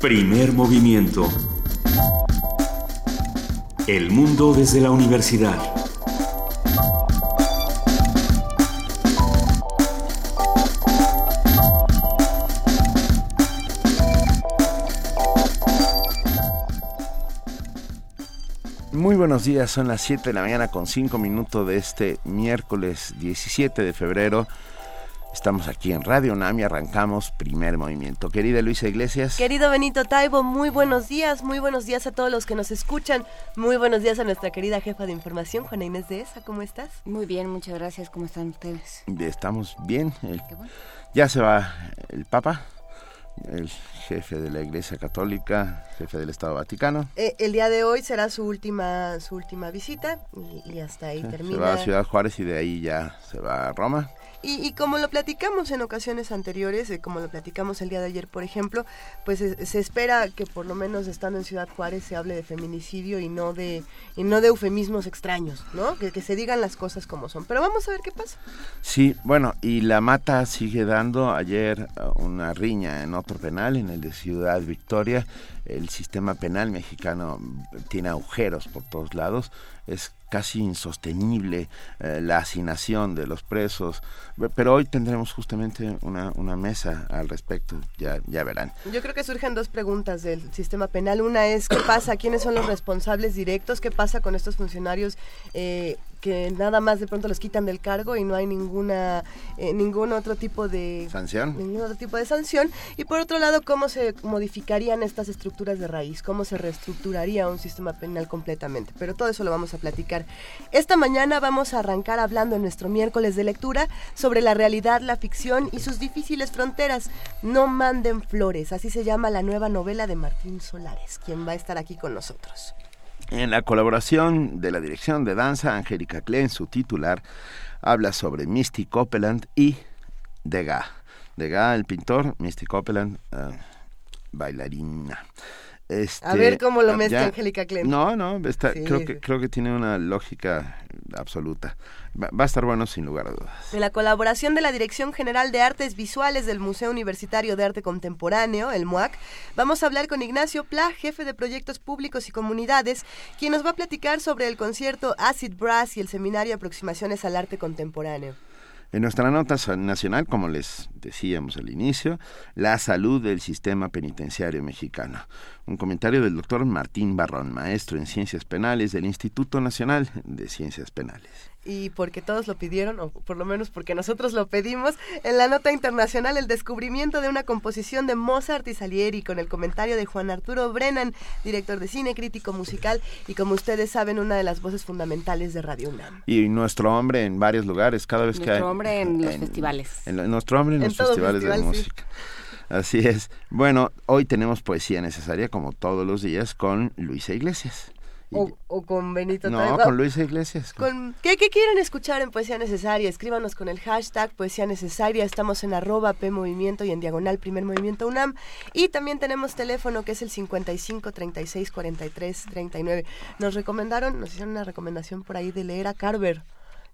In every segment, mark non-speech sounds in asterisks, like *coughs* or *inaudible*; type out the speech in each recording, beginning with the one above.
Primer movimiento. El mundo desde la universidad. Muy buenos días, son las 7 de la mañana con 5 minutos de este miércoles 17 de febrero. Estamos aquí en Radio NAM y arrancamos primer movimiento. Querida Luisa Iglesias. Querido Benito Taibo, muy buenos días, muy buenos días a todos los que nos escuchan. Muy buenos días a nuestra querida jefa de información, Juana Inés de ESA. ¿Cómo estás? Muy bien, muchas gracias. ¿Cómo están ustedes? Estamos bien. Ya se va el Papa el jefe de la Iglesia Católica, jefe del Estado Vaticano. Eh, el día de hoy será su última su última visita y, hasta ahí termina. Se va a Ciudad Juárez y de ahí ya se va a Roma. Y, como lo platicamos en ocasiones anteriores, eh, como lo platicamos el día de ayer, por ejemplo, pues se espera que por lo menos estando en Ciudad Juárez se hable de feminicidio y no de y no de eufemismos extraños, ¿no? Que, se digan las cosas como son. Pero vamos a ver qué pasa. Sí, bueno, y la mata sigue dando ayer uh, una riña en otro penal, en el de Ciudad Victoria. El sistema penal mexicano tiene agujeros por todos lados. Es casi insostenible eh, la asignación de los presos, pero hoy tendremos justamente una, una mesa al respecto, ya, ya verán. Yo creo que surgen dos preguntas del sistema penal. Una es, ¿qué pasa? ¿Quiénes son los responsables directos? ¿Qué pasa con estos funcionarios eh, que nada más de pronto los quitan del cargo y no hay ninguna eh, ningún otro tipo de sanción. ningún otro tipo de sanción. Y por otro lado cómo se modificarían estas estructuras de raíz cómo se reestructuraría un sistema penal completamente pero todo eso lo vamos a platicar. Esta mañana vamos a arrancar hablando en nuestro miércoles de lectura sobre la realidad la ficción y sus difíciles fronteras. No manden flores. Así se llama la nueva novela de Martín Solares quien va a estar aquí con nosotros en la colaboración de la dirección de danza, Angélica Klein, su titular, habla sobre Misty Copeland y Degas. Degas, el pintor, Misty Copeland, uh, bailarina. Este, a ver cómo lo ah, mezcla Angélica Klein. No, no, creo, que, creo que tiene una lógica absoluta. Va, a estar bueno sin lugar a dudas. En la colaboración de la Dirección General de Artes Visuales del Museo Universitario de Arte Contemporáneo, el MUAC, vamos a hablar con Ignacio Pla, jefe de proyectos públicos y comunidades, quien nos va a platicar sobre el concierto Acid Brass y el seminario Aproximaciones al Arte Contemporáneo. En nuestra nota nacional, como les decíamos al inicio, la salud del sistema penitenciario mexicano. Un comentario del doctor Martín Barrón, maestro en ciencias penales del Instituto Nacional de Ciencias Penales y porque todos lo pidieron, o por lo menos porque nosotros lo pedimos, en la nota internacional el descubrimiento de una composición de Mozart y Salieri con el comentario de Juan Arturo Brennan, director de cine, crítico musical y como ustedes saben, una de las voces fundamentales de Radio UNAM. Y nuestro hombre en varios lugares, cada vez que hay... Nuestro hombre en, los festivales. nuestro hombre en, los festivales de música. Así es. Bueno, hoy tenemos poesía necesaria, como todos los días, con Luisa Iglesias. O, con Benito No, con Luisa Iglesias. Con, ¿qué, quieren escuchar en Poesía Necesaria? Escríbanos con el hashtag Poesía Necesaria. Estamos en arroba P Movimiento y en diagonal Primer Movimiento UNAM. Y también tenemos teléfono que es el 55 36 43 39. Nos recomendaron, nos hicieron una recomendación por ahí de leer a Carver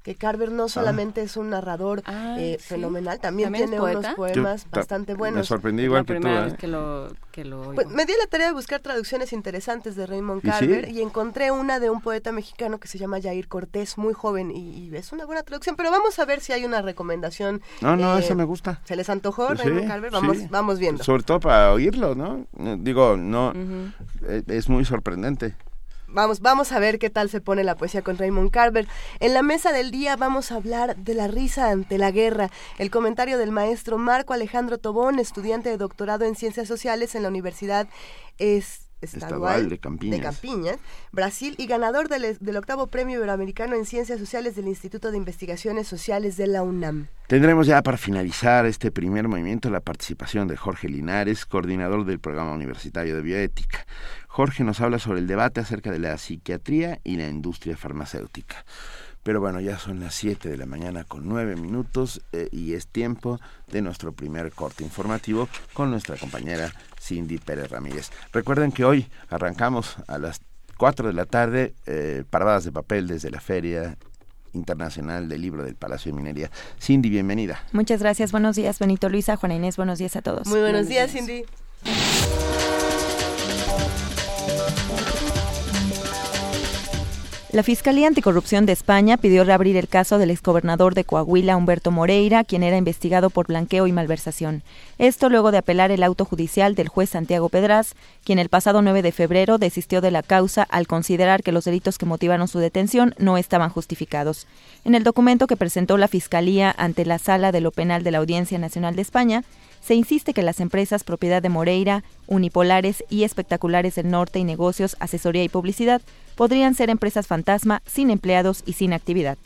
que Carver no ah. solamente es un narrador ah, eh, fenomenal, también, tiene unos poemas bastante buenos. Me sorprendí igual que tú. ¿eh? que lo, que pues, me di la tarea de buscar traducciones interesantes de Raymond Carver ¿Y, encontré una de un poeta mexicano que se llama Jair Cortés, muy joven, y, es una buena traducción, pero vamos a ver si hay una recomendación. No, no, eh, me gusta. ¿Se les antojó Raymond Carver? Vamos, vamos viendo. Sobre todo para oírlo, ¿no? Digo, no, es muy sorprendente. Vamos, vamos a ver qué tal se pone la poesía con Raymond Carver. En la mesa del día vamos a hablar de la risa ante la guerra. El comentario del maestro Marco Alejandro Tobón, estudiante de doctorado en Ciencias Sociales en la Universidad es Estadual, de, Campiñas. Brasil, y ganador del, del, octavo Premio Iberoamericano en Ciencias Sociales del Instituto de Investigaciones Sociales de la UNAM. Tendremos ya para finalizar este primer movimiento la participación de Jorge Linares, coordinador del Programa Universitario de Bioética. Jorge nos habla sobre el debate acerca de la psiquiatría y la industria farmacéutica. Pero bueno, ya son las 7 de la mañana con 9 minutos eh, y es tiempo de nuestro primer corte informativo con nuestra compañera Cindy Pérez Ramírez. Recuerden que hoy arrancamos a las 4 de la tarde eh, paradas de papel desde la Feria Internacional del Libro del Palacio de Minería. Cindy, bienvenida. Muchas gracias, buenos días Benito Luisa, Juana Inés, buenos días a todos. Muy buenos, días, Cindy. La Fiscalía Anticorrupción de España pidió reabrir el caso del exgobernador de Coahuila, Humberto Moreira, quien era investigado por blanqueo y malversación. Esto luego de apelar el auto judicial del juez Santiago Pedraz, quien el pasado 9 de febrero desistió de la causa al considerar que los delitos que motivaron su detención no estaban justificados. En el documento que presentó la Fiscalía ante la Sala de lo Penal de la Audiencia Nacional de España, se insiste que las empresas propiedad de Moreira, Unipolares y Espectaculares del Norte y Negocios, Asesoría y Publicidad podrían ser empresas fantasma sin empleados y sin actividad.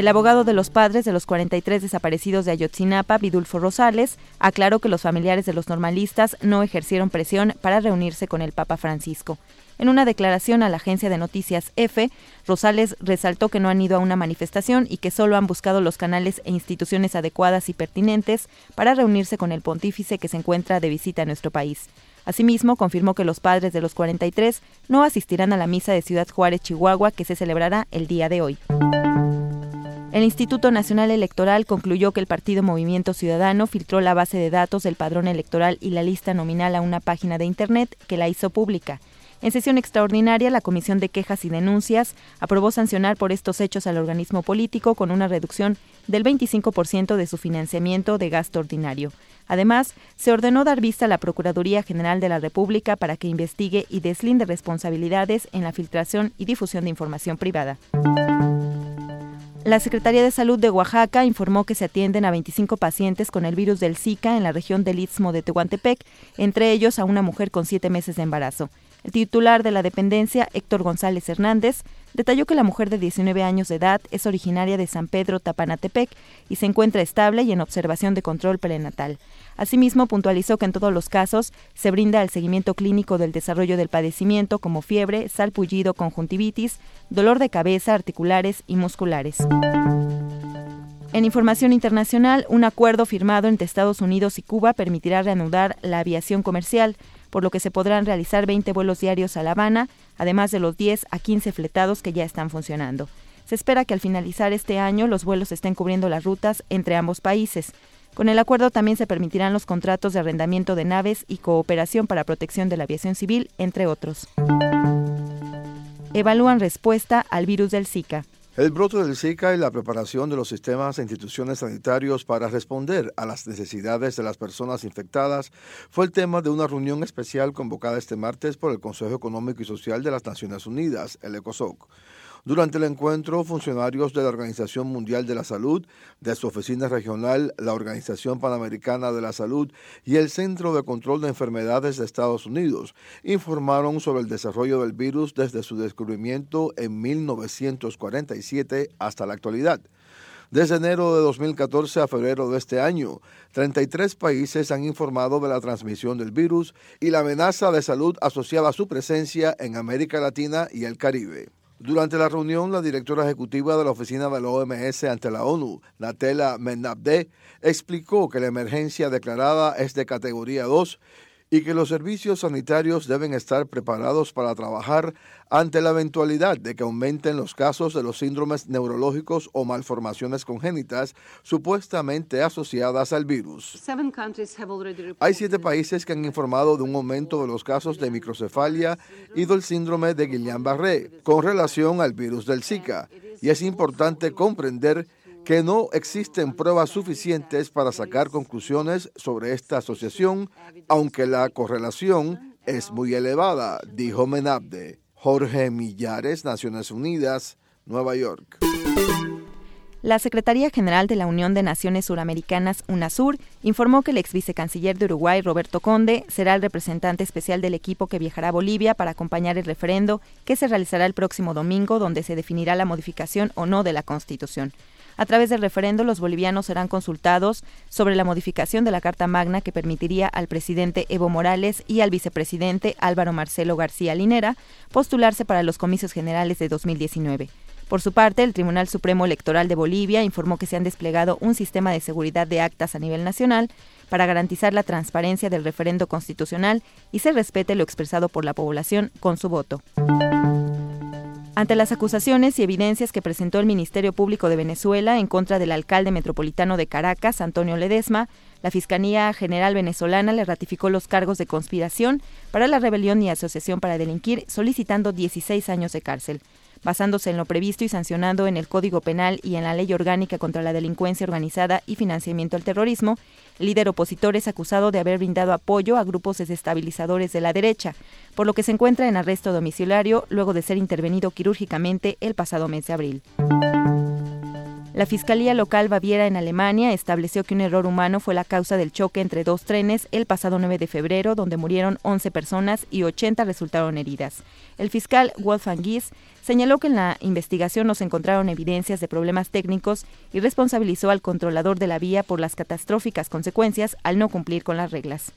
El abogado de los padres de los 43 desaparecidos de Ayotzinapa, Vidulfo Rosales, aclaró que los familiares de los normalistas no ejercieron presión para reunirse con el Papa Francisco. En una declaración a la agencia de noticias EFE, Rosales resaltó que no han ido a una manifestación y que solo han buscado los canales e instituciones adecuadas y pertinentes para reunirse con el pontífice que se encuentra de visita en nuestro país. Asimismo, confirmó que los padres de los 43 no asistirán a la misa de Ciudad Juárez, Chihuahua, que se celebrará el día de hoy. El Instituto Nacional Electoral concluyó que el partido Movimiento Ciudadano filtró la base de datos del padrón electoral y la lista nominal a una página de Internet que la hizo pública. En sesión extraordinaria, la Comisión de Quejas y Denuncias aprobó sancionar por estos hechos al organismo político con una reducción del 25% de su financiamiento de gasto ordinario. Además, se ordenó dar vista a la Procuraduría General de la República para que investigue y deslinde responsabilidades en la filtración y difusión de información privada. La Secretaría de Salud de Oaxaca informó que se atienden a 25 pacientes con el virus del Zika en la región del Istmo de Tehuantepec, entre ellos a una mujer con siete meses de embarazo. El titular de la dependencia, Héctor González Hernández, detalló que la mujer de 19 años de edad es originaria de San Pedro Tapanatepec y se encuentra estable y en observación de control prenatal. Asimismo, puntualizó que en todos los casos se brinda el seguimiento clínico del desarrollo del padecimiento como fiebre, salpullido, conjuntivitis, dolor de cabeza, articulares y musculares. En información internacional, un acuerdo firmado entre Estados Unidos y Cuba permitirá reanudar la aviación comercial por lo que se podrán realizar 20 vuelos diarios a La Habana, además de los 10 a 15 fletados que ya están funcionando. Se espera que al finalizar este año los vuelos estén cubriendo las rutas entre ambos países. Con el acuerdo también se permitirán los contratos de arrendamiento de naves y cooperación para protección de la aviación civil, entre otros. Evalúan respuesta al virus del Zika. El brote del Zika y la preparación de los sistemas e instituciones sanitarios para responder a las necesidades de las personas infectadas fue el tema de una reunión especial convocada este martes por el Consejo Económico y Social de las Naciones Unidas, el ECOSOC. Durante el encuentro, funcionarios de la Organización Mundial de la Salud, de su oficina regional, la Organización Panamericana de la Salud y el Centro de Control de Enfermedades de Estados Unidos informaron sobre el desarrollo del virus desde su descubrimiento en 1947 hasta la actualidad. Desde enero de 2014 a febrero de este año, 33 países han informado de la transmisión del virus y la amenaza de salud asociada a su presencia en América Latina y el Caribe. Durante la reunión, la directora ejecutiva de la oficina de la OMS ante la ONU, Natela Menabde, explicó que la emergencia declarada es de categoría 2 y que los servicios sanitarios deben estar preparados para trabajar ante la eventualidad de que aumenten los casos de los síndromes neurológicos o malformaciones congénitas supuestamente asociadas al virus. Hay siete países que han informado de un aumento de los casos de microcefalia y del síndrome de Guillain-Barré con relación al virus del Zika, y es importante comprender que no existen pruebas suficientes para sacar conclusiones sobre esta asociación, aunque la correlación es muy elevada, dijo Menabde. Jorge Millares, Naciones Unidas, Nueva York. La Secretaría General de la Unión de Naciones Suramericanas, UNASUR, informó que el ex vicecanciller de Uruguay, Roberto Conde, será el representante especial del equipo que viajará a Bolivia para acompañar el referendo que se realizará el próximo domingo, donde se definirá la modificación o no de la Constitución. A través del referendo, los bolivianos serán consultados sobre la modificación de la Carta Magna que permitiría al presidente Evo Morales y al vicepresidente Álvaro Marcelo García Linera postularse para los comicios generales de 2019. Por su parte, el Tribunal Supremo Electoral de Bolivia informó que se han desplegado un sistema de seguridad de actas a nivel nacional para garantizar la transparencia del referendo constitucional y se respete lo expresado por la población con su voto. Ante las acusaciones y evidencias que presentó el Ministerio Público de Venezuela en contra del alcalde metropolitano de Caracas, Antonio Ledesma, la Fiscalía General venezolana le ratificó los cargos de conspiración para la rebelión y asociación para delinquir, solicitando 16 años de cárcel. Basándose en lo previsto y sancionado en el Código Penal y en la Ley Orgánica contra la Delincuencia Organizada y Financiamiento al Terrorismo, el líder opositor es acusado de haber brindado apoyo a grupos desestabilizadores de la derecha, por lo que se encuentra en arresto domiciliario luego de ser intervenido quirúrgicamente el pasado mes de abril. La Fiscalía Local Baviera en Alemania estableció que un error humano fue la causa del choque entre dos trenes el pasado 9 de febrero, donde murieron 11 personas y 80 resultaron heridas. El fiscal Wolfgang Gies señaló que en la investigación no se encontraron evidencias de problemas técnicos y responsabilizó al controlador de la vía por las catastróficas consecuencias al no cumplir con las reglas.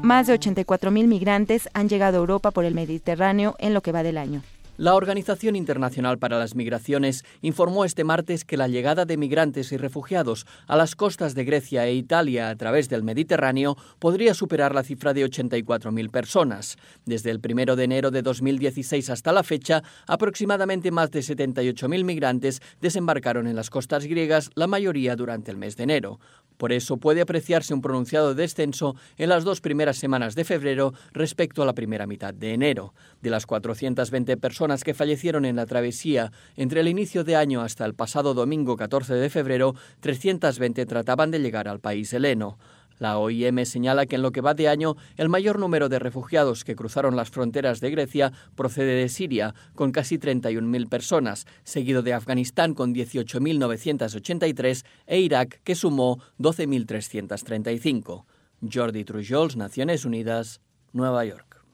Más de 84.000 migrantes han llegado a Europa por el Mediterráneo en lo que va del año. La Organización Internacional para las Migraciones informó este martes que la llegada de migrantes y refugiados a las costas de Grecia e Italia a través del Mediterráneo podría superar la cifra de 84.000 personas. Desde el 1 de enero de 2016 hasta la fecha, aproximadamente más de 78.000 migrantes desembarcaron en las costas griegas, la mayoría durante el mes de enero. Por eso puede apreciarse un pronunciado descenso en las dos primeras semanas de febrero respecto a la primera mitad de enero. De las 420 personas que fallecieron en la travesía entre el inicio de año hasta el pasado domingo 14 de febrero, 320 trataban de llegar al país heleno. La OIM señala que en lo que va de año, el mayor número de refugiados que cruzaron las fronteras de Grecia procede de Siria, con casi 31.000 personas, seguido de Afganistán con 18.983 e Irak, que sumó 12.335. Jordi Trujols, Naciones Unidas, Nueva York.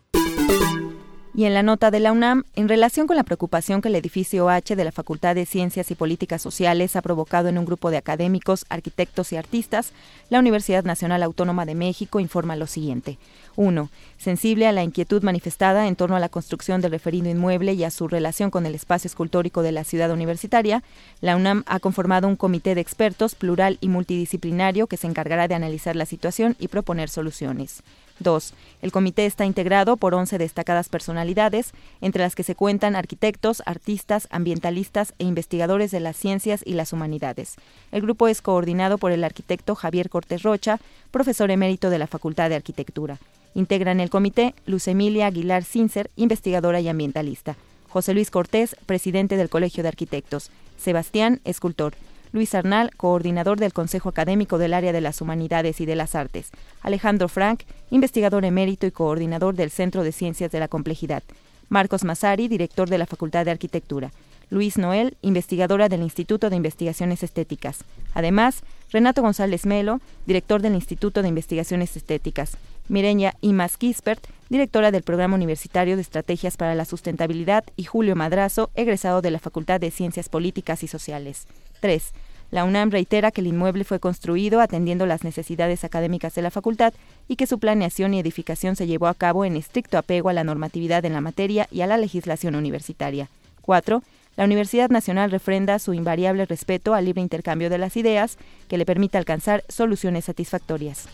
Y en la nota de la UNAM, en relación con la preocupación que el edificio H de la Facultad de Ciencias y Políticas Sociales ha provocado en un grupo de académicos, arquitectos y artistas, la Universidad Nacional Autónoma de México informa lo siguiente. 1. Sensible a la inquietud manifestada en torno a la construcción del referido inmueble y a su relación con el espacio escultórico de la ciudad universitaria, la UNAM ha conformado un comité de expertos plural y multidisciplinario que se encargará de analizar la situación y proponer soluciones. 2. El comité está integrado por 11 destacadas personalidades, entre las que se cuentan arquitectos, artistas, ambientalistas e investigadores de las ciencias y las humanidades. El grupo es coordinado por el arquitecto Javier Cortés Rocha, profesor emérito de la Facultad de Arquitectura. Integran el comité Luz Emilia Aguilar Cincer, investigadora y ambientalista. José Luis Cortés, presidente del Colegio de Arquitectos. Sebastián, escultor. Luis Arnal, coordinador del Consejo Académico del Área de las Humanidades y de las Artes, Alejandro Frank, investigador emérito y coordinador del Centro de Ciencias de la Complejidad, Marcos Masari, director de la Facultad de Arquitectura, Luis Noel, investigadora del Instituto de Investigaciones Estéticas. Además, Renato González Melo, director del Instituto de Investigaciones Estéticas. Mireña Imas Kispert, directora del Programa Universitario de Estrategias para la Sustentabilidad, y Julio Madrazo, egresado de la Facultad de Ciencias Políticas y Sociales. 3. La UNAM reitera que el inmueble fue construido atendiendo las necesidades académicas de la facultad y que su planeación y edificación se llevó a cabo en estricto apego a la normatividad en la materia y a la legislación universitaria. 4. La Universidad Nacional refrenda su invariable respeto al libre intercambio de las ideas que le permita alcanzar soluciones satisfactorias.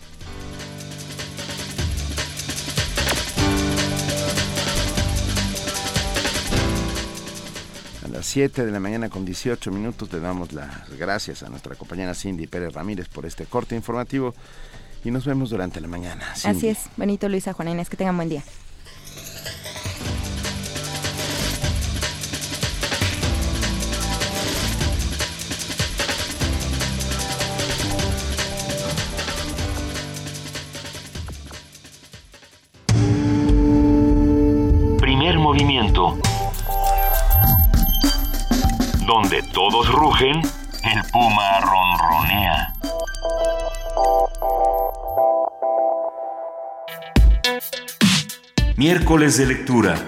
Las 7 de la mañana con 18 minutos le damos las gracias a nuestra compañera Cindy Pérez Ramírez por este corte informativo y nos vemos durante la mañana. Así es, Benito Luisa Juan Inés, que tengan buen día. Primer movimiento donde todos rugen, el puma ronronea. Miércoles de lectura.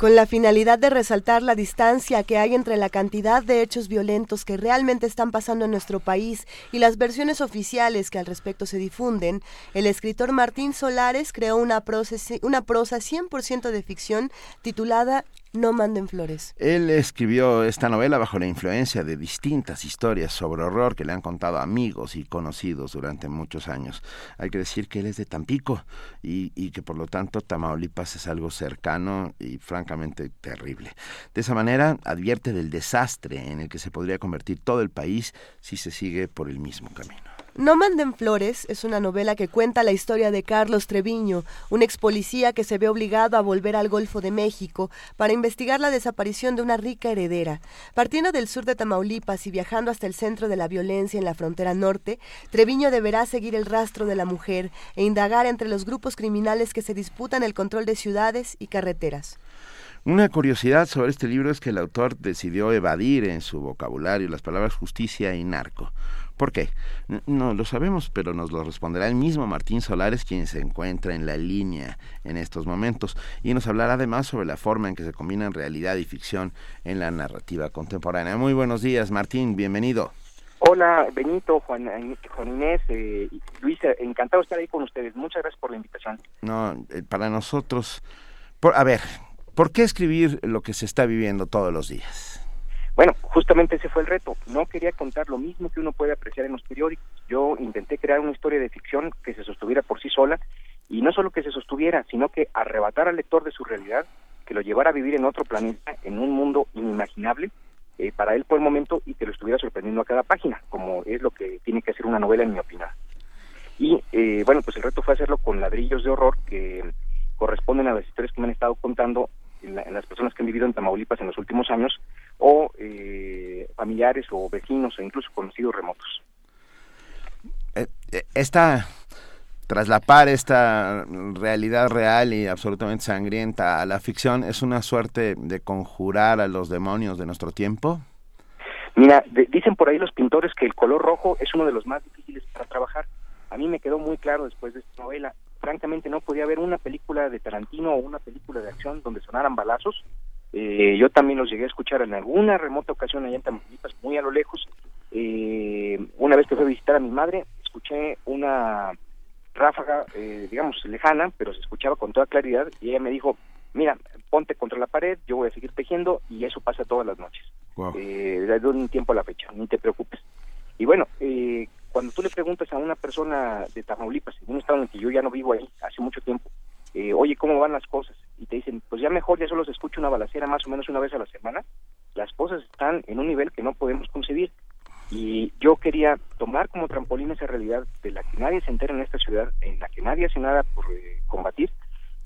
con la finalidad de resaltar la distancia que hay entre la cantidad de hechos violentos que realmente están pasando en nuestro país y las versiones oficiales que al respecto se difunden, el escritor Martín Solares creó una prosa, una prosa 100% de ficción titulada No manden flores. Él escribió esta novela bajo la influencia de distintas historias sobre horror que le han contado amigos y conocidos durante muchos años. Hay que decir que él es de Tampico y, y que por lo tanto Tamaulipas es algo cercano y francamente terrible. De esa manera advierte del desastre en el que se podría convertir todo el país si se sigue por el mismo camino. No manden flores es una novela que cuenta la historia de Carlos Treviño, un ex policía que se ve obligado a volver al Golfo de México para investigar la desaparición de una rica heredera. Partiendo del sur de Tamaulipas y viajando hasta el centro de la violencia en la frontera norte, Treviño deberá seguir el rastro de la mujer e indagar entre los grupos criminales que se disputan el control de ciudades y carreteras. Una curiosidad sobre este libro es que el autor decidió evadir en su vocabulario las palabras justicia y narco. ¿Por qué? No lo sabemos, pero nos lo responderá el mismo Martín Solares, quien se encuentra en la línea en estos momentos, y nos hablará además sobre la forma en que se combinan realidad y ficción en la narrativa contemporánea. Muy buenos días, Martín, bienvenido. Hola, Benito, Juan, Juan Inés, eh, Luisa, encantado de estar ahí con ustedes. Muchas gracias por la invitación. No, eh, para nosotros, por, a ver, ¿por qué escribir lo que se está viviendo todos los días? Bueno, justamente ese fue el reto. No quería contar lo mismo que uno puede apreciar en los periódicos. Yo intenté crear una historia de ficción que se sostuviera por sí sola y no solo que se sostuviera, sino que arrebatar al lector de su realidad, que lo llevara a vivir en otro planeta, en un mundo inimaginable eh, para él por el momento y que lo estuviera sorprendiendo a cada página, como es lo que tiene que hacer una novela en mi opinión. Y eh, bueno, pues el reto fue hacerlo con ladrillos de horror que corresponden a las historias que me han estado contando en, las personas que han vivido en Tamaulipas en los últimos años o eh, familiares o vecinos o incluso conocidos remotos. Eh, eh, esta traslapar esta realidad real y absolutamente sangrienta a la ficción es una suerte de conjurar a los demonios de nuestro tiempo. Mira, dicen por ahí los pintores que el color rojo es uno de los más difíciles para trabajar. A mí me quedó muy claro después de esta novela francamente no podía ver una película de Tarantino o una película de acción donde sonaran balazos. Eh, yo también los llegué a escuchar en alguna remota ocasión allá en Tamaulipas, muy a lo lejos. Eh, una vez que fui a visitar a mi madre, escuché una ráfaga, eh, digamos, lejana, pero se escuchaba con toda claridad y ella me dijo, mira, ponte contra la pared, yo voy a seguir tejiendo y eso pasa todas las noches. Wow. Eh, un tiempo a la fecha, ni te preocupes. Y bueno, eh, cuando tú le preguntas a una persona de Tamaulipas, en un estado en el que yo ya no vivo ahí hace mucho tiempo, eh, oye, ¿cómo van las cosas? Y te dicen, pues ya mejor, ya solo se escucha una balacera más o menos una vez a la semana, las cosas están en un nivel que no podemos concebir. Y yo quería tomar como trampolín esa realidad de la que nadie se entera en esta ciudad, en la que nadie hace nada por eh, combatir,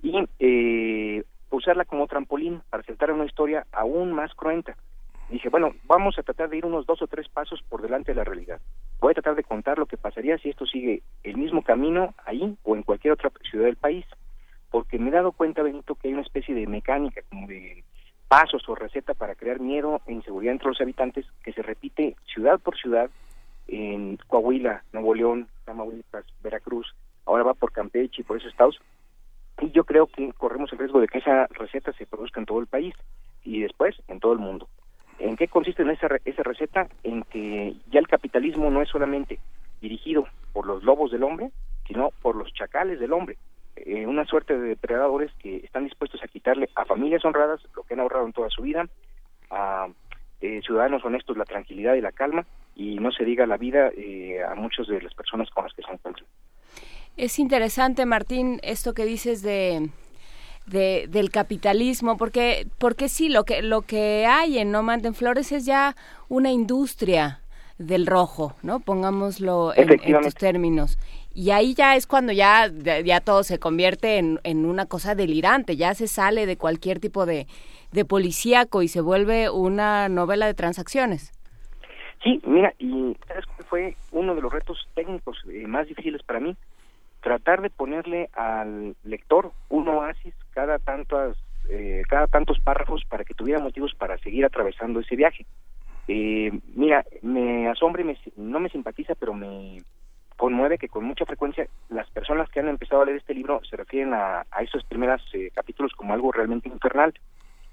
y eh, usarla como trampolín para sentar una historia aún más cruenta dije, bueno, vamos a tratar de ir unos dos o tres pasos por delante de la realidad. Voy a tratar de contar lo que pasaría si esto sigue el mismo camino ahí o en cualquier otra ciudad del país, porque me he dado cuenta, Benito, que hay una especie de mecánica, como de pasos o receta para crear miedo e inseguridad entre los habitantes que se repite ciudad por ciudad en Coahuila, Nuevo León, Tamaulipas, Veracruz, ahora va por Campeche y por esos estados. Y yo creo que corremos el riesgo de que esa receta se produzca en todo el país y después en todo el mundo. ¿En qué consiste esa, esa receta? En que ya el capitalismo no es solamente dirigido por los lobos del hombre, sino por los chacales del hombre. Eh, una suerte de depredadores que están dispuestos a quitarle a familias honradas lo que han ahorrado en toda su vida, a eh, ciudadanos honestos la tranquilidad y la calma, y no se diga la vida eh, a muchas de las personas con las que se encuentran. Es interesante, Martín, esto que dices de de, del capitalismo, porque, porque sí, lo que, lo que hay en No Manden Flores es ya una industria del rojo, ¿no? Pongámoslo en, estos términos. Y ahí ya es cuando ya, ya todo se convierte en, en, una cosa delirante, ya se sale de cualquier tipo de, de policíaco y se vuelve una novela de transacciones. Sí, mira, y ¿sabes fue uno de los retos técnicos eh, más difíciles para mí? tratar de ponerle al lector un oasis cada tantas eh, cada tantos párrafos para que tuviera motivos para seguir atravesando ese viaje. Eh, mira, me asombra y me, no me simpatiza, pero me conmueve que con mucha frecuencia las personas que han empezado a leer este libro se refieren a, a esos primeros eh, capítulos como algo realmente infernal.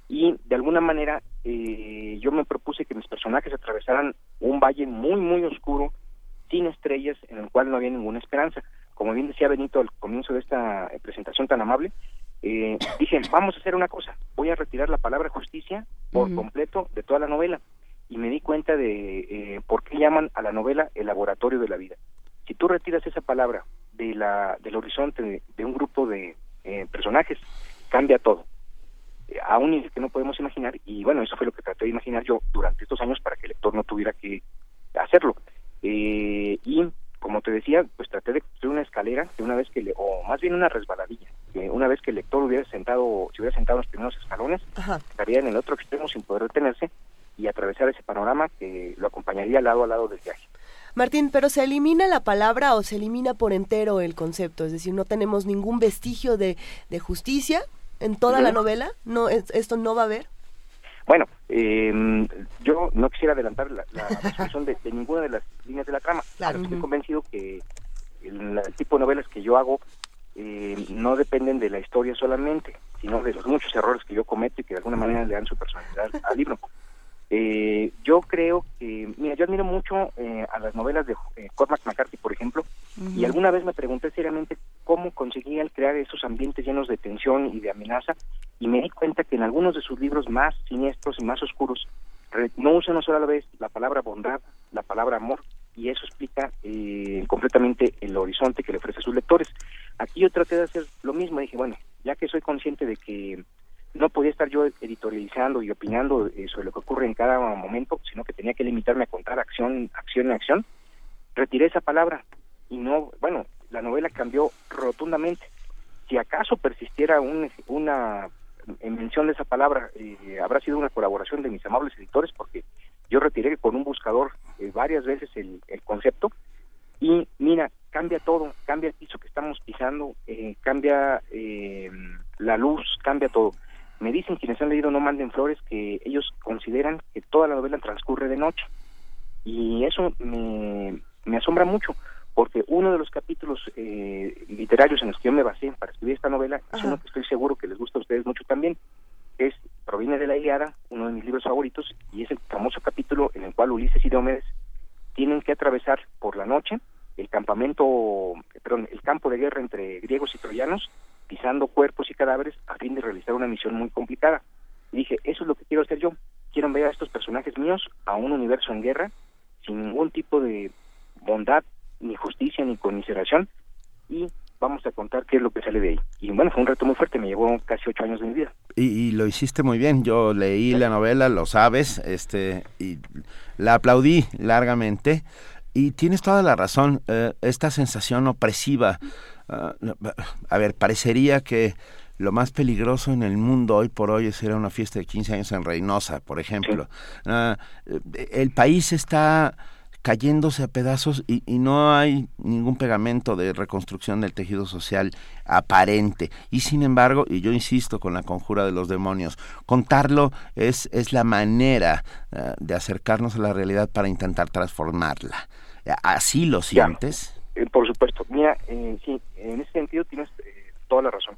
Y de alguna manera eh, yo me propuse que mis personajes atravesaran un valle muy, muy oscuro, sin estrellas, en el cual no había ninguna esperanza como bien decía Benito al comienzo de esta eh, presentación tan amable, eh, dije, vamos a hacer una cosa, voy a retirar la palabra justicia por completo de toda la novela. Y me di cuenta de eh, por qué llaman a la novela el laboratorio de la vida. Si tú retiras esa palabra de la, del horizonte de, un grupo de eh, personajes, cambia todo a un nivel que no podemos imaginar y bueno, eso fue lo que traté de imaginar yo durante estos años para que el lector no tuviera que hacerlo. Eh, y como te decía, pues traté de construir una escalera que una vez que, le, o más bien una resbaladilla, que una vez que el lector hubiera sentado, si hubiera sentado en los primeros escalones, estaría en el otro extremo sin poder detenerse y atravesar ese panorama que lo acompañaría lado a lado del viaje. Martín, pero ¿se elimina la palabra o se elimina por entero el concepto? Es decir, no tenemos ningún vestigio de, de justicia en toda la novela? ¿No, ¿Esto no va a haber? Bueno, eh, yo no quisiera adelantar la, la *laughs* resolución de, ninguna de las líneas de la trama. Claro. Estoy convencido que el, tipo de novelas que yo hago eh, no dependen de la historia solamente, sino de los muchos errores que yo cometo y que de alguna manera le dan su personalidad al libro. Eh, yo creo que, mira, yo admiro mucho eh, a las novelas de eh, Cormac McCarthy, por ejemplo, y alguna vez me pregunté seriamente cómo conseguía él crear esos ambientes llenos de tensión y de amenaza, y me di cuenta que en algunos de sus libros más siniestros y más oscuros no usa una sola vez la palabra bondad, la palabra amor, y eso explica eh, completamente el horizonte que le ofrece a sus lectores. Aquí yo traté de hacer lo mismo, dije, bueno, ya que soy consciente de que no podía estar yo editorializando y opinando eh, sobre lo que ocurre en cada momento, sino que tenía que limitarme a contar acción, acción en acción. Retiré esa palabra y no, bueno, la novela cambió rotundamente. Si acaso persistiera una mención de esa palabra, eh, habrá sido una colaboración de mis amables editores, porque yo retiré con un buscador eh, varias veces el, concepto y mira, cambia todo, cambia el piso que estamos pisando, cambia la luz, cambia todo. Me dicen quienes han leído No Manden Flores que ellos consideran que toda la novela transcurre de noche. Y eso me, asombra mucho, porque uno de los capítulos eh, literarios en los que yo me basé para escribir esta novela es uno que estoy seguro que les gusta a ustedes mucho también. Es proviene de la Iliada, uno de mis libros favoritos, y es el famoso capítulo en el cual Ulises y Diomedes tienen que atravesar por la noche el campamento, perdón, el campo de guerra entre griegos y troyanos pisando cuerpos y cadáveres a fin de realizar una misión muy complicada. Y dije, eso es lo que quiero hacer yo. Quiero enviar a estos personajes míos a un universo en guerra, sin ningún tipo de bondad, ni justicia, ni conmiseración, y vamos a contar qué es lo que sale de ahí. Y bueno, fue un reto muy fuerte, me llevó casi ocho años de mi vida. Y, lo hiciste muy bien, yo leí la novela, lo sabes, este, y la aplaudí largamente. Y tienes toda la razón, eh, esta sensación opresiva Ah, a ver, parecería que lo más peligroso en el mundo hoy por hoy es ir a una fiesta de 15 años en Reynosa, por ejemplo. Ah, el país está cayéndose a pedazos y, no hay ningún pegamento de reconstrucción del tejido social aparente. Y sin embargo, y yo insisto con la conjura de los demonios, contarlo es, es la manera ah, de acercarnos a la realidad para intentar transformarla. ¿Así lo sientes? Eh, por supuesto. Mira, eh, sí, en ese sentido tienes eh, toda la razón.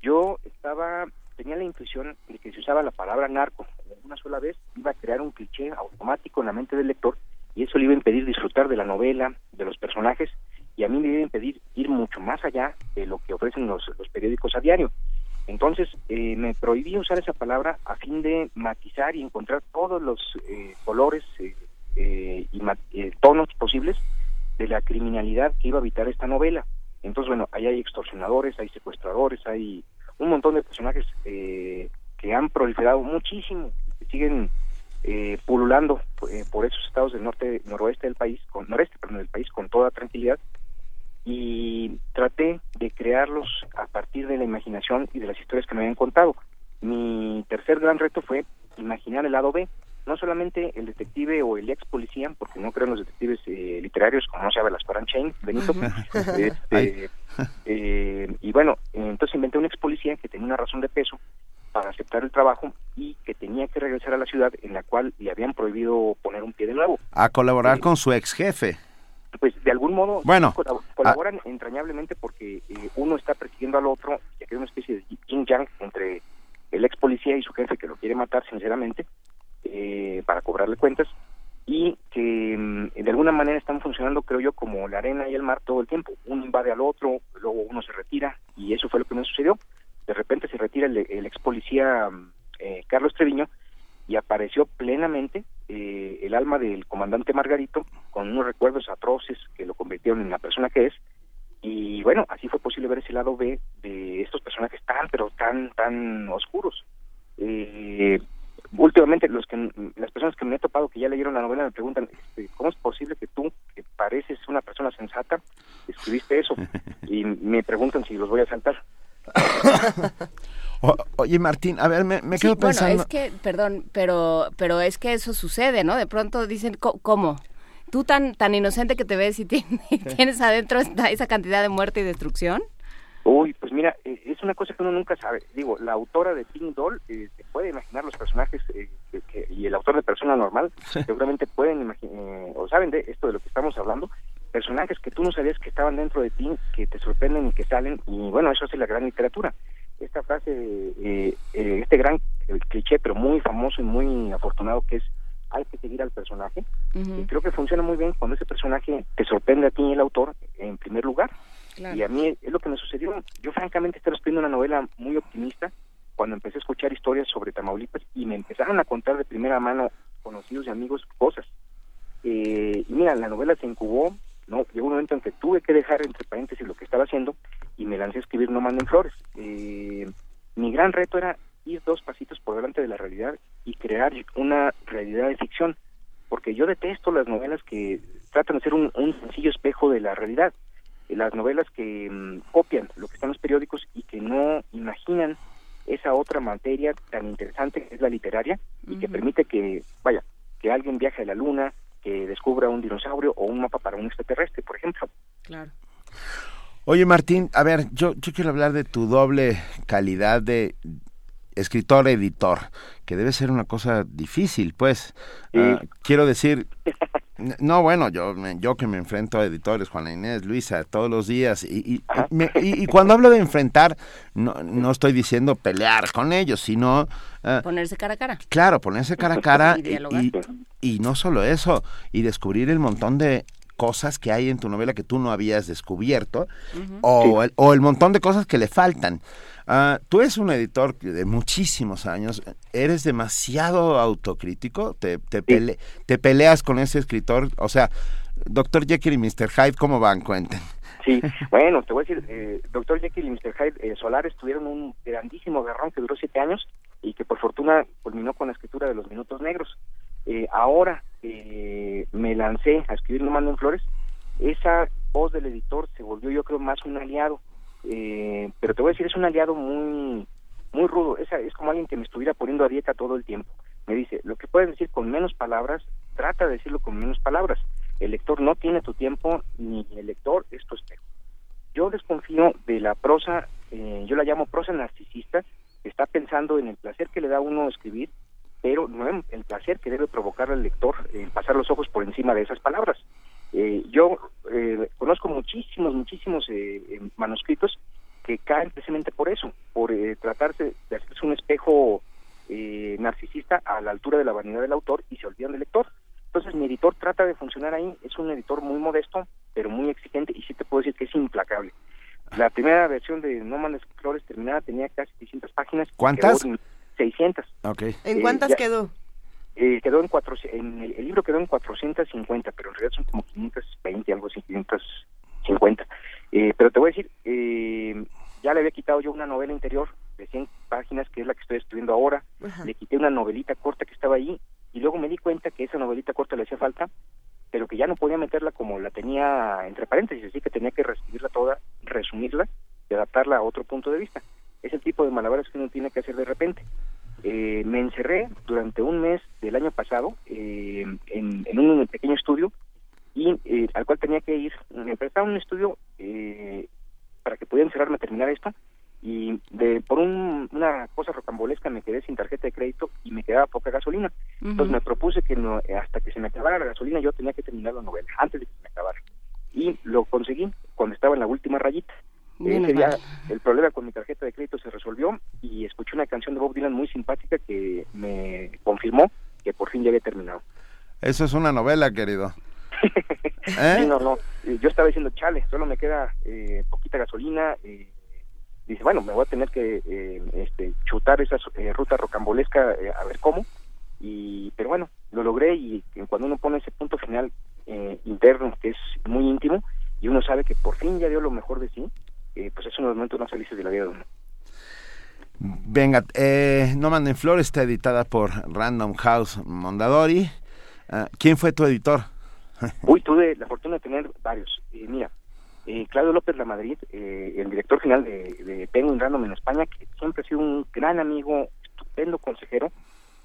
Yo estaba, tenía la intuición de que si usaba la palabra narco una sola vez, iba a crear un cliché automático en la mente del lector y eso le iba a impedir disfrutar de la novela, de los personajes y a mí me iba a impedir ir mucho más allá de lo que ofrecen los, los periódicos a diario. Entonces me prohibí usar esa palabra a fin de matizar y encontrar todos los colores y tonos posibles de la criminalidad que iba a habitar esta novela. Entonces, bueno, ahí hay extorsionadores, hay secuestradores, hay un montón de personajes eh, que han proliferado muchísimo, que siguen eh, pululando eh, por esos estados del norte, noroeste del país, con noreste, perdón, del país con toda tranquilidad. Y traté de crearlos a partir de la imaginación y de las historias que me habían contado. Mi tercer gran reto fue imaginar el lado B, no solamente el detective o el ex policía, porque no creo en los detectives eh, literarios, como no se las Chain, Benito. *laughs* este, eh, y bueno, entonces inventé un ex policía que tenía una razón de peso para aceptar el trabajo y que tenía que regresar a la ciudad en la cual le habían prohibido poner un pie de nuevo. A colaborar con su ex jefe. Pues de algún modo bueno, colaboran entrañablemente porque eh, uno está persiguiendo al otro, ya que hay una especie de yin yang entre el ex policía y su jefe que lo quiere matar sinceramente eh, para cobrarle cuentas y que mm, de alguna manera están funcionando, creo yo, como la arena y el mar todo el tiempo. Uno invade al otro, luego uno se retira y eso fue lo que me sucedió. de repente se retira el, ex policía eh, Carlos Treviño y apareció plenamente eh, el alma del comandante Margarito con unos recuerdos atroces que lo convirtieron en la persona que es y bueno así fue posible ver ese lado B de estos personajes tan pero tan tan oscuros eh, últimamente los que las personas que me he topado que ya leyeron la novela me preguntan este, cómo es posible que tú que pareces una persona sensata escribiste eso *laughs* y me preguntan si los voy a saltar oye Martín a ver me, quedo pensando bueno es que perdón pero pero es que eso sucede no de pronto dicen cómo tú tan tan inocente que te ves y *laughs* tienes, tienes adentro esa cantidad de muerte y destrucción Uy, pues mira, eh, es una cosa que uno nunca sabe. Digo, la autora de Pink Doll eh, puede imaginar los personajes eh, y el autor de Persona Normal seguramente pueden imaginar o saben de esto de lo que estamos hablando. Personajes que tú no sabías que estaban dentro de ti, que te sorprenden y que salen. Y bueno, eso es la gran literatura. Esta frase, este gran cliché, pero muy famoso y muy afortunado que es hay que seguir al personaje. Y creo que funciona muy bien cuando ese personaje te sorprende a ti y el autor en primer lugar. Y a mí es lo que me sucedió. Yo francamente estaba escribiendo una novela muy optimista cuando empecé a escuchar historias sobre Tamaulipas y me empezaron a contar de primera mano conocidos y amigos cosas. Eh, y mira, la novela se incubó, no llegó un momento en que tuve que dejar entre paréntesis lo que estaba haciendo y me lancé a escribir No manden flores. Eh, mi gran reto era ir dos pasitos por delante de la realidad y crear una realidad de ficción, porque yo detesto las novelas que tratan de ser un sencillo espejo de la realidad las novelas que mm, copian lo que están los periódicos y que no imaginan esa otra materia tan interesante que es la literaria y que permite que, vaya, que alguien viaje a la luna, que descubra un dinosaurio o un mapa para un extraterrestre, por ejemplo. Claro. Oye, Martín, a ver, yo, yo quiero hablar de tu doble calidad de escritor-editor, que debe ser una cosa difícil, pues. Ah, quiero decir, *laughs* No, bueno, yo, yo que me enfrento a editores, Juana Inés, Luisa, todos los días, y, y, cuando hablo de enfrentar, no, no estoy diciendo pelear con ellos, sino... Ah, ponerse cara a cara. Claro, ponerse cara a *laughs* cara y, no solo eso, y descubrir el montón de cosas que hay en tu novela que tú no habías descubierto, o, o el montón de cosas que le faltan. Uh, tú eres un editor de muchísimos años, eres demasiado autocrítico, te, te, te peleas con ese escritor, o sea, Doctor Jekyll y Mr. Hyde, ¿cómo van? Cuenten. Sí, *laughs* bueno, te voy a decir, eh, Doctor Jekyll y Mr. Hyde eh, Solares tuvieron un grandísimo guerrón que duró siete años y que por fortuna culminó con la escritura de Los Minutos Negros. Eh, ahora eh, me lancé a escribir No Mando en Flores, esa voz del editor se volvió yo creo más un aliado eh, pero te voy a decir, es un aliado muy muy rudo, es, es como alguien que me estuviera poniendo a dieta todo el tiempo. Me dice, lo que puedes decir con menos palabras, trata de decirlo con menos palabras. El lector no tiene tu tiempo, ni el lector es tu espejo. Yo desconfío de la prosa, eh, yo la llamo prosa narcisista, que está pensando en el placer que le da a uno escribir, pero no en el placer que debe provocar al lector en pasar los ojos por encima de esas palabras. Eh, yo eh, conozco muchísimos, muchísimos eh, manuscritos que caen precisamente por eso, por tratarse de hacerse un espejo narcisista a la altura de la vanidad del autor y se olvidan del lector. Entonces mi editor trata de funcionar ahí, es un editor muy modesto, pero muy exigente y sí te puedo decir que es implacable. La primera versión de No Mandes Flores terminada tenía casi 600 páginas. ¿Cuántas? 600. Okay. ¿En cuántas quedó? Eh, quedó en cuatro, en el, libro quedó en 450, pero en realidad son como 520, algo así, 550. Eh, pero te voy a decir, eh, ya le había quitado yo una novela interior de 100 páginas, que es la que estoy estudiando ahora, le quité una novelita corta que estaba ahí, y luego me di cuenta que esa novelita corta le hacía falta, pero que ya no podía meterla como la tenía entre paréntesis, así que tenía que reescribirla toda, resumirla y adaptarla a otro punto de vista. Es el tipo de malabares que uno tiene que hacer de repente. Eh, me encerré durante un mes del año pasado eh, en, un pequeño estudio y eh, al cual tenía que ir, me prestaba un estudio para que pudiera encerrarme a terminar esto y de por una cosa rocambolesca me quedé sin tarjeta de crédito y me quedaba poca gasolina. Entonces me propuse que no, hasta que se me acabara la gasolina yo tenía que terminar la novela, antes de que se me acabara. Y lo conseguí cuando estaba en la última rayita. Ese día el problema con mi tarjeta de crédito se resolvió y escuché una canción de Bob Dylan muy simpática que me confirmó que por fin ya había terminado. Eso es una novela, querido. *laughs* ¿Eh? no, no. Yo estaba diciendo, chale, solo me queda eh, poquita gasolina, eh, dice, bueno, me voy a tener que eh, este, chutar esa eh, ruta rocambolesca eh, a ver cómo. Y, pero bueno, lo logré y cuando uno pone ese punto final interno, que es muy íntimo, y uno sabe que por fin ya dio lo mejor de sí, pues es uno de los momentos más felices de la vida de uno. Venga, No Manden Flores está editada por Random House Mondadori. Ah, ¿Quién fue tu editor? *laughs* Uy, tuve la fortuna de tener varios. mira, eh, Claudio López La Madrid, eh, el director final de, de Penguin Random en España, que siempre ha sido un gran amigo, estupendo consejero.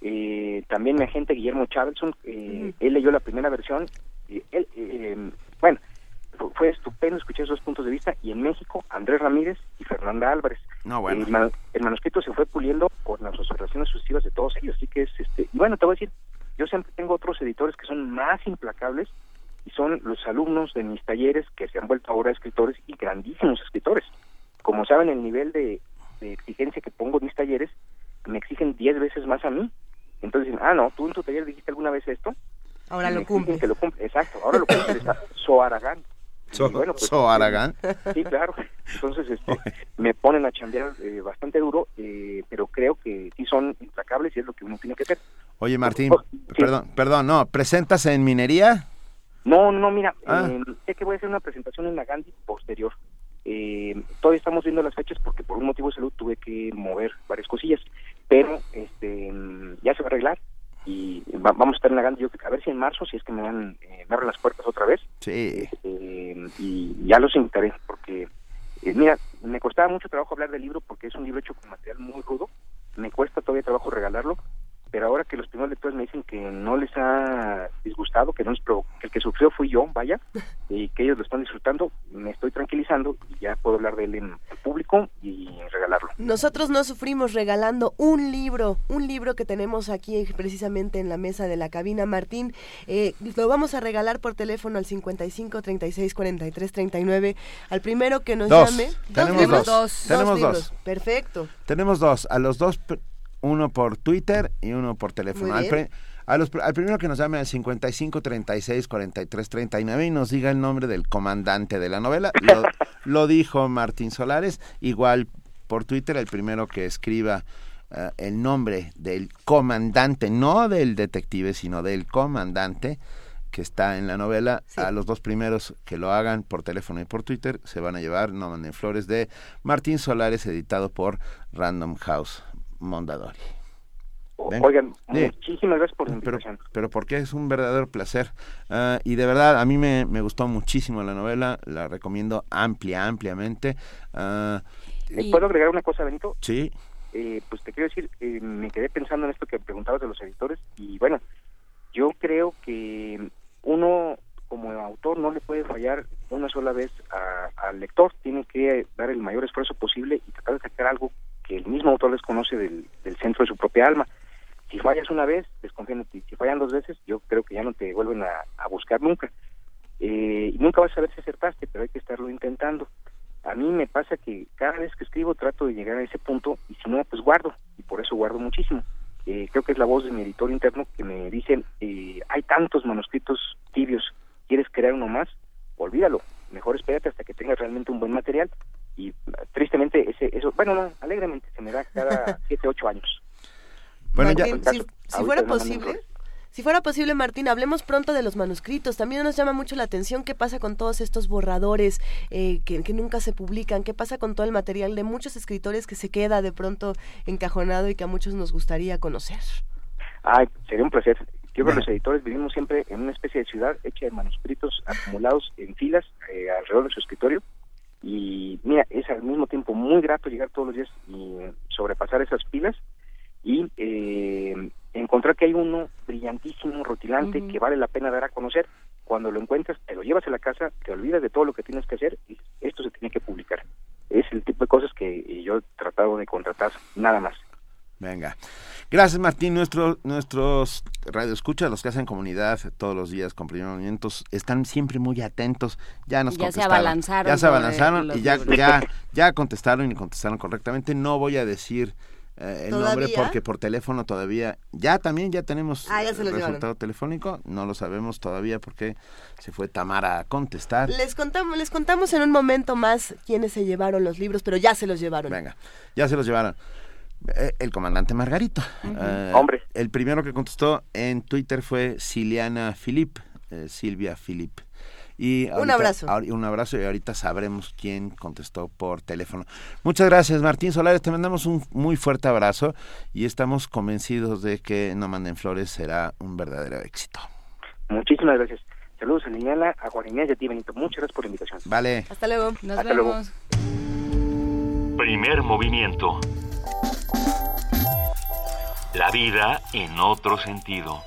Eh, también mi agente Guillermo Chavelson, él leyó la primera versión. él, bueno, fue estupendo escuchar esos puntos de vista. Y en México, Andrés Ramírez y Fernanda Álvarez. No, bueno. el, manuscrito se fue puliendo con las observaciones sucesivas de todos ellos. Así que es, este, y bueno, te voy a decir, yo siempre tengo otros editores que son más implacables y son los alumnos de mis talleres que se han vuelto ahora escritores y grandísimos escritores. Como saben, el nivel de, exigencia que pongo en mis talleres me exigen 10 veces más a mí. Entonces dicen, ah, no, tú en tu taller dijiste alguna vez esto. Ahora lo cumple. lo cumple. Exacto, ahora lo cumple. *laughs* Soaragán. So, bueno, pues, Soaragán. Sí, claro. Entonces *laughs* este, me ponen a chambear eh, bastante duro, eh, pero creo que sí son implacables y es lo que uno tiene que hacer. Oye, Martín, oh, perdón, perdón, no, ¿presentas en minería? No, no, mira, ah. eh, sé que voy a hacer una presentación en la Gandhi posterior. Eh, todavía estamos viendo las fechas porque por un motivo de salud tuve que mover varias cosillas, pero este ya se va a arreglar y vamos a estar en la Gandhi, yo, a ver si en marzo, si es que me dan, eh, me abren las puertas otra vez. Sí. Este, y ya los invitaré porque, eh, mira, me costaba mucho trabajo hablar del libro porque es un libro hecho con material muy rudo, me cuesta todavía trabajo regalarlo, pero ahora que los primeros lectores me dicen que no les ha disgustado, que no les que el que sufrió fui yo, vaya, *laughs* y que ellos lo están disfrutando, me estoy tranquilizando y ya puedo hablar de él en público y regalarlo. Nosotros no sufrimos regalando un libro, un libro que tenemos aquí precisamente en la mesa de la cabina, Martín, eh, lo vamos a regalar por teléfono al 55 36 43 39, al primero que nos llame. Tenemos dos. Tenemos dos. Perfecto. Tenemos dos. A los dos uno por Twitter y uno por teléfono. Al, al, primero que nos llame al 55 36 43 39 y nos diga el nombre del comandante de la novela. *laughs* Lo, dijo Martín Solares. Igual por Twitter, el primero que escriba eh, el nombre del comandante, no del detective, sino del comandante que está en la novela, a los dos primeros que lo hagan por teléfono y por Twitter se van a llevar No Manden Flores de Martín Solares, editado por Random House. Mondadori. Oigan, muchísimas gracias por la invitación. Pero, pero porque es un verdadero placer. Ah, y de verdad, a mí me, gustó muchísimo la novela, la recomiendo amplia, ampliamente. Uh, ¿Puedo agregar una cosa, Benito? Sí. Eh, pues te quiero decir, eh, me quedé pensando en esto que preguntabas de los editores y bueno, yo creo que uno como autor no le puede fallar una sola vez al lector, tiene que dar el mayor esfuerzo posible y tratar de sacar algo que el mismo autor desconoce del, del centro de su propia alma. Si fallas una vez, desconfían de ti. Si fallan dos veces, yo creo que ya no te vuelven a, buscar nunca. Eh, y nunca vas a saber si acertaste, pero hay que estarlo intentando. A mí me pasa que cada vez que escribo trato de llegar a ese punto y si no, pues guardo. Y por eso guardo muchísimo. Eh, creo que es la voz de mi editor interno que me dice, eh, hay tantos manuscritos tibios, ¿quieres crear uno más? Olvídalo, mejor espérate hasta que tengas realmente un buen material y tristemente ese eso bueno no alegremente se me da cada *laughs* siete ocho años bueno ya si, fuera posible si fuera posible, Martín, hablemos pronto de los manuscritos. También nos llama mucho la atención qué pasa con todos estos borradores eh, que, que, nunca se publican, qué pasa con todo el material de muchos escritores que se queda de pronto encajonado y que a muchos nos gustaría conocer. Ay, sería un placer. Yo creo que los editores vivimos siempre en una especie de ciudad hecha de manuscritos acumulados en filas eh, alrededor de su escritorio y mira, es al mismo tiempo muy grato llegar todos los días y sobrepasar esas pilas y eh, encontrar que hay uno brillantísimo, rutilante, que vale la pena dar a conocer. Cuando lo encuentras, te lo llevas a la casa, te olvidas de todo lo que tienes que hacer y esto se tiene que publicar. Es el tipo de cosas que yo he tratado de contratar, nada más. Venga. Gracias, Martín. Nuestro, nuestros radioescuchas, los que hacen comunidad todos los días con primeros movimientos, están siempre muy atentos. Ya nos ya se abalanzaron. Ya se abalanzaron y ya, ya, ya contestaron y contestaron correctamente. No voy a decir eh, el nombre porque por teléfono todavía ya también ya tenemos ah, el resultado telefónico no lo sabemos todavía porque se fue Tamara a contestar les contamos les contamos en un momento más quiénes se llevaron los libros pero ya se los llevaron venga ya se los llevaron el comandante Margarito eh, hombre el primero que contestó en Twitter fue Siliana Filip Silvia Filip y un abrazo. Un abrazo y ahorita sabremos quién contestó por teléfono. Muchas gracias, Martín Solares. Te mandamos un muy fuerte abrazo y estamos convencidos de que No Manden Flores será un verdadero éxito. Muchísimas gracias. Saludos a Liliana, a Juan y a ti, Benito. Muchas gracias por la invitación. Vale. Hasta luego. Nos vemos. Primer movimiento. La vida en otro sentido.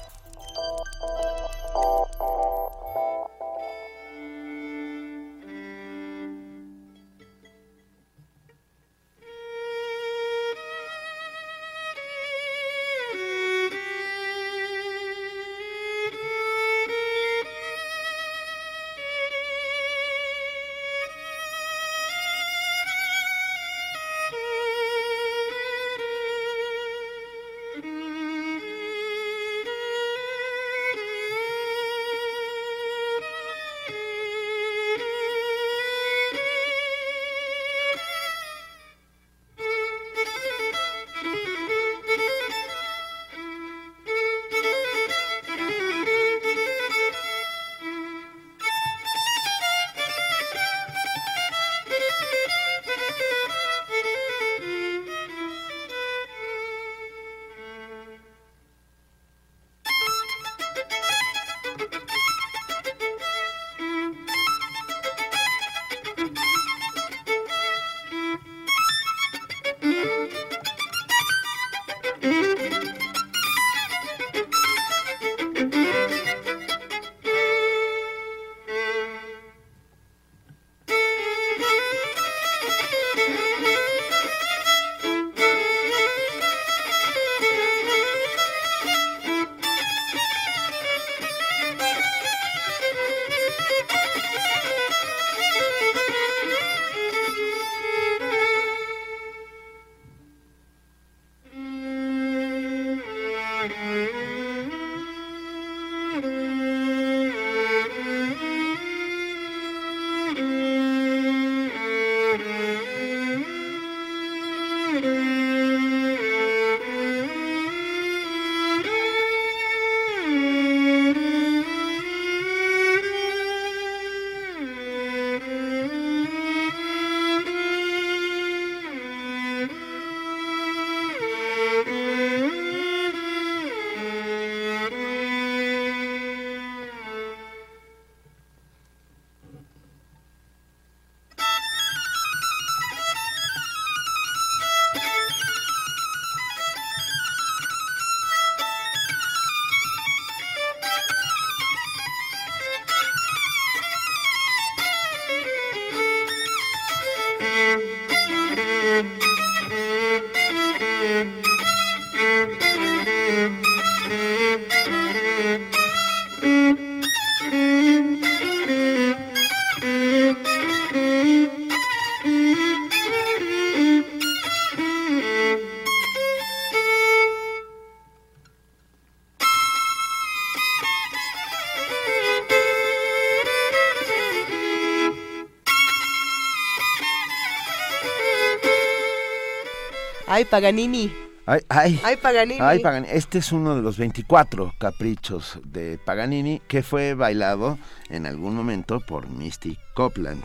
Ay, Paganini. Ay, ay, ay, Paganini. Ay, Paganini. Este es uno de los 24 caprichos de Paganini que fue bailado en algún momento por Misty Copland.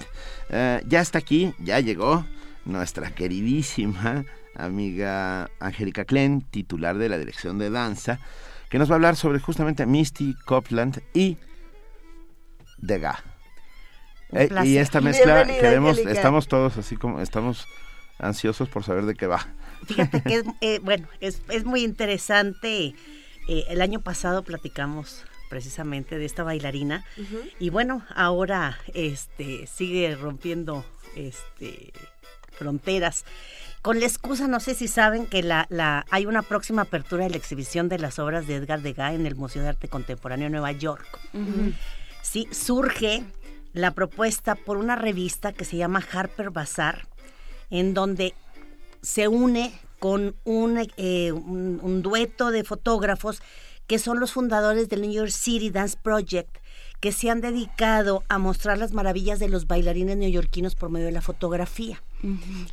Eh, ya está aquí, ya llegó nuestra queridísima amiga Angélica Klen, titular de la Dirección de Danza, que nos va a hablar sobre justamente Misty Copland y Degas. Eh, y esta mezcla que vemos, estamos todos así como, estamos ansiosos por saber de qué va. Fíjate que es, eh, bueno, es, es, muy interesante. Eh, el año pasado platicamos precisamente de esta bailarina y bueno, ahora este sigue rompiendo este fronteras. Con la excusa, no sé si saben que la, la, hay una próxima apertura de la exhibición de las obras de Edgar Degas en el Museo de Arte Contemporáneo de Nueva York. Sí, surge la propuesta por una revista que se llama Harper Bazaar, en donde se une con eh, un, un, dueto de fotógrafos que son los fundadores del New York City Dance Project, que se han dedicado a mostrar las maravillas de los bailarines neoyorquinos por medio de la fotografía.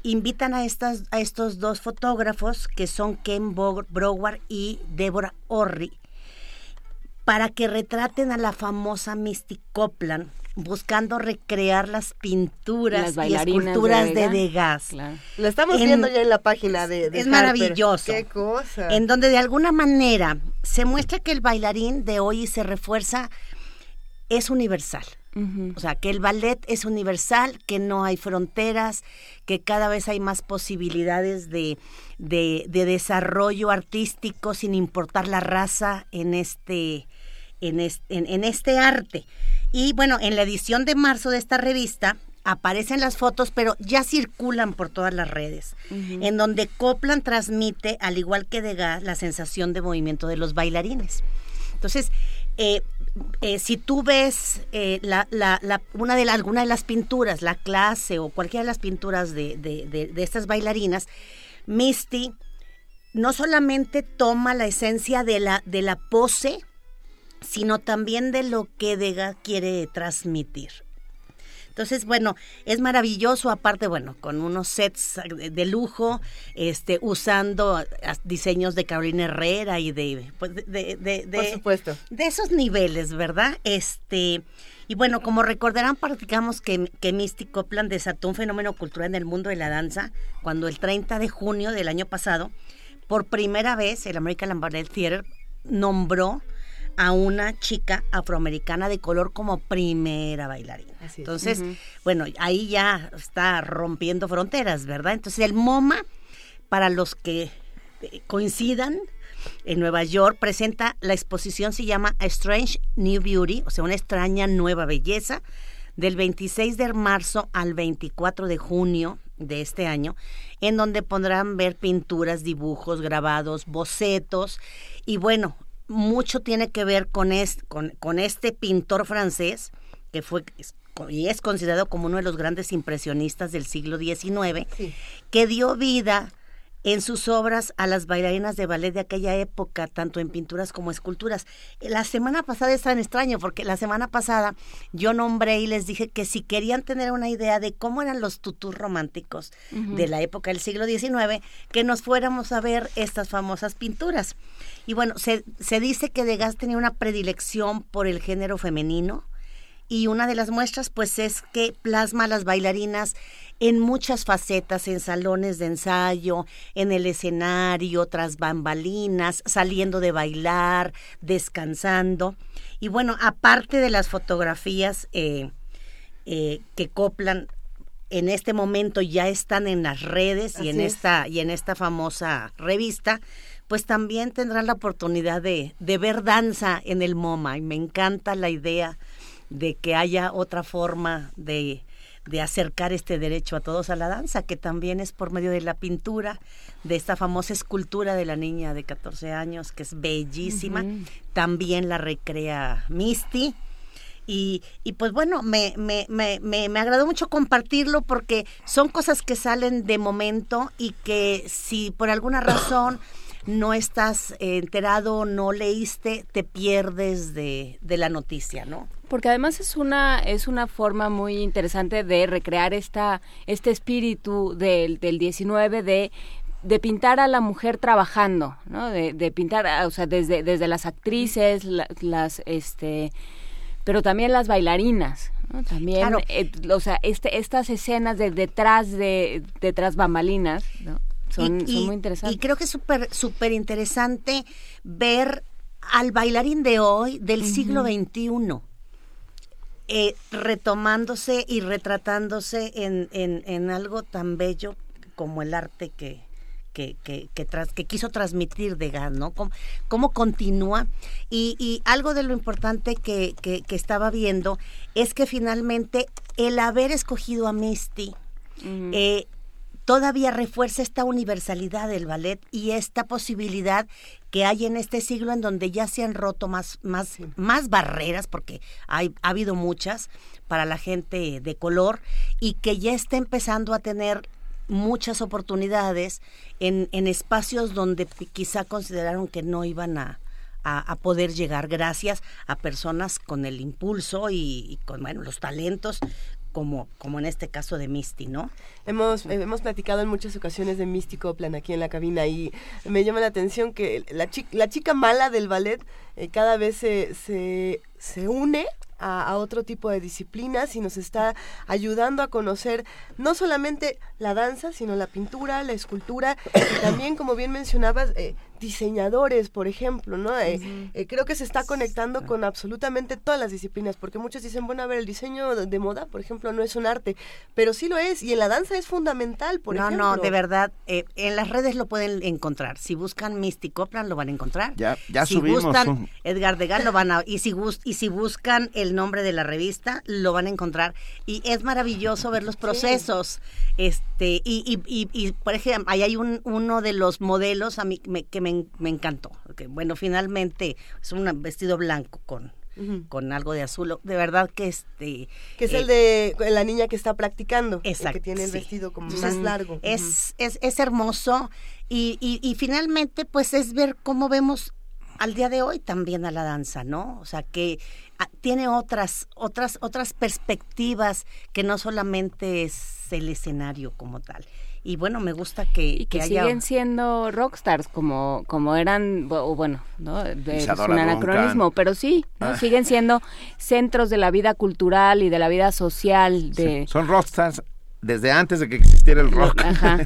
Invitan a, estas, a estos dos fotógrafos, que son Ken Broward y Deborah Orri, para que retraten a la famosa Misty Copland, buscando recrear las pinturas y esculturas de Degas. Lo estamos viendo ya en la página de, Es maravilloso. Qué cosa. En donde de alguna manera se muestra que el bailarín de hoy se refuerza es universal. O sea, que el ballet es universal, que no hay fronteras, que cada vez hay más posibilidades de, de, desarrollo artístico sin importar la raza en este, en en este arte. Y bueno, en la edición de marzo de esta revista aparecen las fotos, pero ya circulan por todas las redes, en donde Copland transmite, al igual que Degas, la sensación de movimiento de los bailarines. Entonces, eh, eh, si tú ves eh, la, la, una de alguna de las pinturas, la clase o cualquiera de las pinturas de, de, de estas bailarinas, Misty no solamente toma la esencia de la, de la pose, sino también de lo que Degas quiere transmitir. Entonces, bueno, es maravilloso, aparte, bueno, con unos sets de, lujo, este, usando diseños de Carolina Herrera y de, pues, de, de, Por supuesto. de esos niveles, ¿verdad? Este, y bueno, como recordarán, practicamos que, que Misty Copland desató un fenómeno cultural en el mundo de la danza cuando el 30 de junio del año pasado, por primera vez, el American Ballet Theater nombró a una chica afroamericana de color como primera bailarina. Entonces, bueno, ahí ya está rompiendo fronteras, ¿verdad? Entonces el MoMA, para los que eh, coincidan, en Nueva York presenta la exposición se llama A Strange New Beauty, o sea, una extraña nueva belleza, del 26 de marzo al 24 de junio de este año, en donde podrán ver pinturas, dibujos, grabados, bocetos y bueno, mucho tiene que ver con, con, este pintor francés, que fue y es considerado como uno de los grandes impresionistas del siglo XIX, que dio vida en sus obras a las bailarinas de ballet de aquella época, tanto en pinturas como esculturas. La semana pasada es tan extraño porque la semana pasada yo nombré y les dije que si querían tener una idea de cómo eran los tutús románticos de la época del siglo XIX, que nos fuéramos a ver estas famosas pinturas. Y bueno, se, se dice que Degas tenía una predilección por el género femenino y una de las muestras pues es que plasma a las bailarinas en muchas facetas, en salones de ensayo, en el escenario, tras bambalinas, saliendo de bailar, descansando. Y bueno, aparte de las fotografías eh, eh, que Coplan en este momento ya están en las redes y en esta y en esta famosa revista, pues también tendrán la oportunidad de, de ver danza en el MoMA. Y me encanta la idea de que haya otra forma de de acercar este derecho a todos a la danza, que también es por medio de la pintura, de esta famosa escultura de la niña de 14 años, que es bellísima. También la recrea Misty. Y, y pues bueno, me, me, me, me, me agradó mucho compartirlo porque son cosas que salen de momento y que si por alguna razón *coughs* no estás enterado, no leíste, te pierdes de, de la noticia, ¿no? porque además es una es una forma muy interesante de recrear esta este espíritu del, del 19 de de pintar a la mujer trabajando, ¿no? De, de pintar, o sea, desde, desde las actrices, las, este, pero también las bailarinas, ¿no? También, eh, o sea, este, estas escenas de detrás de, detrás bambalinas, ¿no? Son, son muy interesantes. Y creo que es súper, súper interesante ver al bailarín de hoy, del siglo XXI eh, retomándose y retratándose en, en, algo tan bello como el arte que, que, que, que, quiso transmitir Degas, ¿no? Cómo, continúa. Y, y, algo de lo importante que, que, estaba viendo es que finalmente el haber escogido a Misty eh, todavía refuerza esta universalidad del ballet y esta posibilidad que hay en este siglo en donde ya se han roto más, más, más barreras, porque hay, ha habido muchas para la gente de color, y que ya está empezando a tener muchas oportunidades en, en espacios donde quizá consideraron que no iban a, a, poder llegar gracias a personas con el impulso y, con bueno, los talentos como, como en este caso de Misty, ¿no? Hemos, eh, hemos platicado en muchas ocasiones de Misty Copland aquí en la cabina y me llama la atención que la, chica, la chica mala del ballet eh, cada vez se, se, une a, otro tipo de disciplinas y nos está ayudando a conocer no solamente la danza, sino la pintura, la escultura también, como bien mencionabas, eh, diseñadores, por ejemplo, ¿no? Eh, eh, creo que se está conectando con absolutamente todas las disciplinas, porque muchos dicen, bueno, a ver, el diseño de, moda, por ejemplo, no es un arte, pero sí lo es, y en la danza es fundamental, por ejemplo. No, no, de verdad, en las redes lo pueden encontrar. Si buscan Misty Copland, lo van a encontrar. Ya, ya si subimos. buscan Edgar Degas, lo van a... Y si, y si buscan el nombre de la revista, lo van a encontrar. Y es maravilloso ver los procesos. Este, y, y, y, por ejemplo, ahí hay un, uno de los modelos a mí que me, me encantó. Que, bueno, finalmente es un vestido blanco con, con algo de azul. De verdad que este... Que es el eh, de la niña que está practicando. Exacto. que tiene el vestido como más largo. Es, es, es hermoso y, y, y, finalmente pues es ver cómo vemos al día de hoy también a la danza, ¿no? O sea, que ah, tiene otras, otras, otras perspectivas que no solamente es el escenario como tal. Y bueno, me gusta que, y que, siguen siendo rockstars como, como eran, o bueno, ¿no? es un anacronismo, pero sí, ah. siguen siendo centros de la vida cultural y de la vida social. De... Son rockstars desde antes de que existiera el rock. Ajá.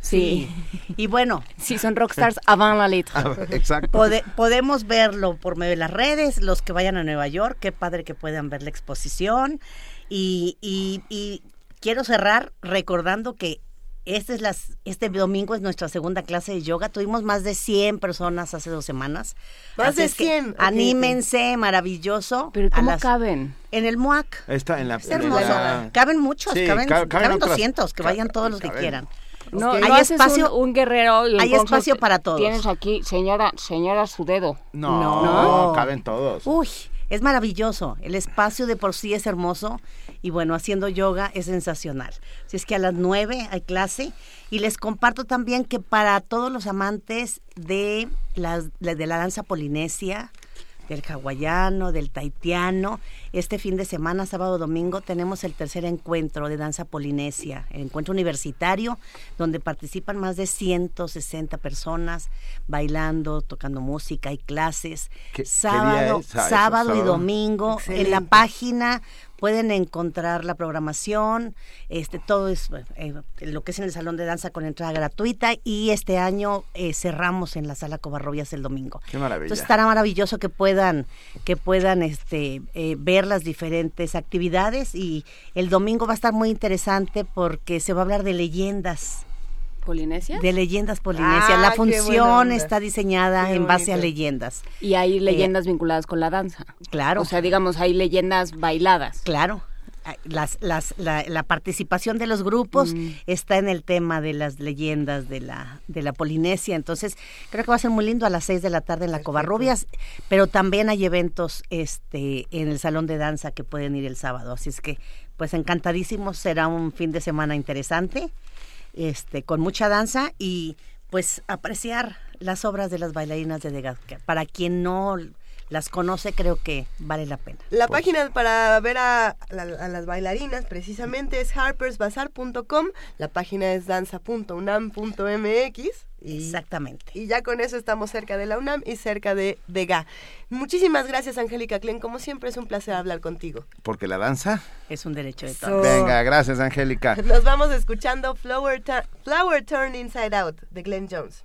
Sí. *laughs* Y bueno. Sí, son rockstars avant la letra. Ah, exacto. podemos verlo por medio de las redes, los que vayan a Nueva York, qué padre que puedan ver la exposición. Y, y, y quiero cerrar recordando que este, es las, este domingo es nuestra segunda clase de yoga. Tuvimos más de 100 personas hace dos semanas. Más de 100. Anímense, maravilloso. ¿Pero cómo caben? En el MUAC. Está en la... Es hermoso. Caben muchos, caben, caben, 200, que vayan todos los que quieran. No, hay espacio, un, guerrero y hay espacio para todos. Tienes aquí, señora, señora su dedo. No, no, caben todos. Uy, es maravilloso. El espacio de por sí es hermoso y bueno, haciendo yoga es sensacional. Si es que a las nueve hay clase y les comparto también que para todos los amantes de la, de la danza polinesia, del hawaiano, del taitiano. Este fin de semana, sábado domingo, tenemos el tercer encuentro de danza polinesia, el encuentro universitario, donde participan más de 160 personas bailando, tocando música y clases. sábado, sábado y domingo en la página pueden encontrar la programación, este todo es eh, lo que es en el salón de danza con entrada gratuita y este año eh, cerramos en la sala Covarrobias el domingo. Qué maravilla. Entonces estará maravilloso que puedan que puedan este eh, ver las diferentes actividades y el domingo va a estar muy interesante porque se va a hablar de leyendas ¿Polinesia? De leyendas polinesias. la función está diseñada en base a leyendas. Y hay leyendas vinculadas con la danza. Claro. O sea, digamos, hay leyendas bailadas. Claro. Las, las, la, participación de los grupos mm. está en el tema de las leyendas de la, de la Polinesia. Entonces, creo que va a ser muy lindo a las seis de la tarde en la Covarrubias, pero también hay eventos este, en el Salón de Danza que pueden ir el sábado. Así es que, pues encantadísimos, será un fin de semana interesante este, con mucha danza y pues apreciar las obras de las bailarinas de Degas. Para quien no las conoce, creo que vale la pena. La pues. página para ver a, las bailarinas precisamente es harpersbazar.com, la página es danza.unam.mx. Exactamente. Y ya con eso estamos cerca de la UNAM y cerca de DEGA. Muchísimas gracias, Angélica Klein. Como siempre, es un placer hablar contigo. Porque la danza es un derecho de todos. Venga, gracias, Angélica. *laughs* Nos vamos escuchando Flower, Flower Turn Inside Out de Glenn Jones.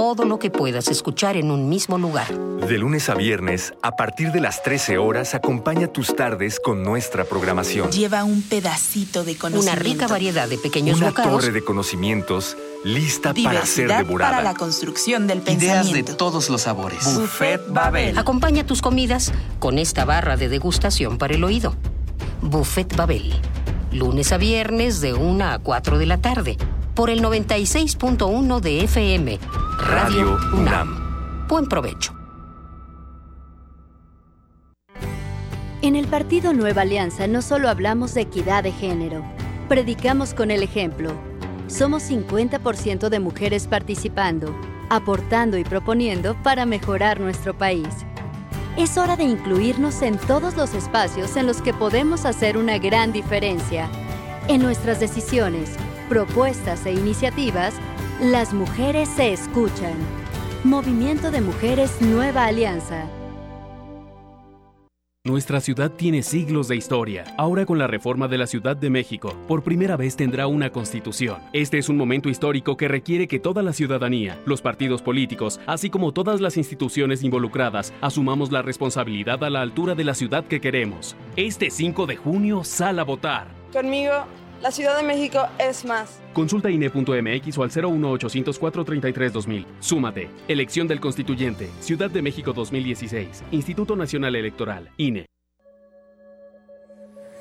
Todo lo que puedas escuchar en un mismo lugar. De lunes a viernes, a partir de las 13 horas, acompaña tus tardes con nuestra programación. Lleva un pedacito de conocimiento. Una rica variedad de pequeños Una bocados. torre de conocimientos lista para ser devorada. para la construcción del Ideas de pensamiento. todos los sabores. Buffet Babel. Acompaña tus comidas con esta barra de degustación para el oído. Buffet Babel. Lunes a viernes de 1 a 4 de la tarde. Por el 96.1 de FM. Radio, UNAM. Buen provecho. En el Partido Nueva Alianza no solo hablamos de equidad de género, predicamos con el ejemplo. Somos 50% de mujeres participando, aportando y proponiendo para mejorar nuestro país. Es hora de incluirnos en todos los espacios en los que podemos hacer una gran diferencia. En nuestras decisiones, propuestas e iniciativas, las mujeres se escuchan. Movimiento de Mujeres Nueva Alianza. Nuestra ciudad tiene siglos de historia. Ahora con la reforma de la Ciudad de México, por primera vez tendrá una constitución. Este es un momento histórico que requiere que toda la ciudadanía, los partidos políticos, así como todas las instituciones involucradas, asumamos la responsabilidad a la altura de la ciudad que queremos. Este 5 de junio, sal a votar. Conmigo, la Ciudad de México es más. Consulta INE.mx o al 01804 33 2000. Súmate. Elección del Constituyente. Ciudad de México 2016. Instituto Nacional Electoral. INE.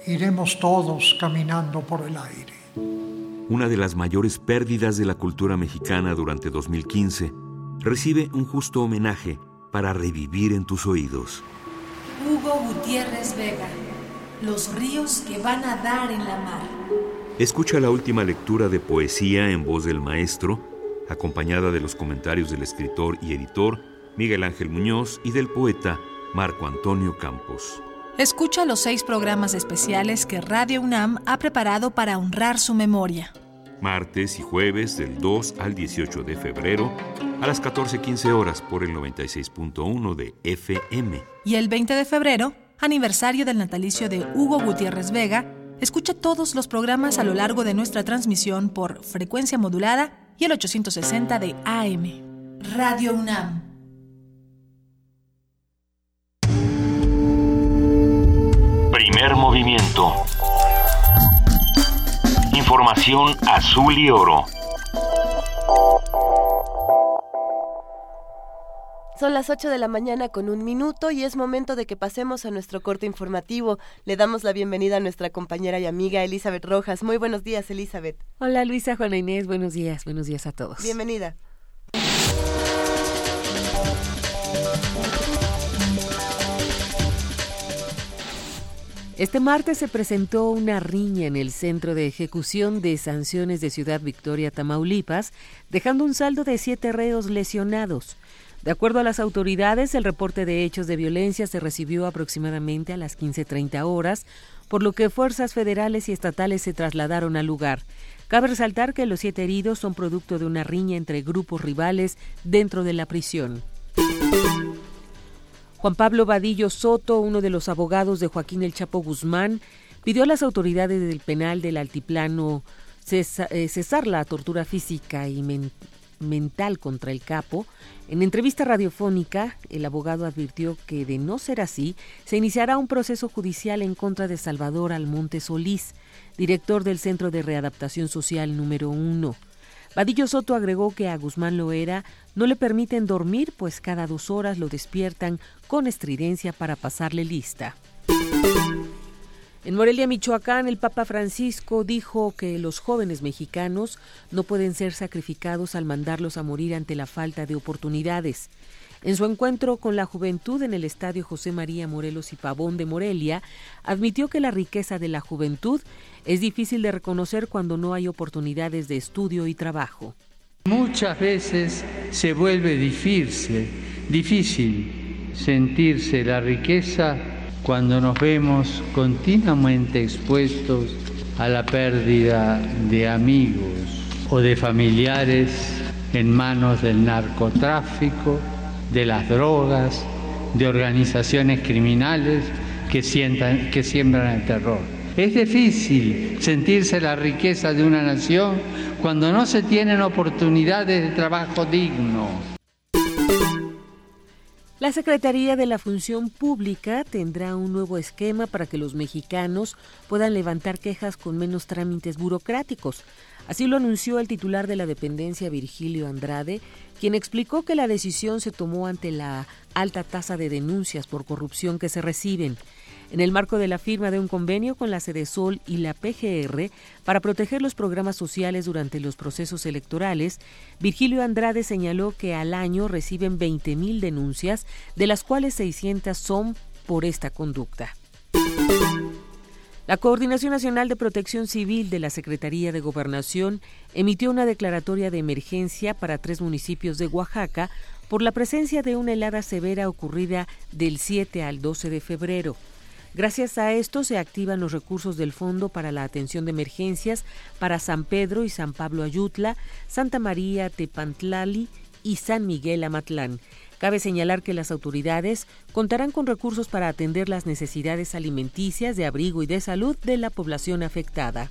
Iremos todos caminando por el aire. Una de las mayores pérdidas de la cultura mexicana durante 2015 recibe un justo homenaje para revivir en tus oídos. Hugo Gutiérrez Vega. Los ríos que van a dar en la mar. Escucha la última lectura de poesía en voz del maestro, acompañada de los comentarios del escritor y editor Miguel Ángel Muñoz y del poeta Marco Antonio Campos. Escucha los seis programas especiales que Radio UNAM ha preparado para honrar su memoria. Martes y jueves del 2 al 18 de febrero a las 14:15 horas por el 96.1 de FM. Y el 20 de febrero, aniversario del natalicio de Hugo Gutiérrez Vega, escucha todos los programas a lo largo de nuestra transmisión por frecuencia modulada y el 860 de AM. Radio UNAM. Primer movimiento. Información azul y oro. Son las 8 de la mañana con un minuto y es momento de que pasemos a nuestro corte informativo. Le damos la bienvenida a nuestra compañera y amiga Elizabeth Rojas. Muy buenos días, Elizabeth. Hola Luisa, Juana Inés, buenos días, buenos días a todos. Bienvenida. Este martes se presentó una riña en el Centro de Ejecución de Sanciones de Ciudad Victoria, Tamaulipas, dejando un saldo de siete reos lesionados. De acuerdo a las autoridades, el reporte de hechos de violencia se recibió aproximadamente a las 15.30 horas, por lo que fuerzas federales y estatales se trasladaron al lugar. Cabe resaltar que los siete heridos son producto de una riña entre grupos rivales dentro de la prisión. Juan Pablo Vadillo Soto, uno de los abogados de Joaquín El Chapo Guzmán, pidió a las autoridades del penal del altiplano cesar la tortura física y men mental contra el capo. En entrevista radiofónica, el abogado advirtió que de no ser así, se iniciará un proceso judicial en contra de Salvador Almonte Solís, director del Centro de Readaptación Social número 1. Vadillo Soto agregó que a Guzmán Loera no le permiten dormir, pues cada dos horas lo despiertan con estridencia para pasarle lista. En Morelia, Michoacán, el Papa Francisco dijo que los jóvenes mexicanos no pueden ser sacrificados al mandarlos a morir ante la falta de oportunidades. En su encuentro con la juventud en el Estadio José María Morelos y Pavón de Morelia, admitió que la riqueza de la juventud es difícil de reconocer cuando no hay oportunidades de estudio y trabajo. Muchas veces se vuelve difícil, difícil sentirse la riqueza cuando nos vemos continuamente expuestos a la pérdida de amigos o de familiares en manos del narcotráfico, de las drogas, de organizaciones criminales que, sientan, que siembran el terror. Es difícil sentirse la riqueza de una nación cuando no se tienen oportunidades de trabajo digno. La Secretaría de la Función Pública tendrá un nuevo esquema para que los mexicanos puedan levantar quejas con menos trámites burocráticos. Así lo anunció el titular de la dependencia, Virgilio Andrade, quien explicó que la decisión se tomó ante la alta tasa de denuncias por corrupción que se reciben en el marco de la firma de un convenio con la Sol y la PGR para proteger los programas sociales durante los procesos electorales, Virgilio Andrade señaló que al año reciben 20.000 denuncias, de las cuales 600 son por esta conducta. La Coordinación Nacional de Protección Civil de la Secretaría de Gobernación emitió una declaratoria de emergencia para tres municipios de Oaxaca por la presencia de una helada severa ocurrida del 7 al 12 de febrero. Gracias a esto se activan los recursos del Fondo para la Atención de Emergencias para San Pedro y San Pablo Ayutla, Santa María Tepantlali y San Miguel Amatlán. Cabe señalar que las autoridades contarán con recursos para atender las necesidades alimenticias, de abrigo y de salud de la población afectada.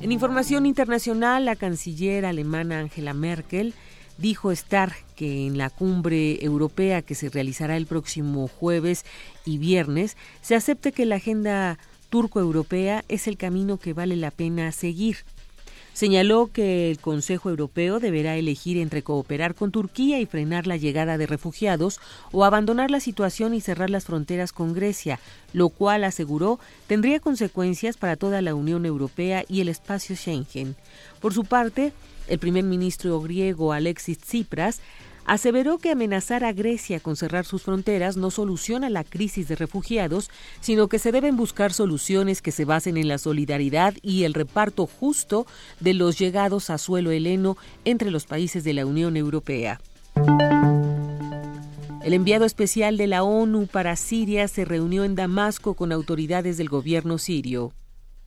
En información internacional, la canciller alemana Angela Merkel dijo estar que en la cumbre europea que se realizará el próximo jueves y viernes se acepte que la agenda turco-europea es el camino que vale la pena seguir. Señaló que el Consejo Europeo deberá elegir entre cooperar con Turquía y frenar la llegada de refugiados o abandonar la situación y cerrar las fronteras con Grecia, lo cual, aseguró, tendría consecuencias para toda la Unión Europea y el espacio Schengen. Por su parte, el primer ministro griego Alexis Tsipras aseveró que amenazar a Grecia con cerrar sus fronteras no soluciona la crisis de refugiados, sino que se deben buscar soluciones que se basen en la solidaridad y el reparto justo de los llegados a suelo heleno entre los países de la Unión Europea. El enviado especial de la ONU para Siria se reunió en Damasco con autoridades del gobierno sirio.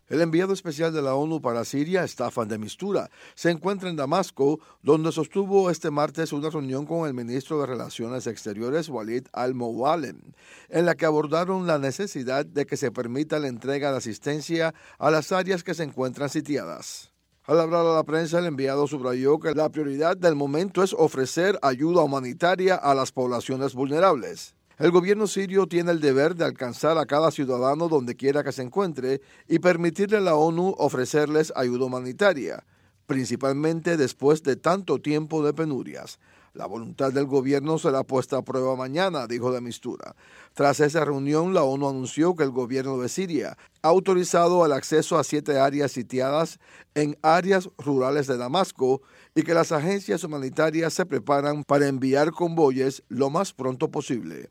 El enviado especial de la ONU para Siria, Staffan de Mistura, se encuentra en Damasco, donde sostuvo este martes una reunión con el ministro de Relaciones Exteriores, Walid al-Mowalem, en la que abordaron la necesidad de que se permita la entrega de asistencia a las áreas que se encuentran sitiadas. Al hablar a la prensa, el enviado subrayó que la prioridad del momento es ofrecer ayuda humanitaria a las poblaciones vulnerables. El gobierno sirio tiene el deber de alcanzar a cada ciudadano donde quiera que se encuentre y permitirle a la ONU ofrecerles ayuda humanitaria, principalmente después de tanto tiempo de penurias. La voluntad del gobierno será puesta a prueba mañana, dijo de Mistura. Tras esa reunión, la ONU anunció que el gobierno de Siria ha autorizado el acceso a siete áreas sitiadas en áreas rurales de Damasco y que las agencias humanitarias se preparan para enviar convoyes lo más pronto posible.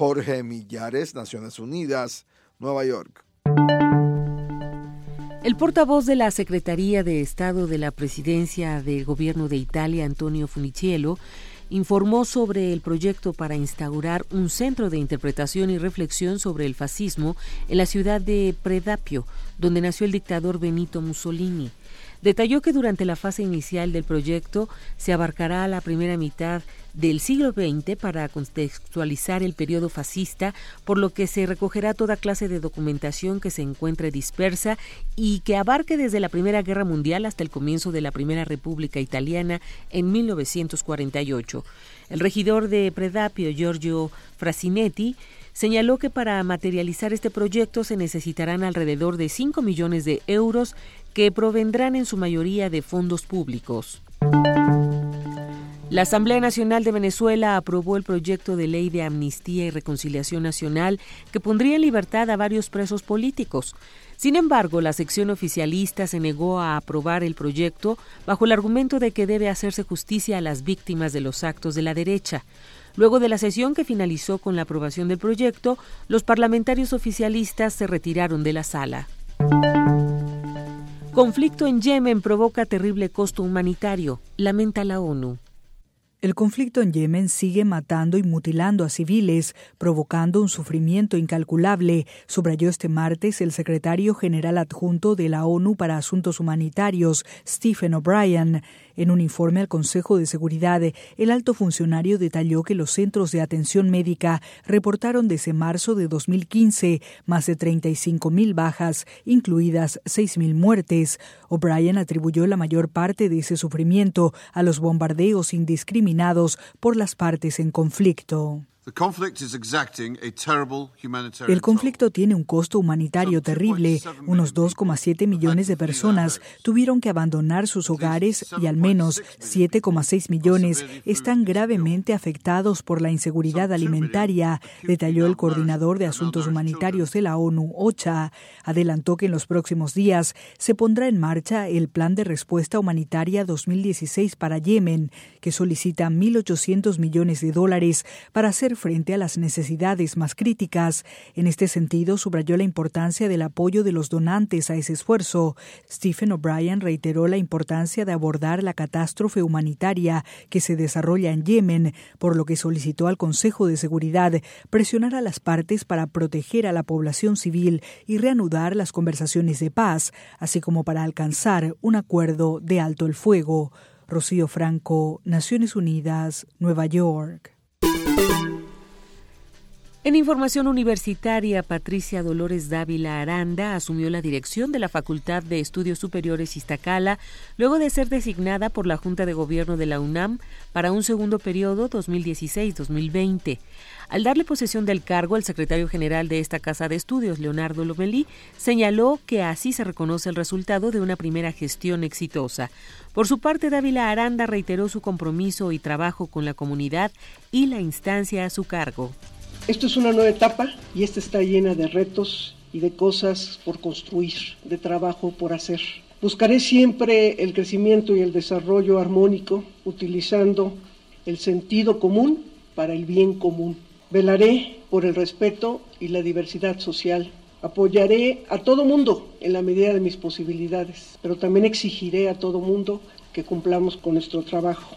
Jorge Millares, Naciones Unidas, Nueva York. El portavoz de la Secretaría de Estado de la Presidencia del Gobierno de Italia, Antonio Funiciello, informó sobre el proyecto para instaurar un centro de interpretación y reflexión sobre el fascismo en la ciudad de Predapio, donde nació el dictador Benito Mussolini. Detalló que durante la fase inicial del proyecto se abarcará la primera mitad del siglo XX para contextualizar el periodo fascista, por lo que se recogerá toda clase de documentación que se encuentre dispersa y que abarque desde la Primera Guerra Mundial hasta el comienzo de la Primera República Italiana en 1948. El regidor de Predapio, Giorgio Frasinetti, señaló que para materializar este proyecto se necesitarán alrededor de 5 millones de euros que provendrán en su mayoría de fondos públicos. La Asamblea Nacional de Venezuela aprobó el proyecto de ley de amnistía y reconciliación nacional que pondría en libertad a varios presos políticos. Sin embargo, la sección oficialista se negó a aprobar el proyecto bajo el argumento de que debe hacerse justicia a las víctimas de los actos de la derecha. Luego de la sesión que finalizó con la aprobación del proyecto, los parlamentarios oficialistas se retiraron de la sala. Conflicto en Yemen provoca terrible costo humanitario, lamenta la ONU. El conflicto en Yemen sigue matando y mutilando a civiles, provocando un sufrimiento incalculable, subrayó este martes el secretario general adjunto de la ONU para Asuntos Humanitarios, Stephen O'Brien. En un informe al Consejo de Seguridad, el alto funcionario detalló que los centros de atención médica reportaron desde marzo de 2015 más de 35.000 bajas, incluidas 6.000 muertes. O'Brien atribuyó la mayor parte de ese sufrimiento a los bombardeos indiscriminados por las partes en conflicto. El conflicto tiene un costo humanitario terrible. Unos 2,7 millones de personas tuvieron que abandonar sus hogares y al menos 7,6 millones están gravemente afectados por la inseguridad alimentaria, detalló el coordinador de asuntos humanitarios de la ONU, OCHA. Adelantó que en los próximos días se pondrá en marcha el Plan de Respuesta Humanitaria 2016 para Yemen, que solicita 1.800 millones de dólares para hacer frente a las necesidades más críticas. En este sentido, subrayó la importancia del apoyo de los donantes a ese esfuerzo. Stephen O'Brien reiteró la importancia de abordar la catástrofe humanitaria que se desarrolla en Yemen, por lo que solicitó al Consejo de Seguridad presionar a las partes para proteger a la población civil y reanudar las conversaciones de paz, así como para alcanzar un acuerdo de alto el fuego. Rocío Franco, Naciones Unidas, Nueva York. En información universitaria, Patricia Dolores Dávila Aranda asumió la dirección de la Facultad de Estudios Superiores Iztacala luego de ser designada por la Junta de Gobierno de la UNAM para un segundo periodo 2016-2020. Al darle posesión del cargo, el secretario general de esta casa de estudios, Leonardo Lomelí, señaló que así se reconoce el resultado de una primera gestión exitosa. Por su parte, Dávila Aranda reiteró su compromiso y trabajo con la comunidad y la instancia a su cargo. Esto es una nueva etapa y esta está llena de retos y de cosas por construir, de trabajo por hacer. Buscaré siempre el crecimiento y el desarrollo armónico utilizando el sentido común para el bien común. Velaré por el respeto y la diversidad social. Apoyaré a todo mundo en la medida de mis posibilidades, pero también exigiré a todo mundo que cumplamos con nuestro trabajo.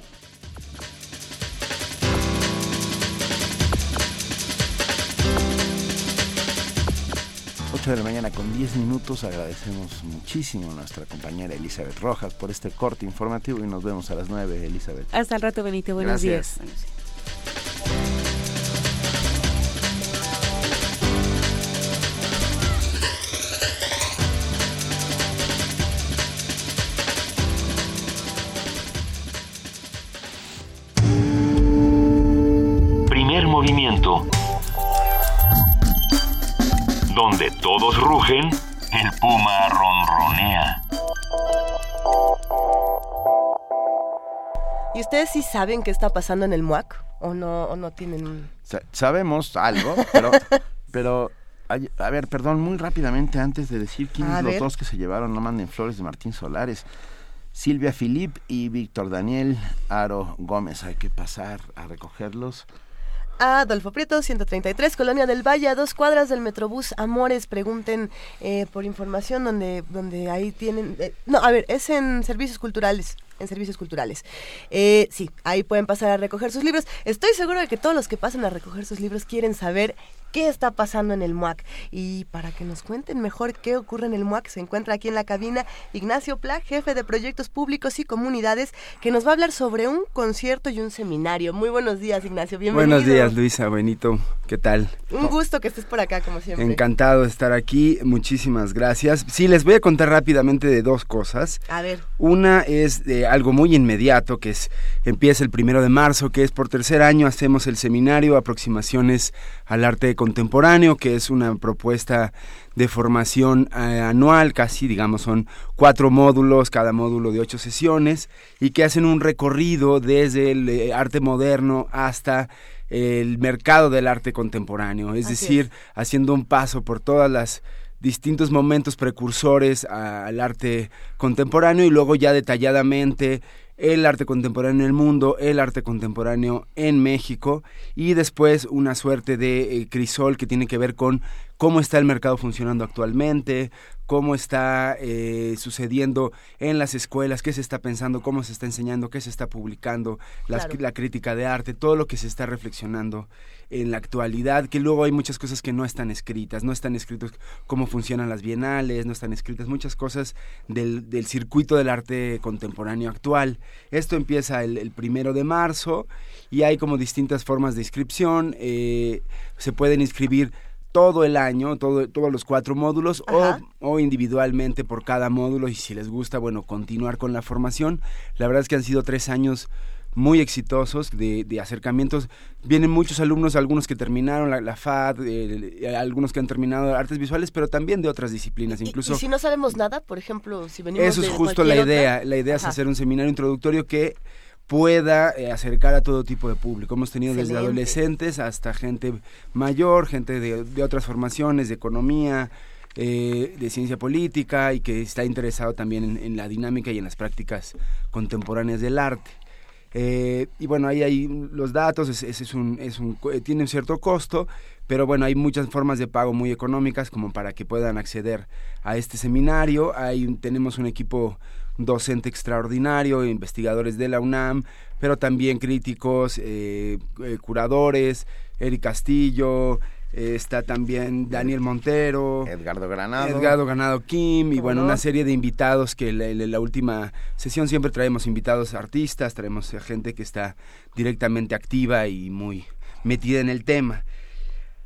8 de la mañana con 10 minutos. Agradecemos muchísimo a nuestra compañera Elizabeth Rojas por este corte informativo y nos vemos a las 9, Elizabeth. Hasta el rato, Benito. Buenos días. Todos rugen, el puma ronronea. ¿Y ustedes sí saben qué está pasando en el MUAC? ¿O no, o no tienen...? Sa- sabemos algo, pero, *laughs* pero a ver, perdón, muy rápidamente antes de decir quiénes A los ver. dos que se llevaron No manden flores de Martín Solares. Silvia Filip y Víctor Daniel Aro Gómez. Hay que pasar a recogerlos. Adolfo Prieto, 133, Colonia del Valle, a dos cuadras del Metrobús Amores. Pregunten eh, por información donde, donde ahí tienen... eh, no, a ver, es en servicios culturales. En servicios culturales. Eh, sí, ahí pueden pasar a recoger sus libros. Estoy seguro de que todos los que pasan a recoger sus libros quieren saber qué está pasando en el MUAC. Y para que nos cuenten mejor qué ocurre en el MUAC, se encuentra aquí en la cabina Ignacio Pla, jefe de proyectos públicos y comunidades, que nos va a hablar sobre un concierto y un seminario. Muy buenos días, Ignacio. Bienvenido. Buenos días, Luisa, Benito. ¿Qué tal? Un gusto que estés por acá, como siempre. Encantado de estar aquí. Muchísimas gracias. Sí, les voy a contar rápidamente de dos cosas. A ver. Una es de algo muy inmediato que es empieza el primero de marzo, que es por tercer año hacemos el seminario Aproximaciones al Arte Contemporáneo, que es una propuesta de formación eh, anual, casi digamos son cuatro módulos, cada módulo de ocho sesiones, y que hacen un recorrido desde el eh, arte moderno hasta el mercado del arte contemporáneo, es decir, haciendo un paso por todas las distintos momentos precursores al arte contemporáneo y luego ya detalladamente el arte contemporáneo en el mundo, el arte contemporáneo en México y después una suerte de eh, crisol que tiene que ver con cómo está el mercado funcionando actualmente, cómo está eh, sucediendo en las escuelas, qué se está pensando, cómo se está enseñando, qué se está publicando, la crítica de arte, todo lo que se está reflexionando en la actualidad, que luego hay muchas cosas que no están escritas, no están escritos cómo funcionan las bienales, no están escritas muchas cosas del, del circuito del arte contemporáneo actual. Esto empieza el, primero de marzo y hay como distintas formas de inscripción, eh, se pueden inscribir todo el año, todo, todos los cuatro módulos o, o, individualmente por cada módulo y si les gusta, bueno, continuar con la formación. La verdad es que han sido tres años muy exitosos de, de, acercamientos. Vienen muchos alumnos, algunos que terminaron la, la FAD, eh, algunos que han terminado artes visuales, pero también de otras disciplinas. Incluso, ¿Y, si no sabemos nada, por ejemplo, si venimos Eso es justo la idea. La idea es hacer un seminario introductorio que pueda eh, acercar a todo tipo de público. Hemos tenido desde adolescentes hasta gente mayor, gente de, de otras formaciones, de economía, eh, de ciencia política y que está interesado también en, en, la dinámica y en las prácticas contemporáneas del arte. Eh, y bueno, ahí hay los datos, ese es un, es un, tiene un cierto costo, pero bueno, hay muchas formas de pago muy económicas como para que puedan acceder a este seminario. Hay, tenemos un equipo docente extraordinario, investigadores de la UNAM, pero también críticos, eh, curadores, Eric Castillo, está también Daniel Montero, Edgardo Granado, Edgardo Granado Kim y bueno, una serie de invitados que en la, última sesión siempre traemos invitados artistas, traemos gente que está directamente activa y muy metida en el tema.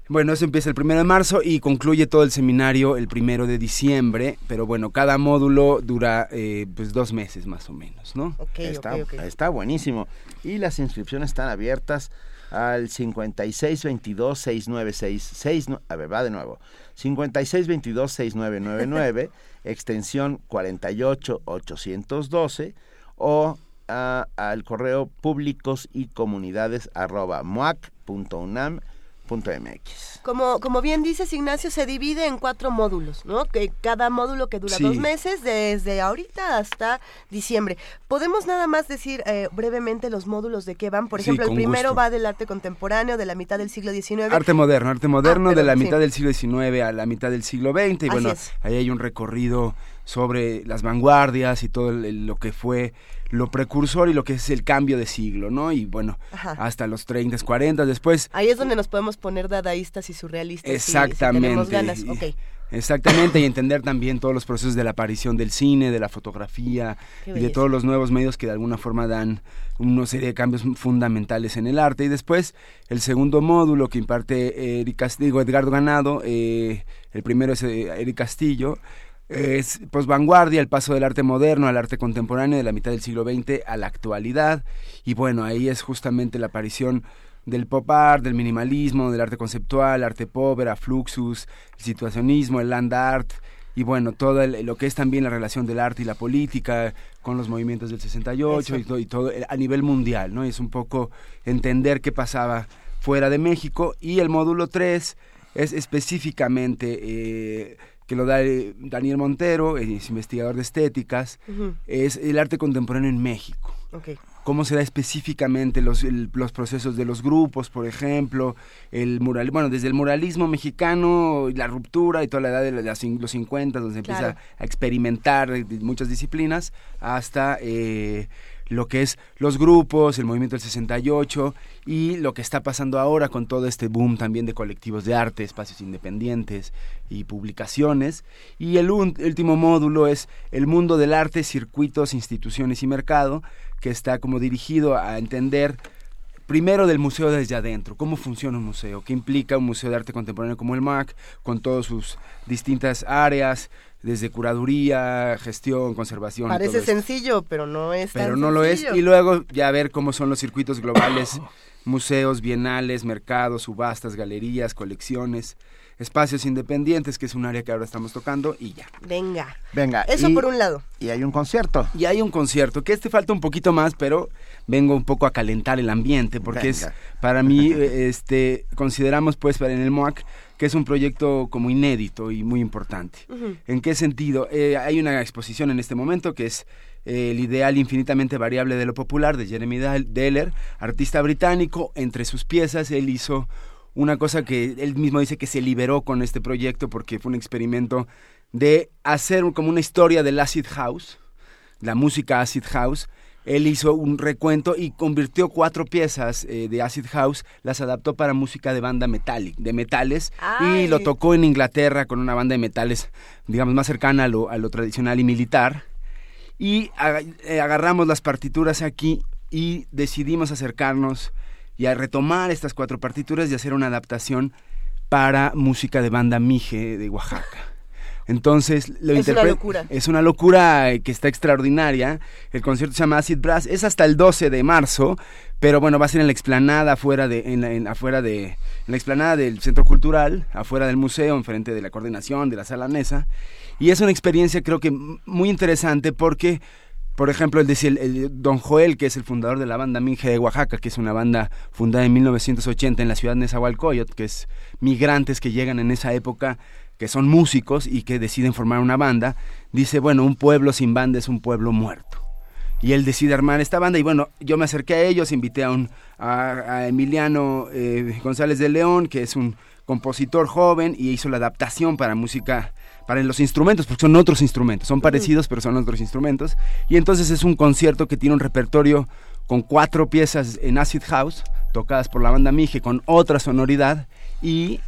Bueno, eso empieza el primero de marzo y concluye todo el seminario el primero de diciembre, pero bueno, cada módulo dura eh, pues dos meses más o menos, ¿no? está, está buenísimo. Y las inscripciones están abiertas al 5622 696 a ver, va de nuevo. 5622 6999 *laughs* extensión 48812 o al correo públicos y comunidades arroba .mx. Como, como bien dices, Ignacio, se divide en cuatro módulos, ¿no? Que cada módulo que dura dos meses, desde ahorita hasta diciembre. ¿Podemos nada más decir eh, brevemente los módulos de qué van? Por ejemplo, el primero va del arte contemporáneo, de la mitad del siglo XIX. Arte moderno, arte moderno ah, de la mitad del siglo XIX a la mitad del siglo XX. Y bueno, ahí hay un recorrido sobre las vanguardias y todo lo que fue lo precursor y lo que es el cambio de siglo, ¿no? Y bueno, hasta los 30, 40, después... Ahí es donde nos podemos poner dadaístas y surrealistas. Exactamente. Exactamente, y entender también todos los procesos de la aparición del cine, de la fotografía y de todos los nuevos medios que de alguna forma dan una serie de cambios fundamentales en el arte. Y después, el segundo módulo que imparte Eric Castillo, Edgardo Ganado, eh, el primero es eh, Eric Castillo, es pues vanguardia, el paso del arte moderno al arte contemporáneo de la mitad del siglo XX a la actualidad. Y bueno, ahí es justamente la aparición del pop art, del minimalismo, del arte conceptual, arte povera, fluxus, el situacionismo, el land art y bueno, todo lo que es también la relación del arte y la política con los movimientos del 68 y todo, y todo, a nivel mundial, ¿no? Es un poco entender qué pasaba fuera de México y el módulo 3 es específicamente eh, que lo da eh, Daniel Montero, es investigador de estéticas, es el arte contemporáneo en México. Cómo se da específicamente los, los procesos de los grupos, por ejemplo, el mural, bueno, desde el muralismo mexicano, la ruptura y toda la edad de los 50, donde se empieza a experimentar muchas disciplinas, hasta eh, lo que es los grupos, el movimiento del 68 y lo que está pasando ahora con todo este boom también de colectivos de arte, espacios independientes y publicaciones. Y el último módulo es el mundo del arte, circuitos, instituciones y mercado, que está como dirigido a entender primero del museo desde adentro, cómo funciona un museo, qué implica un museo de arte contemporáneo como el MAC, con todas sus distintas áreas, desde curaduría, gestión, conservación. Parece sencillo, pero no es Pero tan no lo es. Y luego ya ver cómo son los circuitos globales, *coughs* museos, bienales, mercados, subastas, galerías, colecciones, espacios independientes, que es un área que ahora estamos tocando, y ya. Venga. Venga. Eso y- por un lado. Y hay un concierto. Y hay un concierto, que este falta un poquito más, pero vengo un poco a calentar el ambiente, porque es *laughs* para mí, este, consideramos pues para en el MOAC que es un proyecto como inédito y muy importante. ¿En qué sentido? Eh, hay una exposición en este momento que es eh, el ideal infinitamente variable de lo popular de Jeremy Deller, artista británico. Entre sus piezas él hizo una cosa que él mismo dice que se liberó con este proyecto porque fue un experimento de hacer un- como una historia del acid house, la música acid house. Él hizo un recuento y convirtió cuatro piezas eh, de acid house, las adaptó para música de banda metálica, de metales, Ay. y lo tocó en Inglaterra con una banda de metales, digamos, más cercana a lo, a lo tradicional y militar. Y eh, agarramos las partituras aquí y decidimos acercarnos y a retomar estas cuatro partituras y hacer una adaptación para música de banda Mije de Oaxaca. Entonces, lo Es una locura. Es una locura eh, que está extraordinaria. El concierto se llama Acid Brass. Es hasta el 12 de marzo, pero bueno, va a ser en la explanada afuera de, en la, en- afuera de, en la explanada del Centro Cultural, afuera del museo, enfrente de la coordinación, de la sala Nesa. Y es una experiencia creo que muy interesante porque, por ejemplo, el, el- el Don Joel, que es el fundador de la banda Minje de Oaxaca, que es una banda fundada en 1980 en la ciudad de Nezahualcóyotl, que es migrantes que llegan en esa época que son músicos y que deciden formar una banda, dice, bueno, un pueblo sin banda es un pueblo muerto. Y él decide armar esta banda y bueno, yo me acerqué a ellos, invité a, un, a, a Emiliano eh, González de León, que es un compositor joven y hizo la adaptación para música, para los instrumentos, porque son otros instrumentos, son parecidos pero son otros instrumentos. Y entonces es un concierto que tiene un repertorio con cuatro piezas en acid house, tocadas por la banda Mije con otra sonoridad y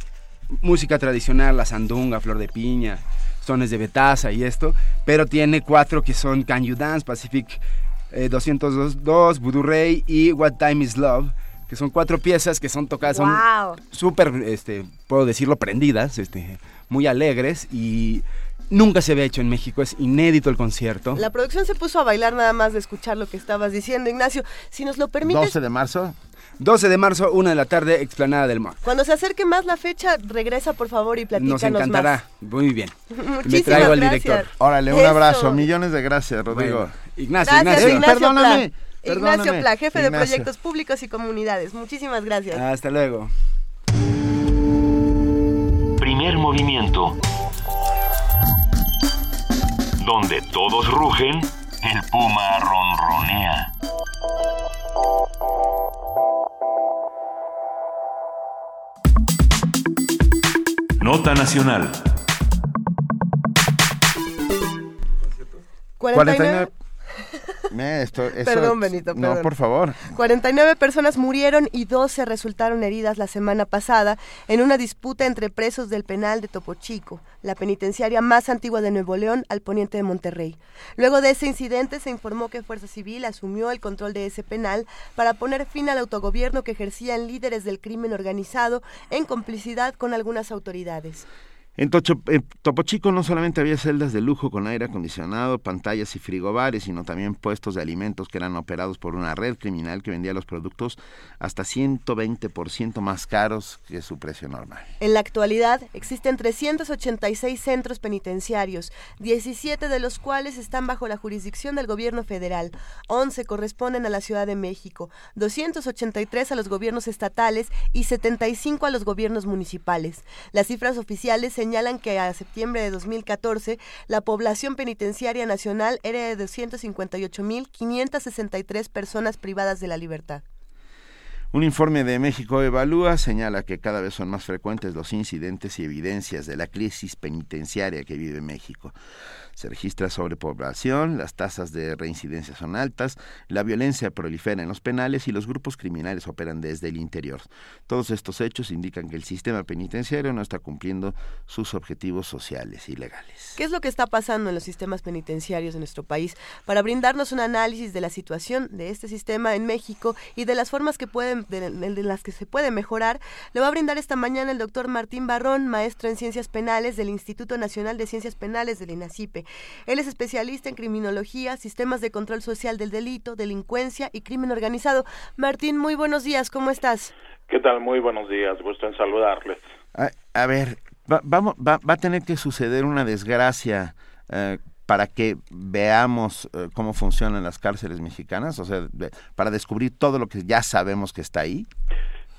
música tradicional, la sandunga, flor de piña, sones de betaza y esto, pero tiene cuatro que son Can You Dance, Pacific eh, 202, Voodoo Ray y What Time Is Love, que son cuatro piezas que son tocadas, son Wow. súper, este, puedo decirlo, prendidas, este, muy alegres y nunca se había hecho en México, es inédito el concierto. La producción se puso a bailar nada más de escuchar lo que estabas diciendo, Ignacio. Si nos lo permites, 12 de marzo. 12 de marzo, una de la tarde, explanada del MOAC. cuando se acerque más la fecha, regresa por favor y platícanos Nos encantará. más. Muy bien. *laughs* Muchísimas Me traigo al gracias. director. Órale, un Eso. abrazo. Millones de gracias, Rodrigo. Bueno, Ignacio, Gracias, Ignacio. Ignacio Perdóname, Ignacio Pla, jefe de proyectos públicos y comunidades. Muchísimas gracias. Hasta luego. Primer movimiento. Donde todos rugen, el puma ronronea. Nota Nacional. 49 Me, esto- eso- Perdón, Benito, No, perdón. por favor. 49 personas murieron y 12 resultaron heridas la semana pasada en una disputa entre presos del penal de Topo Chico, la penitenciaria más antigua de Nuevo León al poniente de Monterrey. Luego de ese incidente se informó que Fuerza Civil asumió el control de ese penal para poner fin al autogobierno que ejercían líderes del crimen organizado en complicidad con algunas autoridades. En, Topo Chico no solamente había celdas de lujo con aire acondicionado, pantallas y frigobares, sino también puestos de alimentos que eran operados por una red criminal que vendía los productos hasta 120% más caros que su precio normal. En la actualidad existen 386 centros penitenciarios, 17 de los cuales están bajo la jurisdicción del gobierno federal, 11 corresponden a la Ciudad de México, 283 a los gobiernos estatales y 75 a los gobiernos municipales. Las cifras oficiales señalan que a septiembre de 2014 la población penitenciaria nacional era de 258.563 personas privadas de la libertad. Un informe de México Evalúa señala que cada vez son más frecuentes los incidentes y evidencias de la crisis penitenciaria que vive México. Se registra sobrepoblación, las tasas de reincidencia son altas, la violencia prolifera en los penales y los grupos criminales operan desde el interior. Todos estos hechos indican que el sistema penitenciario no está cumpliendo sus objetivos sociales y legales. ¿Qué es lo que está pasando en los sistemas penitenciarios de nuestro país? Para brindarnos un análisis de la situación de este sistema en México y de las formas que puede pueden, de, de las que se puede mejorar, le va a brindar esta mañana el doctor Martín Barrón, maestro en Ciencias Penales del Instituto Nacional de Ciencias Penales del INACIPE. Él es especialista en criminología, sistemas de control social del delito, delincuencia y crimen organizado. Martín, muy buenos días, ¿cómo estás? ¿Qué tal? Muy buenos días, gusto en saludarles. A, a ver, va, vamos, va, va, a tener que suceder una desgracia eh, para que veamos eh, cómo funcionan las cárceles mexicanas, o sea, de, para descubrir todo lo que ya sabemos que está ahí.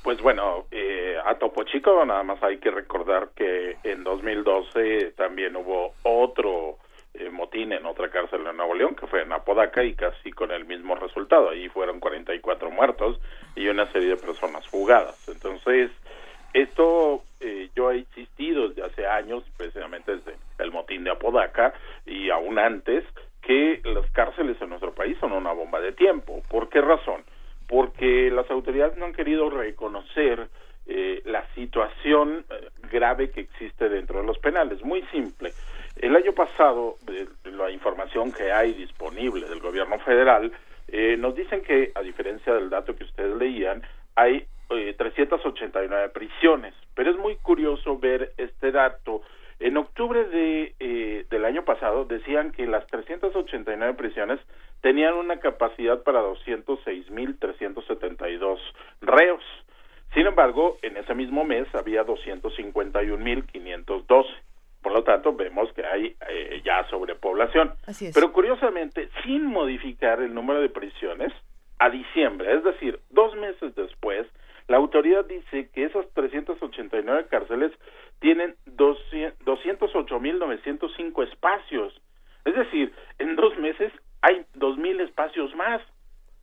Pues bueno, eh, a Topo Chico nada más hay que recordar que en 2012 también hubo otro eh, motín en otra cárcel en Nuevo León, que fue en Apodaca y casi con el mismo resultado. Ahí fueron 44 muertos y una serie de personas fugadas. Entonces, esto eh, yo he insistido desde hace años, precisamente desde el motín de Apodaca y aún antes, que las cárceles en nuestro país son una bomba de tiempo. ¿Por qué razón? Porque las autoridades no han querido reconocer eh, la situación eh, grave que existe dentro de los penales. Muy simple. El año pasado, eh, la información que hay disponible del gobierno federal, eh, nos dicen que, a diferencia del dato que ustedes leían, hay eh, 389 prisiones. Pero es muy curioso ver este dato. En octubre de, eh, del año pasado decían que las 389 prisiones tenían una capacidad para 206.372 reos. Sin embargo, en ese mismo mes había 251.512. Por lo tanto, vemos que hay eh, ya sobrepoblación. Así es. Pero curiosamente, sin modificar el número de prisiones, a diciembre, es decir, dos meses después, la autoridad dice que esas 389 cárceles tienen 208.905 espacios. Es decir, en dos meses hay 2.000 espacios más.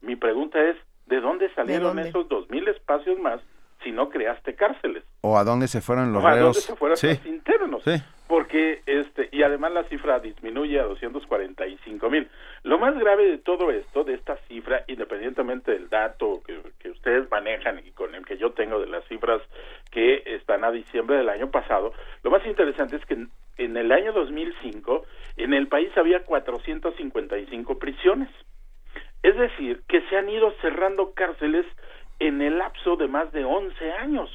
Mi pregunta es, ¿de dónde salieron ¿De dónde? esos 2.000 espacios más si no creaste cárceles? ¿O a dónde se fueron los ¿A dónde reos? se fueron sí. los internos? Sí. Porque, este, y además la cifra disminuye a 245 mil. Lo más grave de todo esto, de esta cifra, independientemente del dato que, ustedes manejan y con el que yo tengo de las cifras que están a diciembre del año pasado, lo más interesante es que en, en el año 2005 en el país había 455 prisiones. Es decir, que se han ido cerrando cárceles en el lapso de más de 11 años.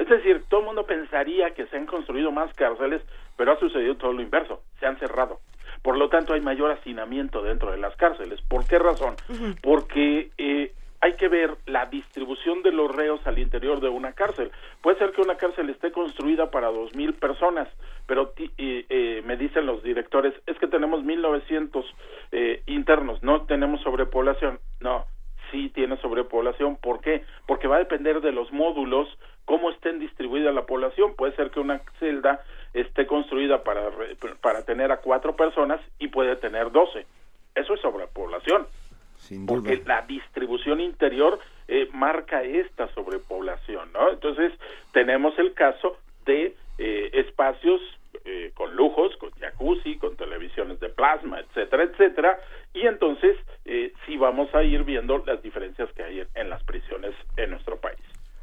Es decir, todo el mundo pensaría que se han construido más cárceles, pero ha sucedido todo lo inverso, se han cerrado. Por lo tanto, hay mayor hacinamiento dentro de las cárceles. ¿Por qué razón? Porque eh, hay que ver la distribución de los reos al interior de una cárcel. Puede ser que una cárcel esté construida para dos mil personas, pero eh, eh, me dicen los directores, es que tenemos 1.900 eh, internos, no tenemos sobrepoblación. No, sí tiene sobrepoblación. ¿Por qué? Porque va a depender de los módulos, cómo estén distribuida la población. Puede ser que una celda esté construida para, para tener a cuatro personas y puede tener doce. Eso es sobrepoblación. Sin porque la distribución interior eh, marca esta sobrepoblación, ¿no? Entonces, tenemos el caso de eh, espacios eh, con lujos, con jacuzzi, con televisiones de plasma, etcétera, etcétera, y entonces eh, sí vamos a ir viendo las diferencias que hay en, en las prisiones en nuestro país.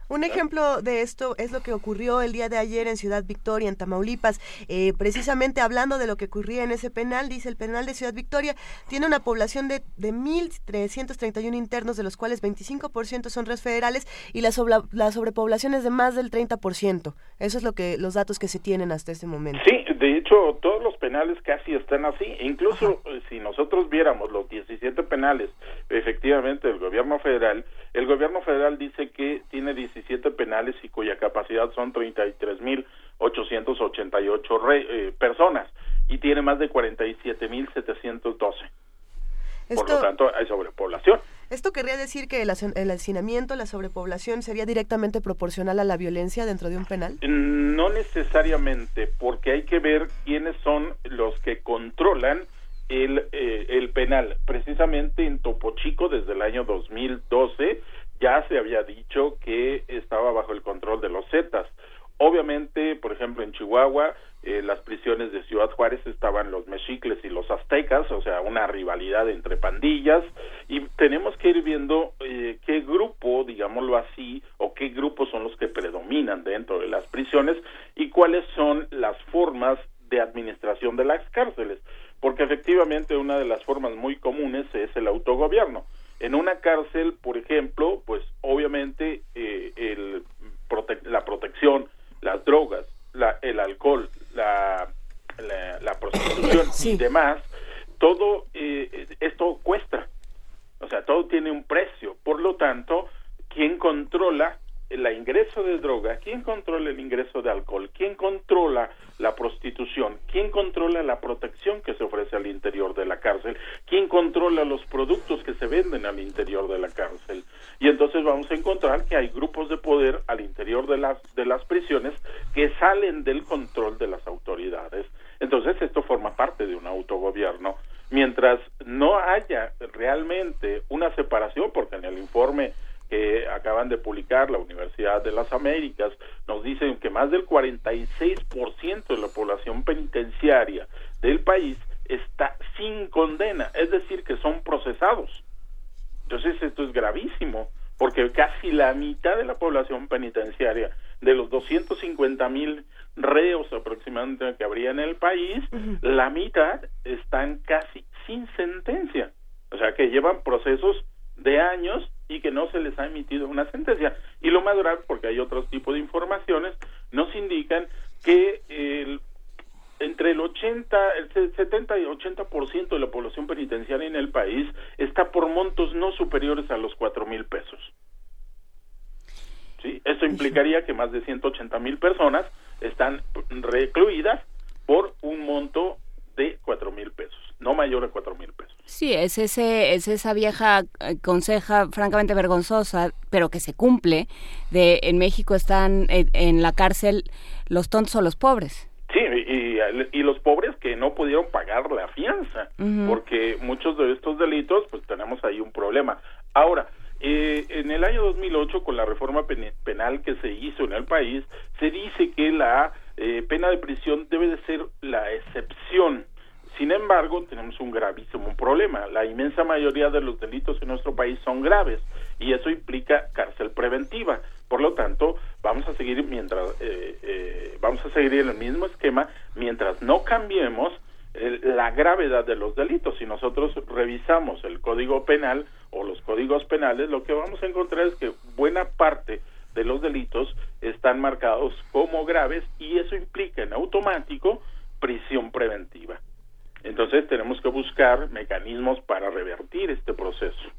Un ejemplo de esto es lo que ocurrió el día de ayer en Ciudad Victoria, en Tamaulipas. Eh, precisamente hablando de lo que ocurría en ese penal, dice el penal de Ciudad Victoria tiene una población de, de 1.331 internos, de los cuales 25% son reos federales y la, sobla- la sobrepoblación es de más del 30%. Eso es lo que los datos que se tienen hasta este momento. Sí, de hecho, todos los penales casi están así. E Incluso eh, si nosotros viéramos los 17 penales, efectivamente, del gobierno federal, el gobierno federal dice que tiene 17 penales y cuya capacidad son 33.888 re- eh, personas y tiene más de 47.712. Por lo tanto, hay sobrepoblación. esto querría decir que el, el hacinamiento, la sobrepoblación sería directamente proporcional a la violencia dentro de un penal. No necesariamente, porque hay que ver quiénes son los que controlan el, eh, el penal. Precisamente en Topo Chico, desde el año 2012, ya se había dicho que estaba bajo el control de los Zetas. Obviamente, por ejemplo, en Chihuahua, eh, las prisiones de Ciudad Juárez estaban los mexicles y los aztecas, o sea, una rivalidad entre pandillas, y tenemos que ir viendo eh, qué grupo, digámoslo así, o qué grupos son los que predominan dentro de las prisiones y cuáles son las formas de administración de las cárceles, porque efectivamente una de las formas muy comunes es el autogobierno. En una cárcel, por ejemplo, pues obviamente eh, el la protección, las drogas, la, el alcohol, la, la, prostitución *coughs* y demás, todo eh, esto cuesta. O sea, todo tiene un precio. Por lo tanto, ¿quién controla el ingreso de droga, quién controla el ingreso de alcohol, quién controla la prostitución, quién controla la protección que se ofrece al interior de la cárcel, quién controla los productos que se venden al interior de la cárcel. Y entonces vamos a encontrar que hay grupos de poder al interior de las de las prisiones que salen del control de las autoridades. Entonces esto forma parte de un autogobierno. Mientras no haya realmente una separación, porque en el informe que acaban de publicar la Universidad de las Américas, nos dicen que más del 46% de la población penitenciaria del país está sin condena, es decir, que son procesados. Entonces esto es gravísimo, porque casi la mitad de la población penitenciaria, de los 250 mil reos aproximadamente que habría en el país, la mitad están casi sin sentencia. O sea, que llevan procesos de años y que no se les ha emitido una sentencia. Y lo más grave, porque hay otros tipos de informaciones, nos indican que el, entre el 80, el 70 y 80% de la población penitenciaria en el país está por montos no superiores a los cuatro mil pesos. ¿Sí? Esto implicaría que más de 180 mil personas están recluidas por un monto de cuatro mil pesos, no mayor a cuatro mil pesos. Sí, es, ese, es esa vieja eh, conseja francamente vergonzosa, pero que se cumple, de en México están en, la cárcel los tontos o los pobres. Sí, y, y, los pobres que no pudieron pagar la fianza, porque muchos de estos delitos, pues tenemos ahí un problema. Ahora, eh, en el año 2008, con la reforma penal que se hizo en el país, se dice que la eh, pena de prisión debe de ser la excepción. Sin embargo, tenemos un gravísimo problema. La inmensa mayoría de los delitos en nuestro país son graves y eso implica cárcel preventiva. Por lo tanto, vamos a seguir mientras eh, eh, vamos a seguir en el mismo esquema mientras no cambiemos la gravedad de los delitos. Si nosotros revisamos el Código Penal o los códigos penales, lo que vamos a encontrar es que buena parte de los delitos están marcados como graves y eso implica en automático prisión preventiva. Entonces tenemos que buscar mecanismos para revertir este proceso.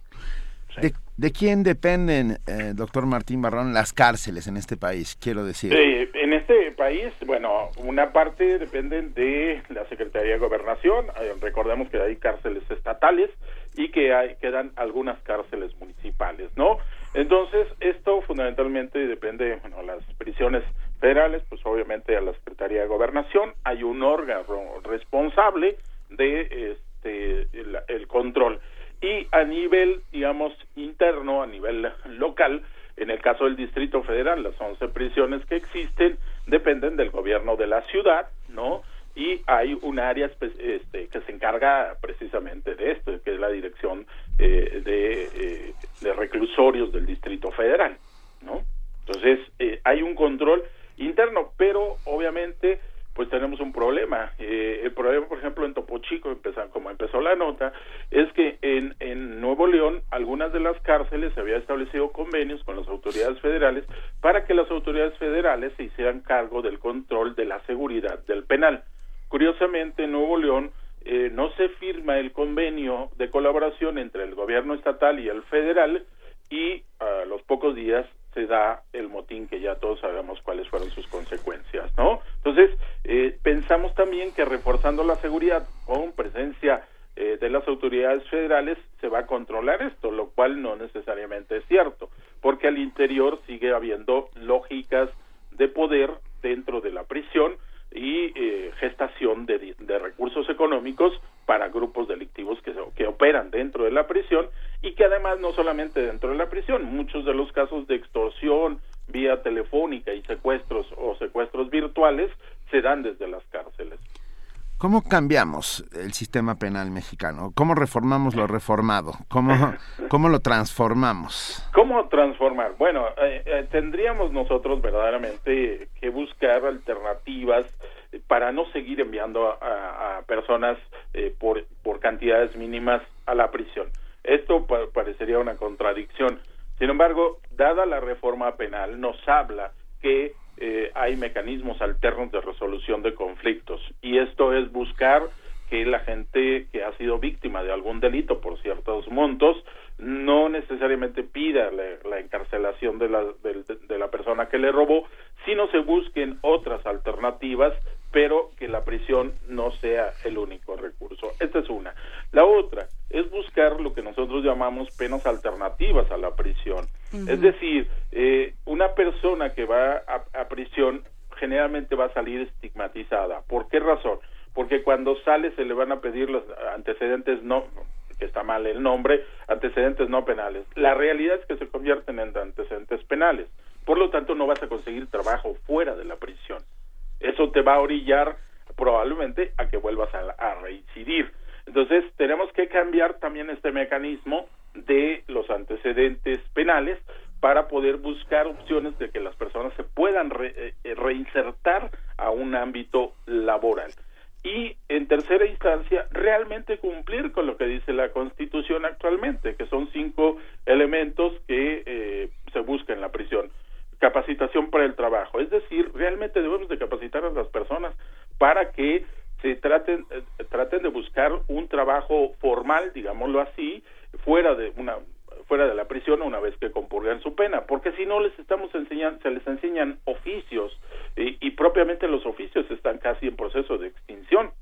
¿De, quién dependen, eh, doctor Martín Barrón, las cárceles en este país? Quiero decir. en este país, bueno, una parte dependen de la Secretaría de Gobernación. Eh, recordemos que hay cárceles estatales y que hay, quedan algunas cárceles municipales, ¿no? Entonces, esto fundamentalmente depende, bueno, las prisiones federales, pues obviamente a la Secretaría de Gobernación, hay un órgano responsable de este el, control. Y a nivel digamos interno a nivel local en el caso del Distrito Federal las 11 prisiones que existen dependen del gobierno de la ciudad no y hay un área este, que se encarga precisamente de esto que es la dirección eh, de, eh, reclusorios del Distrito Federal no entonces eh, hay un control interno pero obviamente pues tenemos un problema. Eh, el problema, por ejemplo, en Topo Chico, como empezó la nota, es que en, en Nuevo León algunas de las cárceles se había establecido convenios con las autoridades federales para que las autoridades federales se hicieran cargo del control de la seguridad del penal. Curiosamente, en Nuevo León eh, no se firma el convenio de colaboración entre el gobierno estatal y el federal y a los pocos días se da el motín que ya todos sabemos cuáles fueron sus consecuencias, ¿no? Entonces, eh, pensamos también que reforzando la seguridad con presencia eh, de las autoridades federales se va a controlar esto, lo cual no necesariamente es cierto, porque al interior sigue habiendo lógicas de poder dentro de la prisión y eh, gestación de, de, recursos económicos para grupos delictivos que, que operan dentro de la prisión y que además no solamente dentro de la prisión, muchos de los casos de extorsión vía telefónica y secuestros o secuestros virtuales se dan desde las cárceles. ¿Cómo cambiamos el sistema penal mexicano? ¿Cómo reformamos lo reformado? ¿Cómo, *laughs* cómo lo transformamos? ¿Cómo transformar? Bueno, eh, eh, tendríamos nosotros verdaderamente que buscar alternativas para no seguir enviando a, personas eh, por, por cantidades mínimas a la prisión. Esto parecería una contradicción. Sin embargo, dada la reforma penal, nos habla que eh, hay mecanismos alternos de resolución de conflictos y esto es buscar que la gente que ha sido víctima de algún delito por ciertos montos no necesariamente pida la, encarcelación de la, de, la persona que le robó, sino se busquen otras alternativas, pero que la prisión no sea el único recurso. Esta es una. La otra es buscar lo que nosotros llamamos penas alternativas a la prisión. Es decir, eh, una persona que va a prisión generalmente va a salir estigmatizada. ¿Por qué razón? Porque cuando sale se le van a pedir los antecedentes no que está mal el nombre, antecedentes no penales. La realidad es que se convierten en antecedentes penales. Por lo tanto, no vas a conseguir trabajo fuera de la prisión. Eso te va a orillar probablemente a que vuelvas a, reincidir. Entonces, tenemos que cambiar también este mecanismo de los antecedentes penales para poder buscar opciones de que las personas se puedan eh, reinsertar a un ámbito laboral y en tercera instancia realmente cumplir con lo que dice la Constitución actualmente, que son cinco elementos que eh, se busca en la prisión. Capacitación para el trabajo, es decir, realmente debemos de capacitar a las personas para que se traten eh, traten de buscar un trabajo formal, digámoslo así, fuera de una fuera de la prisión una vez que compurgan su pena, porque si no les estamos enseñando, se les enseñan oficios y, propiamente los oficios están casi en proceso de extinción,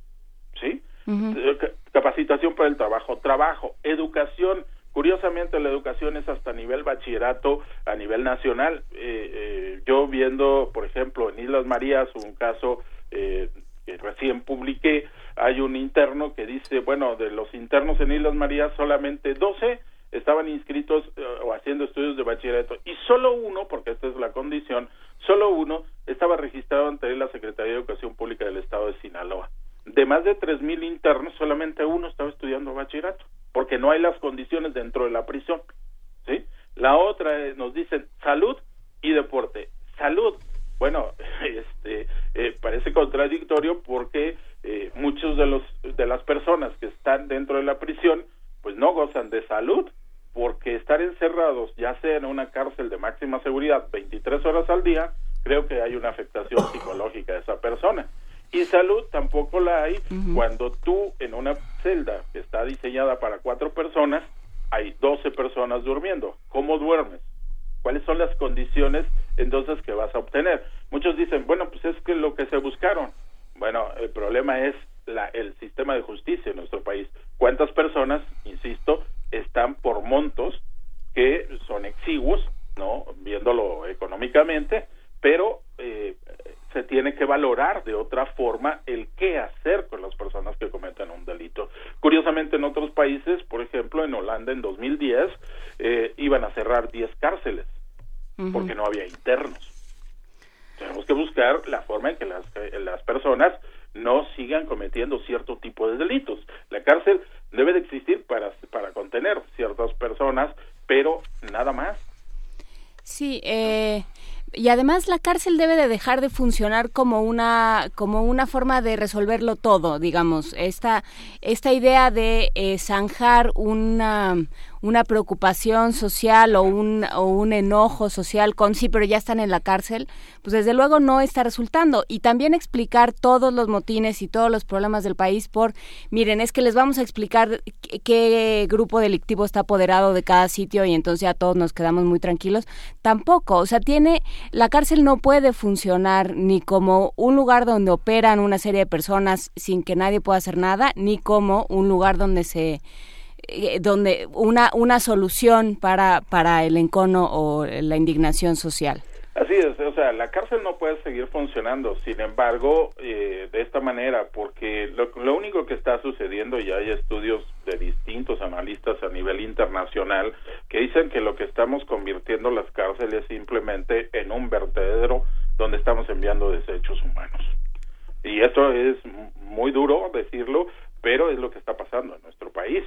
¿sí? Eh, capacitación para el trabajo, trabajo, educación, curiosamente la educación es hasta nivel bachillerato a nivel nacional. Eh, eh, yo viendo, por ejemplo, en Islas Marías un caso que recién publiqué, hay un interno que dice, bueno, de los internos en Islas Marías solamente 12 estaban inscritos eh, o haciendo estudios de bachillerato y solo uno, porque esta es la condición, solo uno estaba registrado ante la Secretaría de Educación Pública del Estado de Sinaloa. De más de tres mil internos, solamente uno estaba estudiando bachillerato, porque no hay las condiciones dentro de la prisión. ¿sí? La otra nos dicen salud y deporte. Salud, bueno, *laughs* este eh, parece contradictorio porque eh, muchos de los de las personas que están dentro de la prisión pues no gozan de salud porque estar encerrados, ya sea en una cárcel de máxima seguridad 23 horas al día, creo que hay una afectación psicológica de esa persona. Y salud tampoco la hay cuando tú en una celda que está diseñada para cuatro personas, hay 12 personas durmiendo. ¿Cómo duermes? ¿Cuáles son las condiciones entonces que vas a obtener? Muchos dicen, bueno, pues es que lo que se buscaron. Bueno, el problema es la, el sistema de justicia en nuestro país. ¿Cuántas personas, insisto, están por montos que son exiguos, no, viéndolo económicamente, pero eh, se tiene que valorar de otra forma el qué hacer con las personas que cometen un delito. Curiosamente, en otros países, por ejemplo, en Holanda en 2010 eh, iban a cerrar 10 cárceles porque no había internos. Tenemos que buscar la forma en que las, las personas no sigan cometiendo cierto tipo de delitos. La cárcel debe de existir para, para contener ciertas personas, pero nada más. Sí, eh, y además la cárcel debe de dejar de funcionar como una como una forma de resolverlo todo digamos. Esta esta idea de eh, zanjar una una preocupación social o un, o un enojo social con sí, pero ya están en la cárcel, pues desde luego no está resultando. Y también explicar todos los motines y todos los problemas del país por, miren, es que les vamos a explicar qué, grupo delictivo está apoderado de cada sitio y entonces ya todos nos quedamos muy tranquilos. Tampoco, o sea, tiene, la cárcel no puede funcionar ni como un lugar donde operan una serie de personas sin que nadie pueda hacer nada, ni como un lugar donde se eh, donde una, una solución para, para el encono o la indignación social. Así es, o sea, la cárcel no puede seguir funcionando, sin embargo, eh, de esta manera, porque lo, lo, único que está sucediendo, y hay estudios de distintos analistas a nivel internacional, que dicen que lo que estamos convirtiendo las cárceles simplemente en un vertedero donde estamos enviando desechos humanos. Y eso es muy duro decirlo, pero es lo que está pasando en nuestro país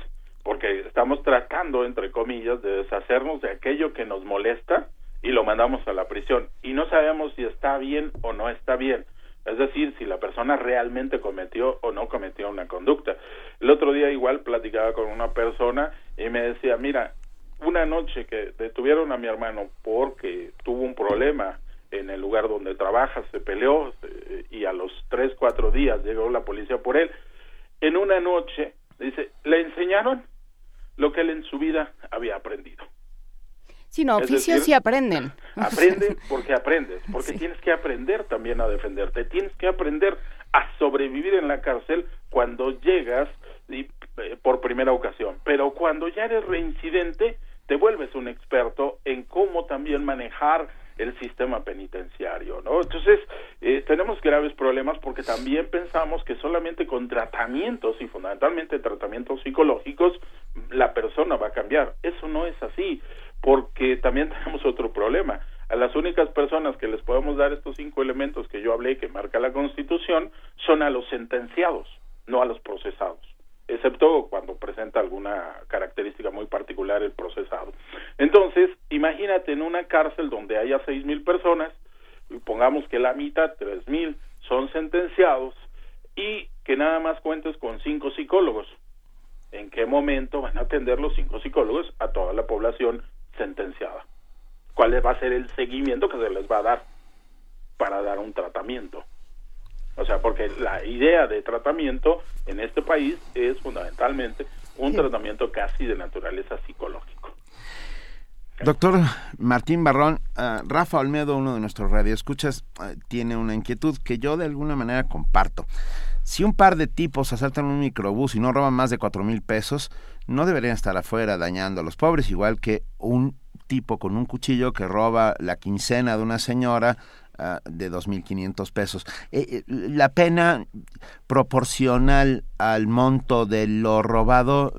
porque estamos tratando, entre comillas, de deshacernos de aquello que nos molesta y lo mandamos a la prisión. Y no sabemos si está bien o no está bien. Es decir, si la persona realmente cometió o no cometió una conducta. El otro día igual platicaba con una persona y me decía, mira, una noche que detuvieron a mi hermano porque tuvo un problema en el lugar donde trabaja, se peleó eh, y a los tres, cuatro días llegó la policía por él. En una noche, dice, le enseñaron lo que él en su vida había aprendido. Sí, no, oficios sí aprenden. *laughs* Aprende porque aprendes, porque tienes que aprender también a defenderte, tienes que aprender a sobrevivir en la cárcel cuando llegas y, eh, por primera ocasión, pero cuando ya eres reincidente, te vuelves un experto en cómo también manejar el sistema penitenciario, ¿no? Entonces, eh, tenemos graves problemas porque también pensamos que solamente con tratamientos y fundamentalmente tratamientos psicológicos la persona va a cambiar. Eso no es así, porque también *laughs* tenemos otro problema. A las únicas personas que les podemos dar estos cinco elementos que yo hablé que marca la Constitución son a los sentenciados, no a los procesados excepto cuando presenta alguna característica muy particular el procesado. Entonces, imagínate en una cárcel donde haya seis mil personas, y pongamos que la mitad, tres mil, son sentenciados y que nada más cuentes con cinco psicólogos. ¿En qué momento van a atender los cinco psicólogos a toda la población sentenciada? ¿Cuál va a ser el seguimiento que se les va a dar para dar un tratamiento? O sea, porque la idea de tratamiento en este país es fundamentalmente un tratamiento casi de naturaleza psicológico. Doctor Martín Barrón, uh, Rafa Olmedo, uno de nuestros radioescuchas, uh, tiene una inquietud que yo de alguna manera comparto. Si un par de tipos asaltan un microbús y no roban más de cuatro mil pesos, no deberían estar afuera dañando a los pobres, igual que un tipo con un cuchillo que roba la quincena de una señora uh, de 2.500 pesos. Eh, eh, la pena proporcional al monto de lo robado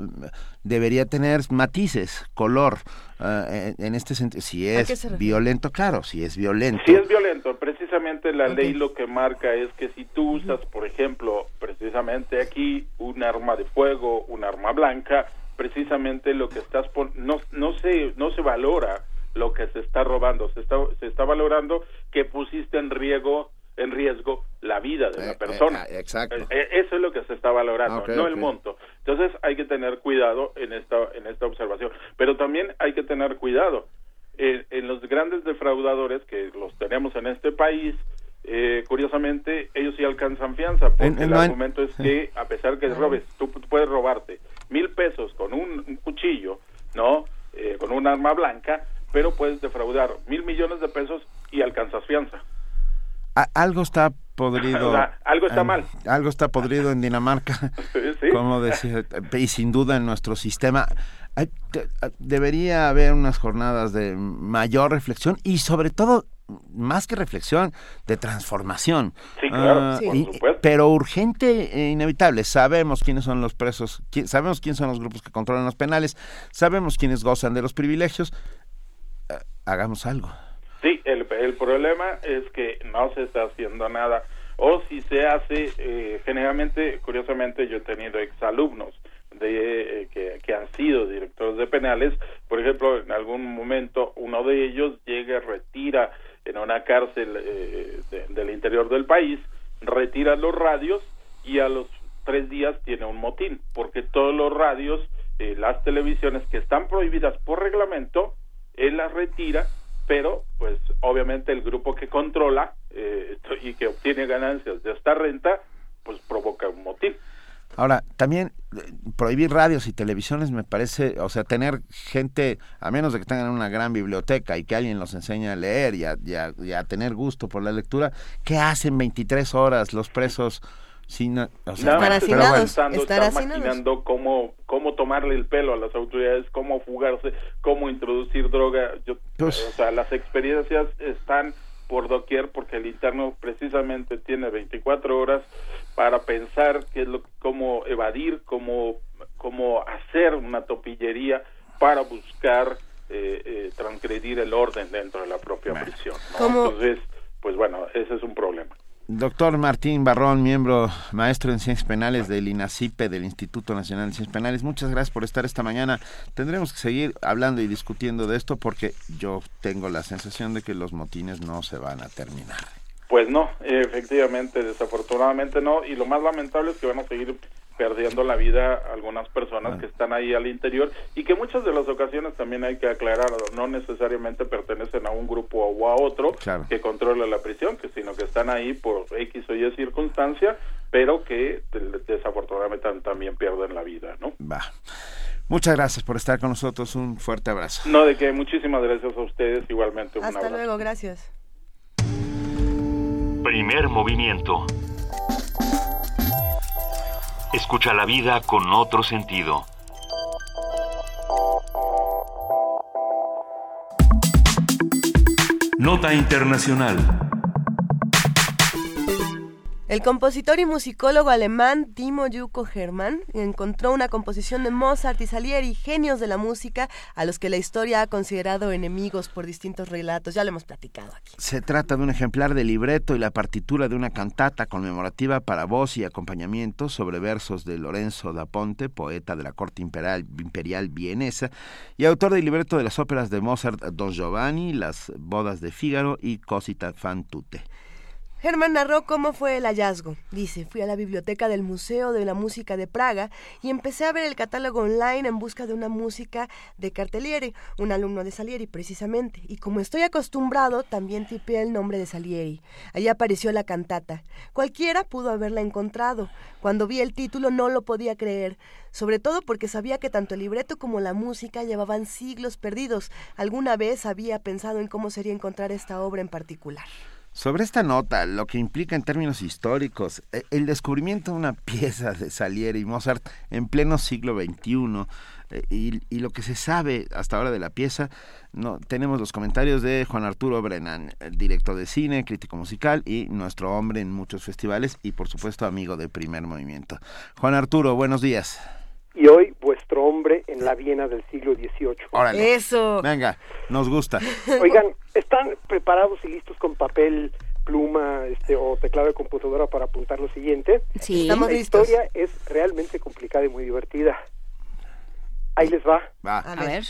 debería tener matices, color. Uh, en, en, este sentido, si es violento, claro, si es violento. Si es violento, precisamente la okay. ley lo que marca es que si tú usas, por ejemplo, precisamente aquí un arma de fuego, un arma blanca, precisamente lo que estás pon no no se no se valora lo que se está robando, se está se está valorando que pusiste en riesgo en riesgo la vida de la persona. Eh, eh, exacto. Eh, eso es lo que se está valorando, okay, no okay. el monto. Entonces hay que tener cuidado en esta en esta observación, pero también hay que tener cuidado en, en los grandes defraudadores que los tenemos en este país. Eh, curiosamente, ellos sí alcanzan fianza, porque en, en el argumento es que a pesar que robes, tú puedes robarte mil pesos con un, un cuchillo, ¿no? Eh, con un arma blanca, pero puedes defraudar mil millones de pesos y alcanzas fianza algo está podrido. *laughs* O sea, algo está mal. Algo está podrido en Dinamarca. *laughs* ¿Sí? Como decía, y sin duda en nuestro sistema. Hay, debería haber unas jornadas de mayor reflexión y sobre todo más que reflexión, de transformación. Sí, claro, uh, sí. Y, pero urgente e inevitable. Sabemos quiénes son los presos, qui sabemos quiénes son los grupos que controlan los penales, sabemos quiénes gozan de los privilegios. Hagamos algo. Sí, el, el problema es que no se está haciendo nada. O si se hace, eh, generalmente, curiosamente, yo he tenido exalumnos de, eh, que, que han sido directores de penales. Por ejemplo, en algún momento uno de ellos llega, retira en una cárcel eh, de, del interior del país, retira los radios y a los tres días tiene un motín, porque todos los radios, eh, las televisiones que están prohibidas por reglamento, él las retira pero pues obviamente el grupo que controla eh, y que obtiene ganancias de esta renta pues provoca un motín. Ahora, también eh, prohibir radios y televisiones me parece, o sea, tener gente, a menos de que tengan una gran biblioteca y que alguien los enseñe a leer y a, y a, y a tener gusto por la lectura, ¿qué hacen 23 horas los presos? Sin, o sea, estar hacinados, bueno. estar, estar maquinando cómo, cómo tomarle el pelo a las autoridades, cómo fugarse, cómo introducir droga. Yo, pues, o sea, las experiencias están por doquier porque el interno precisamente tiene 24 horas para pensar qué es lo, cómo evadir, cómo, cómo hacer una topillería para buscar eh, eh, transgredir el orden dentro de la propia prisión. ¿no? Entonces, pues bueno, ese es un problema. Doctor Martín Barrón, miembro maestro en Ciencias Penales del INACIPE, del Instituto Nacional de Ciencias Penales, muchas gracias por estar esta mañana. Tendremos que seguir hablando y discutiendo de esto porque yo tengo la sensación de que los motines no se van a terminar. Pues no, efectivamente, desafortunadamente no, y lo más lamentable es que van a seguir perdiendo la vida algunas personas que están ahí al interior y que muchas de las ocasiones también hay que aclarar, no necesariamente pertenecen a un grupo o a otro que controla la prisión, que sino que están ahí por X o Y circunstancia, pero que desafortunadamente también pierden la vida, ¿no? Va. Muchas gracias por estar con nosotros. Un fuerte abrazo. No, de que muchísimas gracias a ustedes igualmente. Un Hasta luego, gracias. Primer movimiento. Escucha la vida con otro sentido. Nota Internacional. El compositor y musicólogo alemán Timo Yuko Hermann encontró una composición de Mozart y Salieri, genios de la música, a los que la historia ha considerado enemigos por distintos relatos. Ya lo hemos platicado aquí. Se trata de un ejemplar de libreto y la partitura de una cantata conmemorativa para voz y acompañamiento sobre versos de Lorenzo da Ponte, poeta de la corte imperial, vienesa y autor del libreto de las óperas de Mozart Don Giovanni, Las bodas de Fígaro y Cosita fan. Germán narró cómo fue el hallazgo. Dice, fui a la biblioteca del Museo de la Música de Praga y empecé a ver el catálogo online en busca de una música de Cartelieri, un alumno de Salieri precisamente. Y como estoy acostumbrado, también tipeé el nombre de Salieri. Allí apareció la cantata. Cualquiera pudo haberla encontrado. Cuando vi el título no lo podía creer, sobre todo porque sabía que tanto el libreto como la música llevaban siglos perdidos. Alguna vez había pensado en cómo sería encontrar esta obra en particular. Sobre esta nota, lo que implica en términos históricos e, el descubrimiento de una *laughs* pieza de Salieri y Mozart en pleno siglo XXI eh, y, lo que se sabe hasta ahora de la pieza, no tenemos los comentarios de Juan Arturo Brennan, director de cine, crítico musical y nuestro hombre en muchos festivales y por supuesto amigo de Primer Movimiento. Juan Arturo, buenos días y hoy vuestro hombre en la Viena del siglo XVIII. Órale. Eso. Venga, nos gusta. Oigan, ¿están preparados y listos con papel, pluma este, o teclado de computadora para apuntar lo siguiente? Sí, estamos La historia es realmente complicada y muy divertida. Ahí les va. Va. A ver.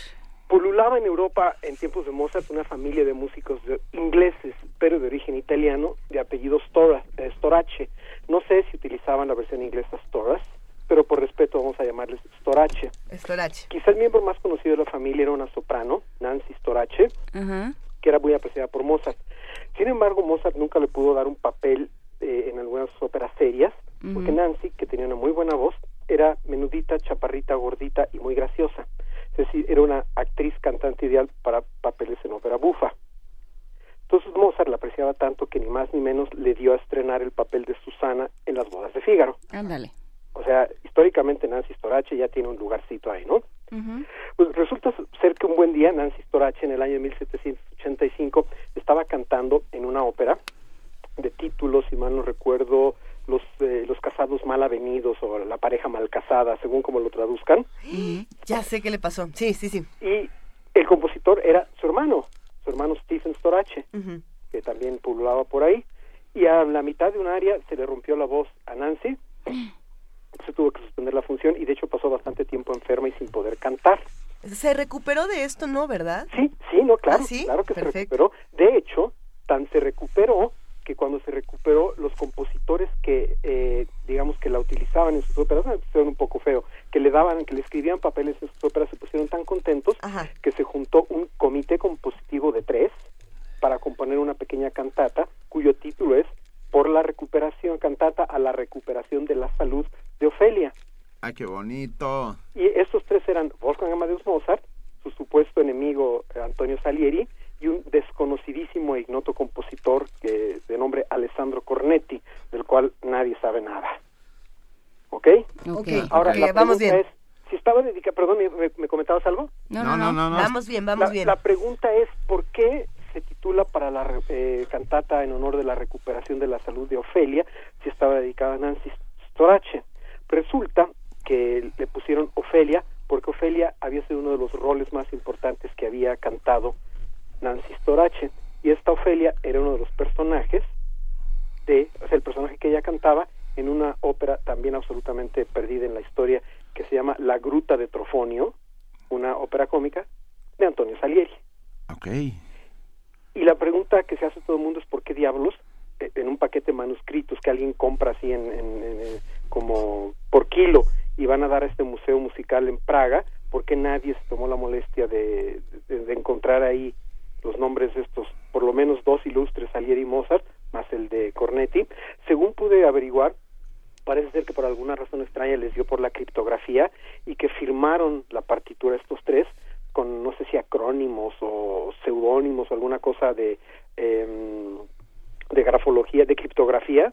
Pululaba en Europa en tiempos de Mozart una familia de músicos de- ingleses, pero de origen italiano, de apellido Stora, eh, Storace. No sé si utilizaban la versión inglesa Storas, pero por respeto vamos a llamarles Storace. Storace. Quizá el miembro más conocido de la familia era una soprano, Nancy Storace, que era muy apreciada por Mozart. Sin embargo, Mozart nunca le pudo dar un papel eh, en algunas óperas serias, porque Nancy, que tenía una muy buena voz, era menudita, chaparrita, gordita y muy graciosa. Es decir, era una actriz cantante ideal para papeles en ópera bufa. Entonces Mozart la apreciaba tanto que ni más ni menos le dio a estrenar el papel de Susana en las bodas de Fígaro. Ándale. O sea, históricamente Nancy Storace ya tiene un lugarcito ahí, ¿no? Pues resulta ser que un buen día Nancy Storace en el año 1785 estaba cantando en una ópera de títulos, si mal no recuerdo, los eh, los casados mal avenidos o la pareja mal casada, según como lo traduzcan. Ya sé qué le pasó. Sí, sí, sí. Y el compositor era su hermano, su hermano Stephen Storace, Ujú. que también pululaba por ahí. Y a la mitad de un área se le rompió la voz a Nancy. Se tuvo que suspender la función y de hecho pasó bastante tiempo enferma y sin poder cantar. Se recuperó de esto, ¿no? ¿Verdad? Sí, sí, no, claro, ¿Ah, sí? claro que Perfecto. se recuperó. De hecho, tan se recuperó que cuando se recuperó, los compositores que, eh, digamos, que la utilizaban en sus óperas, pusieron un poco feo, que le daban, que le escribían papeles en sus óperas, se pusieron tan contentos que se juntó un comité compositivo de tres para componer una pequeña cantata cuyo título es Por la recuperación, cantata a la recuperación de la salud de Ofelia. ¡Ay, qué bonito! Y estos tres eran Wolfgang Amadeus Mozart, su supuesto enemigo eh, Antonio Salieri y un desconocidísimo e ignoto compositor que, de nombre Alessandro Cornetti, del cual nadie sabe nada. ¿Ok? Ok, Ahora, ok, la vamos pregunta bien. es, si estaba dedicada, perdón, ¿me, me- me comentabas algo? No, no, no, no. Vamos bien, vamos La- bien. La pregunta es, ¿por qué se titula para la eh, cantata en honor de la recuperación de la salud de Ofelia si estaba dedicada a Nancy Storace? Resulta que le pusieron Ofelia porque Ofelia había sido uno de los roles más importantes que había cantado Nancy Storace y esta Ofelia era uno de los personajes de, o sea, el personaje que ella cantaba en una ópera también absolutamente perdida en la historia que se llama La Gruta de Trofonio, una ópera cómica de Antonio Salieri. Ok. Y la pregunta que se hace todo el mundo es por qué diablos eh, en un paquete de manuscritos que alguien compra así en, en- eh, como por kilo y van a dar a este museo musical en Praga porque nadie se tomó la molestia de, de, encontrar ahí los nombres de estos, por lo menos dos ilustres, Salieri y Mozart, más el de Cornetti. Según pude averiguar, parece ser que por alguna razón extraña les dio por la criptografía y que firmaron la partitura estos tres con no sé si acrónimos o seudónimos o alguna cosa de em, de grafología, de criptografía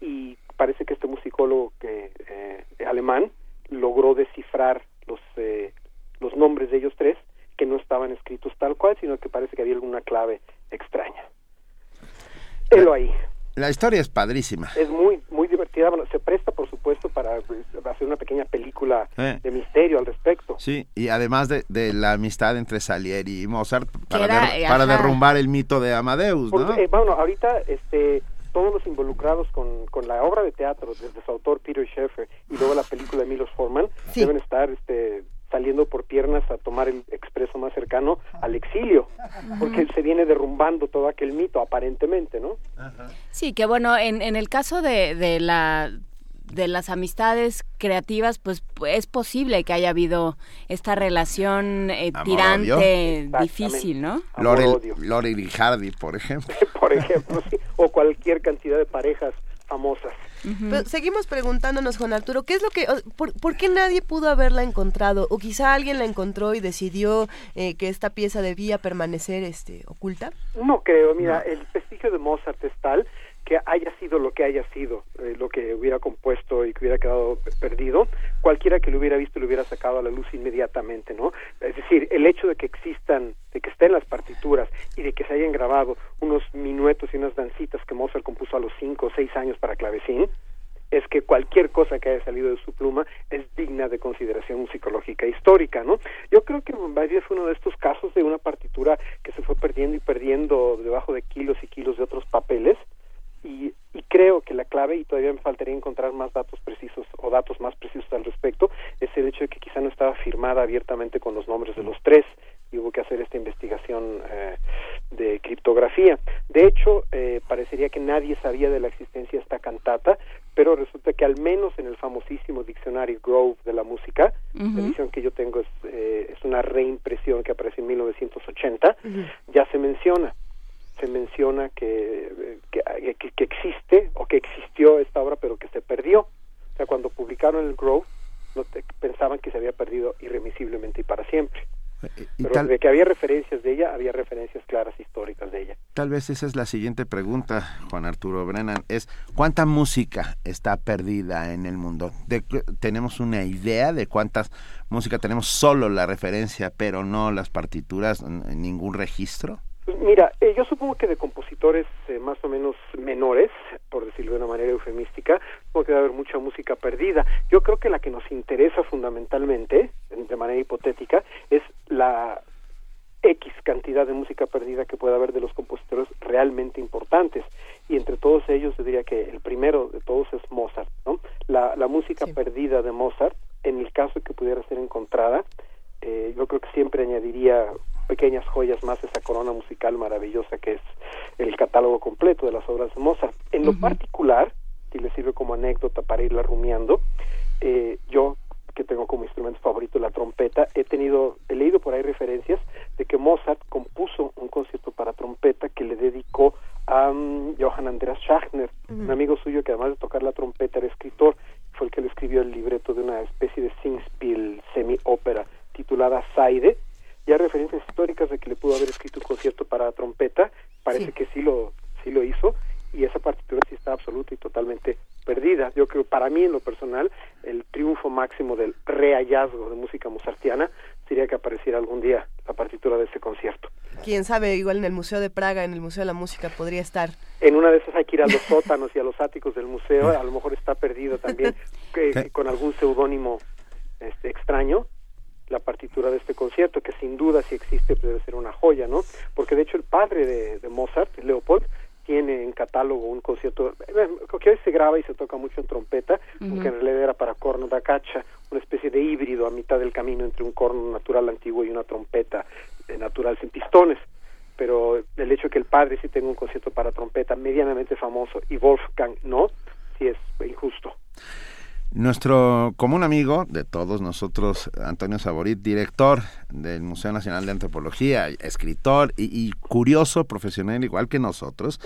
y parece que este musicólogo que, eh, alemán logró descifrar los eh, los nombres de ellos tres que no estaban escritos tal cual, sino que parece que había alguna clave extraña. Helo ahí. La historia es padrísima. Es muy muy divertida. Bueno, se presta, por supuesto, para pues, hacer una pequeña película Eh. de misterio al respecto. Sí, y además de, de la amistad entre Salieri y Mozart para, era, der- eh, para derrumbar el mito de Amadeus, ¿no? Porque, eh, bueno, ahorita este, todos los involucrados con, con la obra de teatro, desde su autor Peter Sheffer y luego la película de Milos Forman, deben estar este, saliendo por piernas a tomar el expreso más cercano al exilio, porque se viene derrumbando todo aquel mito, aparentemente, ¿no? Sí, que bueno, en, en el caso de, de la de las amistades creativas, pues es posible que haya habido esta relación eh, tirante, difícil, ¿no? Laurel, Laurel y Hardy, por ejemplo. *laughs* por ejemplo, sí, o cualquier cantidad de parejas famosas. Pero seguimos preguntándonos, Juan Arturo, ¿qué es lo que, por, por qué nadie pudo haberla encontrado? O quizá alguien la encontró y decidió eh, que esta pieza debía permanecer este, oculta. No creo, mira, el prestigio de Mozart es tal que haya sido lo que haya sido, eh, lo que hubiera compuesto y que hubiera quedado pe- perdido, cualquiera que lo hubiera visto lo hubiera sacado a la luz inmediatamente, ¿no? Es decir, el hecho de que existan, de que estén las partituras y de que se hayan grabado unos minuetos y unas dancitas que Mozart compuso a los cinco o seis años para clavecín, es que cualquier cosa que haya salido de su pluma es digna de consideración musicológica e histórica, ¿no? Yo creo que Bavier fue uno de estos casos de una partitura que se fue perdiendo y perdiendo debajo de kilos y kilos de otros papeles y, y creo que la clave, y todavía me faltaría encontrar más datos precisos o datos más precisos al respecto, es el hecho de que quizá no estaba firmada abiertamente con los nombres de los tres y hubo que hacer esta investigación eh, de criptografía. De hecho, eh, parecería que nadie sabía de la existencia de esta cantata, pero resulta que al menos en el famosísimo diccionario Grove de la música, la edición que yo tengo es, eh, es una reimpresión que aparece en 1980, ya se menciona se menciona que, que, que- existe o que existió esta obra pero que se perdió. O sea, cuando publicaron el Grove, no te- pensaban que se había perdido irremisiblemente y para siempre. Y Pero tal, de que había referencias de ella, había referencias claras históricas de ella. tal vez esa es la siguiente pregunta, Juan Arturo Brennan, es ¿cuánta música está perdida en el mundo? De- ¿Tenemos una idea de cuántas música tenemos? Solo la referencia, pero no las partituras, ningún registro. Mira, eh, yo supongo que de compositores eh, más o menos menores, por decirlo de una manera eufemística, supongo que debe haber mucha música perdida. Yo creo que la que nos interesa fundamentalmente, en- de manera hipotética, es la X cantidad de música perdida que puede haber de los compositores realmente importantes. Y entre todos ellos, yo diría que el primero de todos es Mozart, ¿no? La, la música perdida de Mozart, en el caso que pudiera ser encontrada, eh, yo creo que siempre añadiría pequeñas joyas más esa corona musical maravillosa que es el catálogo completo de las obras de Mozart. En lo particular, y le sirve como anécdota para irla rumiando, eh, yo que tengo como instrumento favorito la trompeta, he tenido, he leído por ahí referencias de que Mozart compuso un concierto para trompeta que le dedicó a mm, Johann Andreas Schachner, un amigo suyo que además de tocar la trompeta era escritor, fue el que le escribió el libreto de una especie de singspiel semi-ópera titulada Saide, y hay referencias históricas de que le pudo haber escrito un concierto para trompeta, parece Sí. que sí lo, sí lo hizo, y esa partitura sí está absoluta y totalmente perdida. Yo creo, para mí en lo personal, el triunfo máximo del rehallazgo de música mozartiana sería que apareciera algún día la partitura de ese concierto. Quién sabe, igual en el Museo de Praga, en el Museo de la Música podría estar. En una de esas hay que ir a los *laughs* sótanos y a los áticos del museo, a lo mejor está perdido también *laughs* que- con algún seudónimo este, extraño la partitura de este concierto, que sin duda si existe pues, debe ser una joya, ¿no? Porque de hecho el padre de, de Mozart, Leopold, tiene en catálogo un concierto eh, que hoy se graba y se toca mucho en trompeta, Ujú. que en realidad era para corno da caccia, una especie de híbrido a mitad del camino entre un corno natural antiguo y una trompeta eh, natural sin pistones. Pero el hecho de que el padre sí tenga un concierto para trompeta medianamente famoso y Wolfgang no, sí es injusto. Nuestro común amigo de todos nosotros, Antonio Saborit, director del Museo Nacional de Antropología, escritor y, curioso profesional igual que nosotros,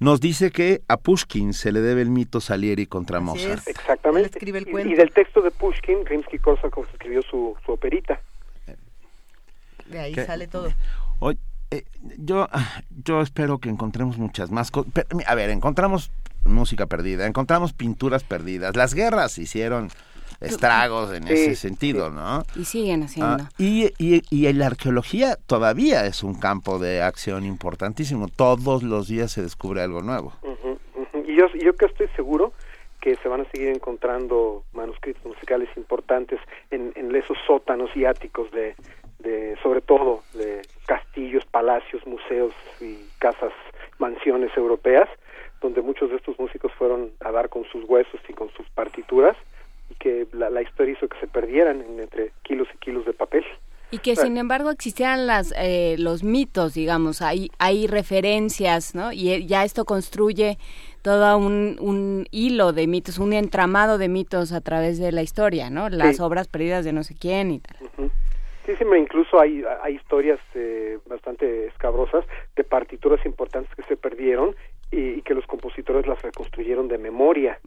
nos dice que a Pushkin se le debe el mito Salieri contra Mozart. Exactamente. Y, del texto de Pushkin, Rimsky-Korsakov escribió su, su operita. De ahí sale todo. Hoy, eh, yo, yo espero que encontremos muchas más cosas. A ver, encontramos música perdida, encontramos pinturas perdidas. Las guerras hicieron estragos en ese sentido, ¿no? Y siguen haciendo. Ah, y, y, y, la arqueología todavía es un campo de acción importantísimo. Todos los días se descubre algo nuevo. Y yo, yo que estoy seguro que se van a seguir encontrando manuscritos musicales importantes en, en esos sótanos y áticos de, de, sobre todo, de castillos, palacios, museos y casas, mansiones europeas donde muchos de estos músicos fueron a dar con sus huesos y con sus partituras y que la, historia hizo que se perdieran en entre kilos y kilos de papel. Y que sin embargo existieran las, eh, los mitos, digamos, hay, hay referencias, ¿no? Y eh, ya esto construye todo un, un hilo de mitos, un entramado de mitos a través de la historia, ¿no? Las obras perdidas de no sé quién y tal. Sí, sí, incluso hay, hay historias eh, bastante escabrosas de partituras importantes que se perdieron y, que los compositores las reconstruyeron de memoria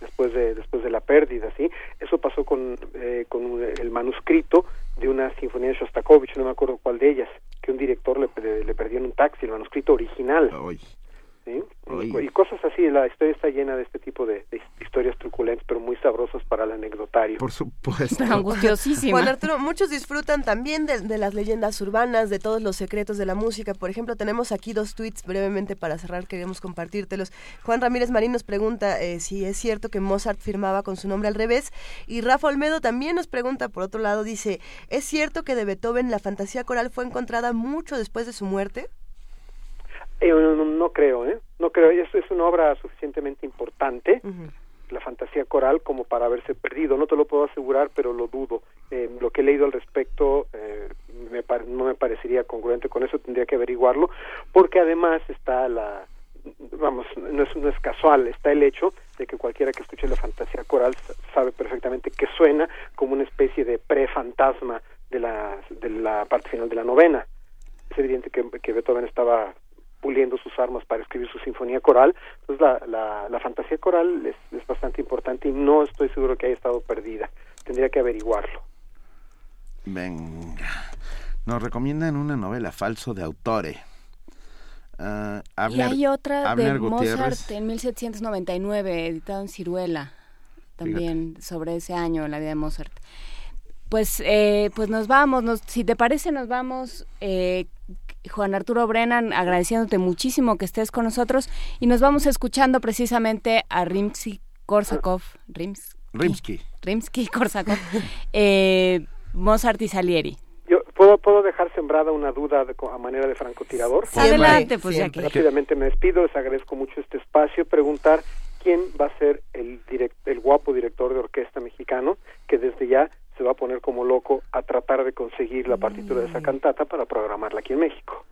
después de después de la pérdida sí eso pasó con eh, con el manuscrito de una sinfonía de Shostakovich no me acuerdo cuál de ellas que un director le, le, perdió en un taxi el manuscrito original y cosas así, la historia está llena de este tipo de, historias truculentas, pero muy sabrosas para el anecdotario. Por supuesto. Juan Arturo, muchos disfrutan también de, las leyendas urbanas, de todos los secretos de la música. Por ejemplo, tenemos aquí dos tweets brevemente para cerrar, queremos compartírtelos. Juan Ramírez Marín nos pregunta eh, si es cierto que Mozart firmaba con su nombre al revés. Y Rafa Olmedo también nos pregunta, por otro lado, dice, ¿es cierto que de Beethoven la fantasía coral fue encontrada mucho después de su muerte? Eh, no, creo, ¿eh? No creo. Es, es una obra suficientemente importante, la fantasía coral, como para haberse perdido. No te lo puedo asegurar, pero lo dudo. Eh, lo que he leído al respecto eh, me no me parecería congruente con eso, tendría que averiguarlo, porque además está la vamos, no es, no es casual, está el hecho de que cualquiera que escuche la fantasía coral sabe perfectamente que suena como una especie de pre-fantasma de la, de la parte final de la novena. Es evidente que, que Beethoven estaba puliendo sus armas para escribir su sinfonía coral. Entonces la, la, fantasía coral es, es, bastante importante y no estoy seguro que haya estado perdida. Tendría que averiguarlo. Venga. Nos recomiendan una novela falso de autores. Uh, y hay otra de Mozart en 1799, editada en Ciruela, también sobre ese año, la vida de Mozart. Pues, eh, pues nos vamos, nos, si te parece, nos vamos eh, Juan Arturo Brennan, agradeciéndote muchísimo que estés con nosotros. Y nos vamos escuchando precisamente a Rimsky Korsakov, Rims, Rimsky, Rimsky Korsakov, eh, Mozart y Salieri. Yo puedo puedo dejar sembrada una duda a manera de francotirador. Adelante, pues ya que rápidamente me despido, les agradezco mucho este espacio, preguntar quién va a ser el el guapo director de orquesta mexicano que desde ya se va a poner como loco a tratar de conseguir la partitura de esa mm. cantata para programarla aquí en México.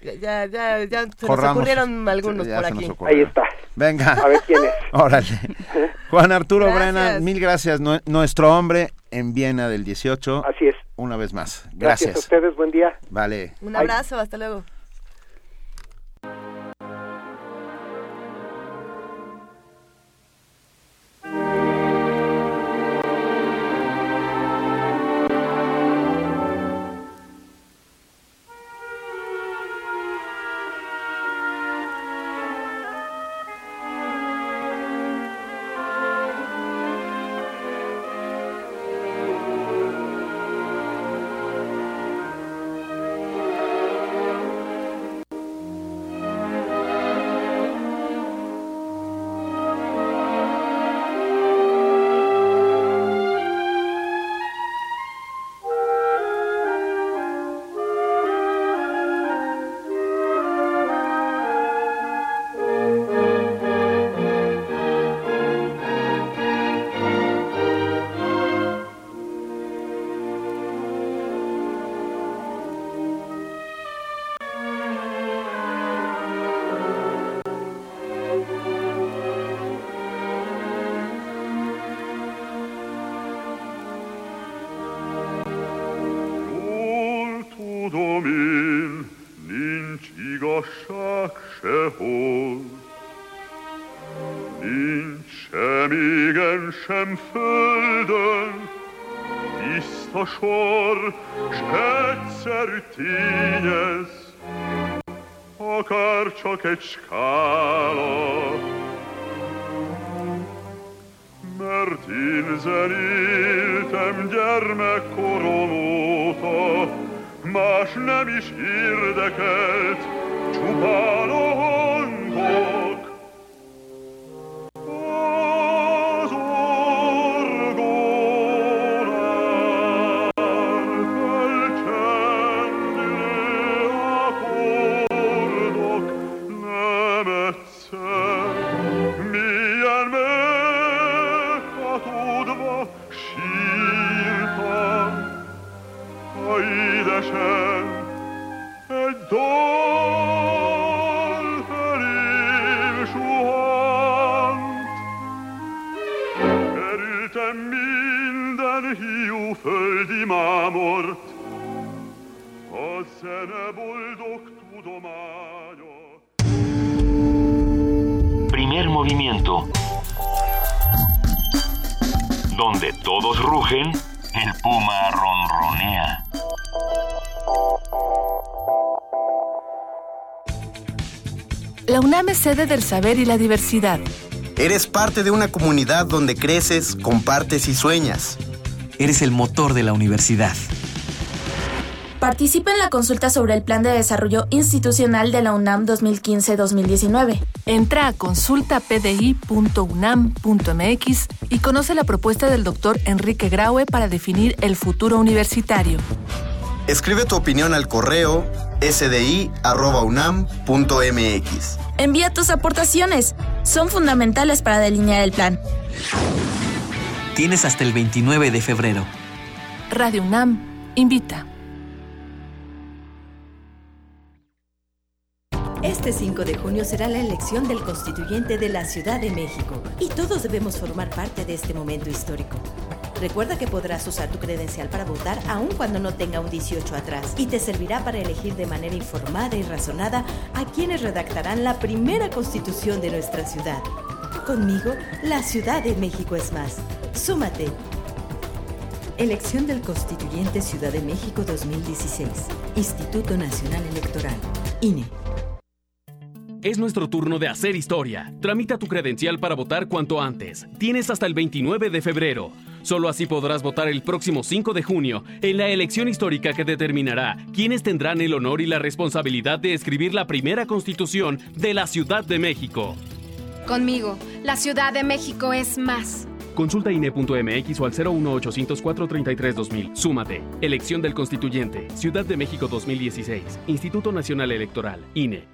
Ya, ya, ya se nos ocurrieron algunos por aquí. Ahí está. Venga. A ver quién es. *laughs* Órale. *laughs* Juan Arturo Brennan, mil gracias. Nuestro hombre en Viena del 18. Así es. Una vez más. Gracias. Gracias a ustedes. Buen día. Vale. Un abrazo. Hasta luego. Sede del saber y la diversidad. Eres parte de una comunidad donde creces, compartes y sueñas. Eres el motor de la universidad. Participa en la consulta sobre el Plan de Desarrollo Institucional de la UNAM 2015-2019. Entra a consultapdi.unam.mx y conoce la propuesta del doctor Enrique Graue para definir el futuro universitario. Escribe tu opinión al correo sdi.unam.mx. Envía tus aportaciones. Son fundamentales para delinear el plan. Tienes hasta el 29 de febrero. Radio UNAM invita. Este 5 de junio será la elección del constituyente de la Ciudad de México y todos debemos formar parte de este momento histórico. Recuerda que podrás usar tu credencial para votar aun cuando no tenga un 18 atrás y te servirá para elegir de manera informada y razonada a quienes redactarán la primera constitución de nuestra ciudad. Conmigo, la Ciudad de México es más. Súmate. Elección del Constituyente Ciudad de México 2016. Instituto Nacional Electoral. INE. Es nuestro turno de hacer historia. Tramita tu credencial para votar cuanto antes. Tienes hasta el 29 de febrero. Solo así podrás votar el próximo 5 de junio en la elección histórica que determinará quiénes tendrán el honor y la responsabilidad de escribir la primera constitución de la Ciudad de México. Conmigo, la Ciudad de México es más. Consulta INE.mx o al 01800 433 2000. Súmate. Elección del Constituyente. Ciudad de México 2016. Instituto Nacional Electoral. INE.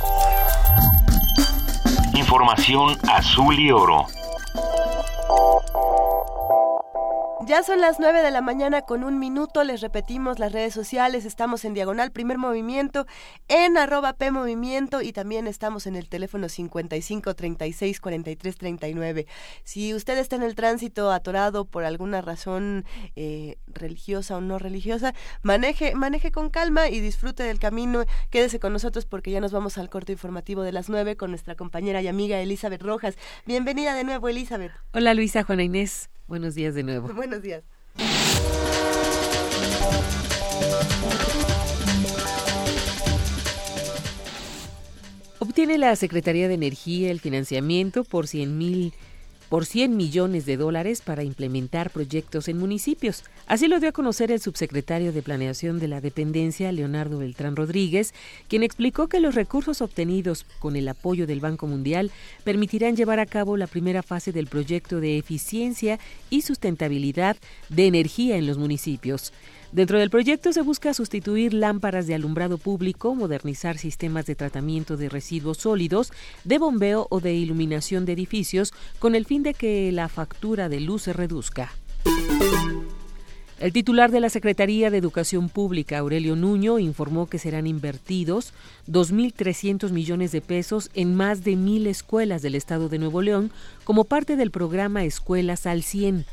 Información azul y oro. Ya son las 9 de la mañana con un minuto, les repetimos las redes sociales, estamos en Diagonal Primer Movimiento, en arroba P Movimiento y también estamos en el teléfono 55 36 43 39. Si usted está en el tránsito atorado por alguna razón eh, religiosa o no religiosa, maneje, maneje con calma y disfrute del camino, quédese con nosotros porque ya nos vamos al corto informativo de las 9 con nuestra compañera y amiga Elizabeth Rojas. Bienvenida de nuevo Elizabeth. Hola Luisa, Juana Inés. Buenos días de nuevo. Buenos días. Obtiene la Secretaría de Energía el financiamiento por 100 mil por 100 millones de dólares para implementar proyectos en municipios. Así lo dio a conocer el subsecretario de Planeación de la Dependencia, Leonardo Beltrán Rodríguez, quien explicó que los recursos obtenidos con el apoyo del Banco Mundial permitirán llevar a cabo la primera fase del proyecto de eficiencia y sustentabilidad de energía en los municipios. Dentro del proyecto se busca sustituir lámparas de alumbrado público, modernizar sistemas de tratamiento de residuos sólidos, de bombeo o de iluminación de edificios, con el fin de que la factura de luz se reduzca. El titular de la Secretaría de Educación Pública, Aurelio Nuño, informó que serán invertidos 2.300 millones de pesos en más de mil escuelas del estado de Nuevo León como parte del programa Escuelas al 100.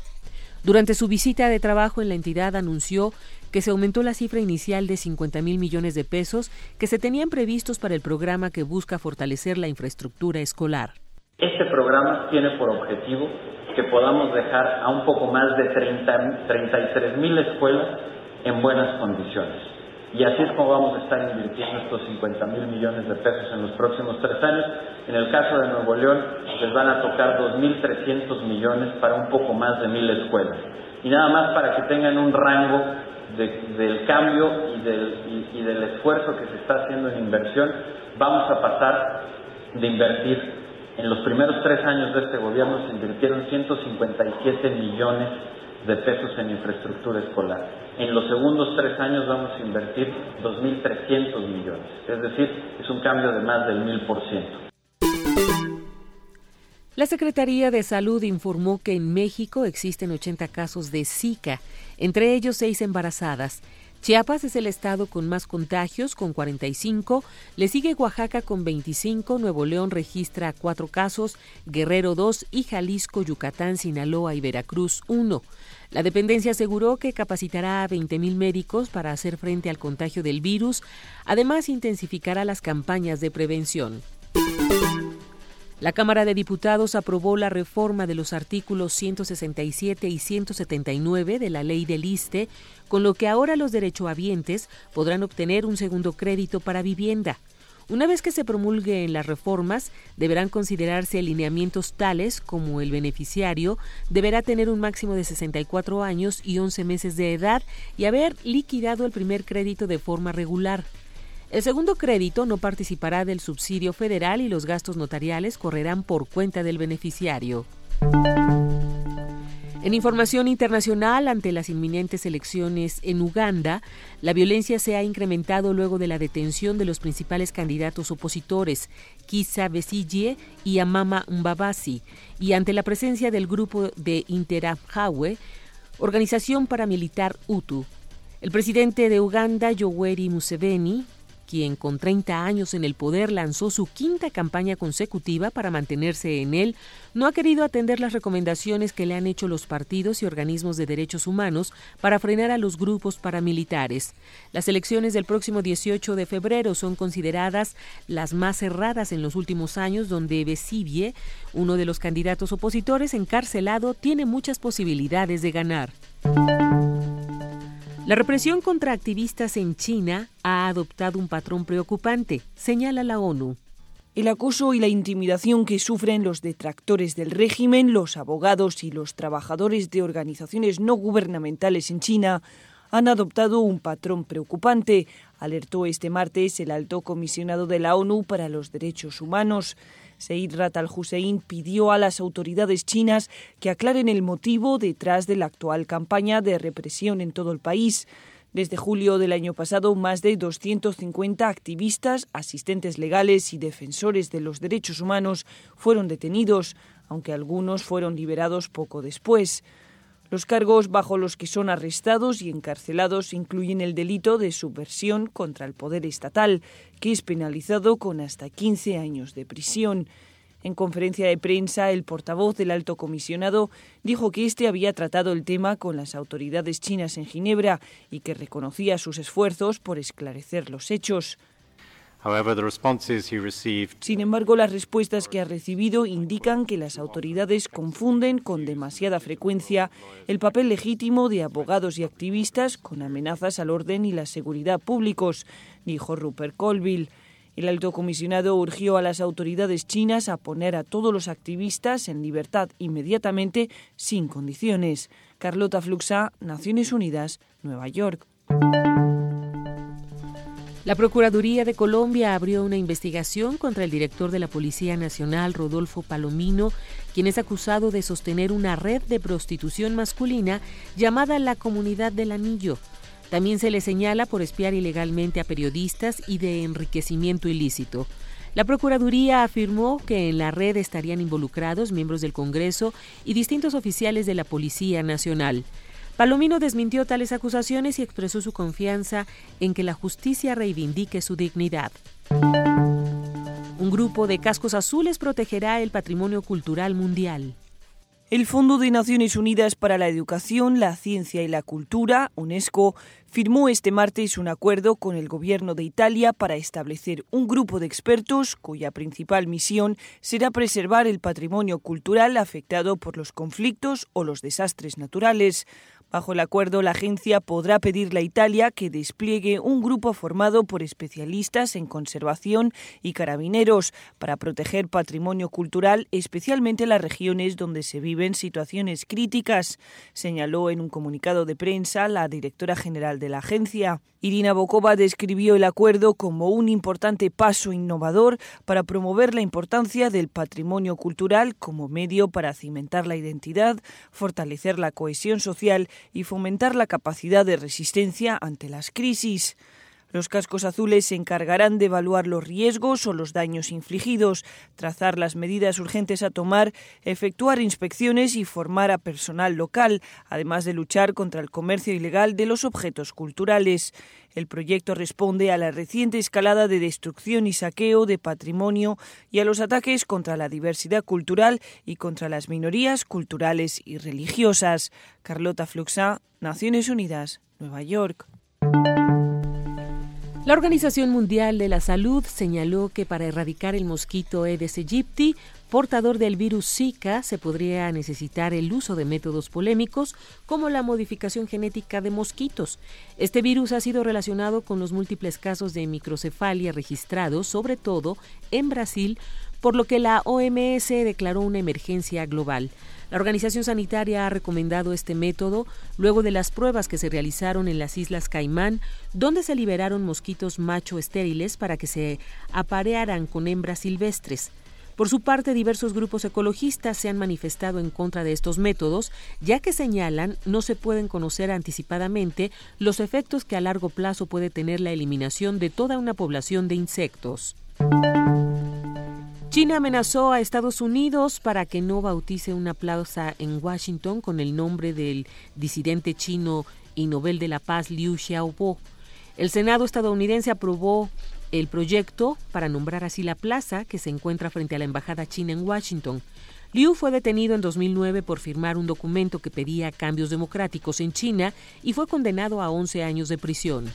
Durante su visita de trabajo en la entidad anunció que se aumentó la cifra inicial de 50 mil millones de pesos que se tenían previstos para el programa que busca fortalecer la infraestructura escolar. Este programa tiene por objetivo que podamos dejar a un poco más de 30, 33 mil escuelas en buenas condiciones. Y así es como vamos a estar invirtiendo estos 50 mil millones de pesos en los próximos tres años. En el caso de Nuevo León, les van a tocar 2.300 millones para un poco más de mil escuelas. Y nada más para que tengan un rango del cambio y del, esfuerzo que se está haciendo en inversión, vamos a pasar de invertir. En los primeros tres años de este gobierno se invirtieron 157 millones de pesos en infraestructura escolar. En los segundos tres años vamos a invertir 2.300 millones, es decir, es un cambio de más del 1.000%. La Secretaría de Salud informó que en México existen 80 casos de Zika, entre ellos seis embarazadas. Chiapas es el estado con más contagios, con 45, le sigue Oaxaca con 25, Nuevo León registra cuatro casos, Guerrero 2 y Jalisco, Yucatán, Sinaloa y Veracruz 1. La dependencia aseguró que capacitará a 20.000 médicos para hacer frente al contagio del virus, además intensificará las campañas de prevención. La Cámara de Diputados aprobó la reforma de los artículos 167 y 179 de la Ley del ISTE, con lo que ahora los derechohabientes podrán obtener un segundo crédito para vivienda. Una vez que se promulguen las reformas, deberán considerarse lineamientos tales como el beneficiario deberá tener un máximo de 64 años y 11 meses de edad y haber liquidado el primer crédito de forma regular. El segundo crédito no participará del subsidio federal y los gastos notariales correrán por cuenta del beneficiario. En información internacional, ante las inminentes elecciones en Uganda, la violencia se ha incrementado luego de la detención de los principales candidatos opositores, Kisa Besigye y Amama Mbabasi, y ante la presencia del grupo de Interahamwe, organización paramilitar Hutu. El presidente de Uganda, Yoweri Museveni, quien con 30 años en el poder lanzó su quinta campaña consecutiva para mantenerse en él, no ha querido atender las recomendaciones que le han hecho los partidos y organismos de derechos humanos para frenar a los grupos paramilitares. Las elecciones del próximo 18 de febrero son consideradas las más cerradas en los últimos años, donde Besibie, uno de los candidatos opositores encarcelado, tiene muchas posibilidades de ganar. La represión contra activistas en China ha adoptado un patrón preocupante, señala la ONU. El acoso y la intimidación que sufren los detractores del régimen, los abogados y los trabajadores de organizaciones no gubernamentales en China han adoptado un patrón preocupante, alertó este martes el alto comisionado de la ONU para los Derechos Humanos. Seid Rat al-Hussein pidió a las autoridades chinas que aclaren el motivo detrás de la actual campaña de represión en todo el país. Desde julio del año pasado, más de 250 activistas, asistentes legales y defensores de los derechos humanos fueron detenidos, aunque algunos fueron liberados poco después. Los cargos bajo los que son arrestados y encarcelados incluyen el delito de subversión contra el poder estatal, que es penalizado con hasta 15 años de prisión. En conferencia de prensa, el portavoz del alto comisionado dijo que éste había tratado el tema con las autoridades chinas en Ginebra y que reconocía sus esfuerzos por esclarecer los hechos. Sin embargo, las respuestas que ha recibido indican que las autoridades confunden con demasiada frecuencia el papel legítimo de abogados y activistas con amenazas al orden y la seguridad públicos, dijo Rupert Colville. El alto comisionado urgió a las autoridades chinas a poner a todos los activistas en libertad inmediatamente sin condiciones. Carlota Fluxa, Naciones Unidas, Nueva York. La Procuraduría de Colombia abrió una investigación contra el director de la Policía Nacional, Rodolfo Palomino, quien es acusado de sostener una red de prostitución masculina llamada La Comunidad del Anillo. También se le señala por espiar ilegalmente a periodistas y de enriquecimiento ilícito. La Procuraduría afirmó que en la red estarían involucrados miembros del Congreso y distintos oficiales de la Policía Nacional. Palomino desmintió tales acusaciones y expresó su confianza en que la justicia reivindique su dignidad. Un grupo de cascos azules protegerá el patrimonio cultural mundial. El Fondo de Naciones Unidas para la Educación, la Ciencia y la Cultura, UNESCO, firmó este martes un acuerdo con el gobierno de Italia para establecer un grupo de expertos cuya principal misión será preservar el patrimonio cultural afectado por los conflictos o los desastres naturales. Bajo el acuerdo, la agencia podrá pedirle a Italia que despliegue un grupo formado por especialistas en conservación y carabineros para proteger patrimonio cultural, especialmente en las regiones donde se viven situaciones críticas, señaló en un comunicado de prensa la directora general de la agencia. Irina Bokova describió el acuerdo como un importante paso innovador para promover la importancia del patrimonio cultural como medio para cimentar la identidad, fortalecer la cohesión social y fomentar la capacidad de resistencia ante las crisis. Los cascos azules se encargarán de evaluar los riesgos o los daños infligidos, trazar las medidas urgentes a tomar, efectuar inspecciones y formar a personal local, además de luchar contra el comercio ilegal de los objetos culturales. El proyecto responde a la reciente escalada de destrucción y saqueo de patrimonio y a los ataques contra la diversidad cultural y contra las minorías culturales y religiosas. Carlota Fluxa, Naciones Unidas, Nueva York. La Organización Mundial de la Salud señaló que para erradicar el mosquito Aedes aegypti, portador del virus Zika, se podría necesitar el uso de métodos polémicos como la modificación genética de mosquitos. Este virus ha sido relacionado con los múltiples casos de microcefalia registrados, sobre todo en Brasil, por lo que la OMS declaró una emergencia global. La organización sanitaria ha recomendado este método luego de las pruebas que se realizaron en las Islas Caimán, donde se liberaron mosquitos macho estériles para que se aparearan con hembras silvestres. Por su parte, diversos grupos ecologistas se han manifestado en contra de estos métodos, ya que señalan no se pueden conocer anticipadamente los efectos que a largo plazo puede tener la eliminación de toda una población de insectos. China amenazó a Estados Unidos para que no bautice una plaza en Washington con el nombre del disidente chino y Nobel de la Paz Liu Xiaobo. El Senado estadounidense aprobó el proyecto para nombrar así la plaza que se encuentra frente a la embajada china en Washington. Liu fue detenido en 2009 por firmar un documento que pedía cambios democráticos en China y fue condenado a 11 años de prisión.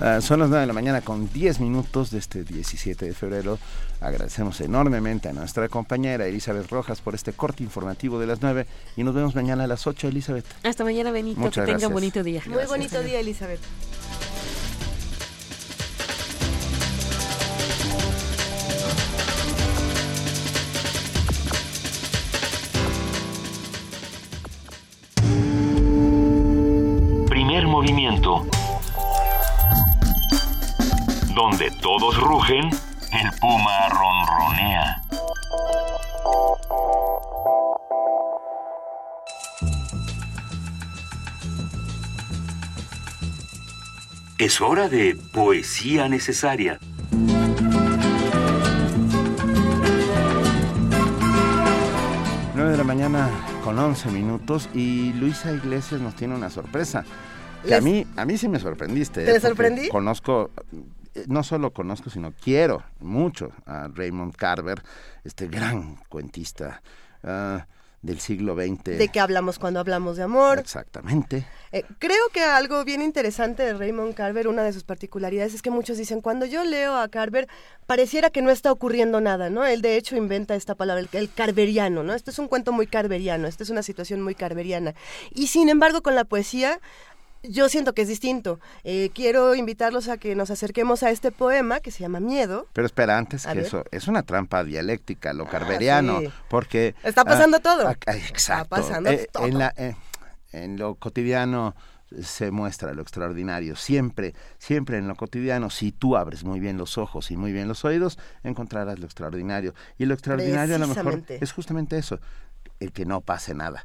Uh, son las 9 de la mañana con 10 minutos de este 17 de febrero. Agradecemos enormemente a nuestra compañera Elizabeth Rojas por este corte informativo de las 9 y nos vemos mañana a las 8, Elizabeth. Hasta mañana, Benito. Muchas que gracias. tengan bonito día. Muy bonito día, Elizabeth. Primer movimiento. Donde todos rugen, el puma ronronea. Es hora de poesía necesaria. Nueve de la mañana con 11 minutos y Luisa Iglesias nos tiene una sorpresa. Que a mí, a mí sí me sorprendiste. ¿Te ¿eh? Porque sorprendí? Conozco, no solo conozco, sino quiero mucho a Raymond Carver, este gran cuentista. Ah, del siglo XX. De qué hablamos cuando hablamos de amor. Exactamente. Eh, creo que algo bien interesante de Raymond Carver, una de sus particularidades es que muchos dicen, cuando yo leo a Carver, pareciera que no está ocurriendo nada, ¿no? Él de hecho inventa esta palabra, el, el carveriano, ¿no? Esto es un cuento muy carveriano, esta es una situación muy carveriana. Y sin embargo, con la poesía yo siento que es distinto. Eh, quiero invitarlos a que nos acerquemos a este poema que se llama Miedo. Pero espera, antes que eso, es una trampa dialéctica, lo ah, carveriano, porque... Está pasando ah, todo. Ah, exacto. Está pasando eh, todo. En, la, eh, en lo cotidiano se muestra lo extraordinario. Siempre, siempre en lo cotidiano, si tú abres muy bien los ojos y muy bien los oídos, encontrarás lo extraordinario. Y lo extraordinario a lo mejor es justamente eso, el que no pase nada.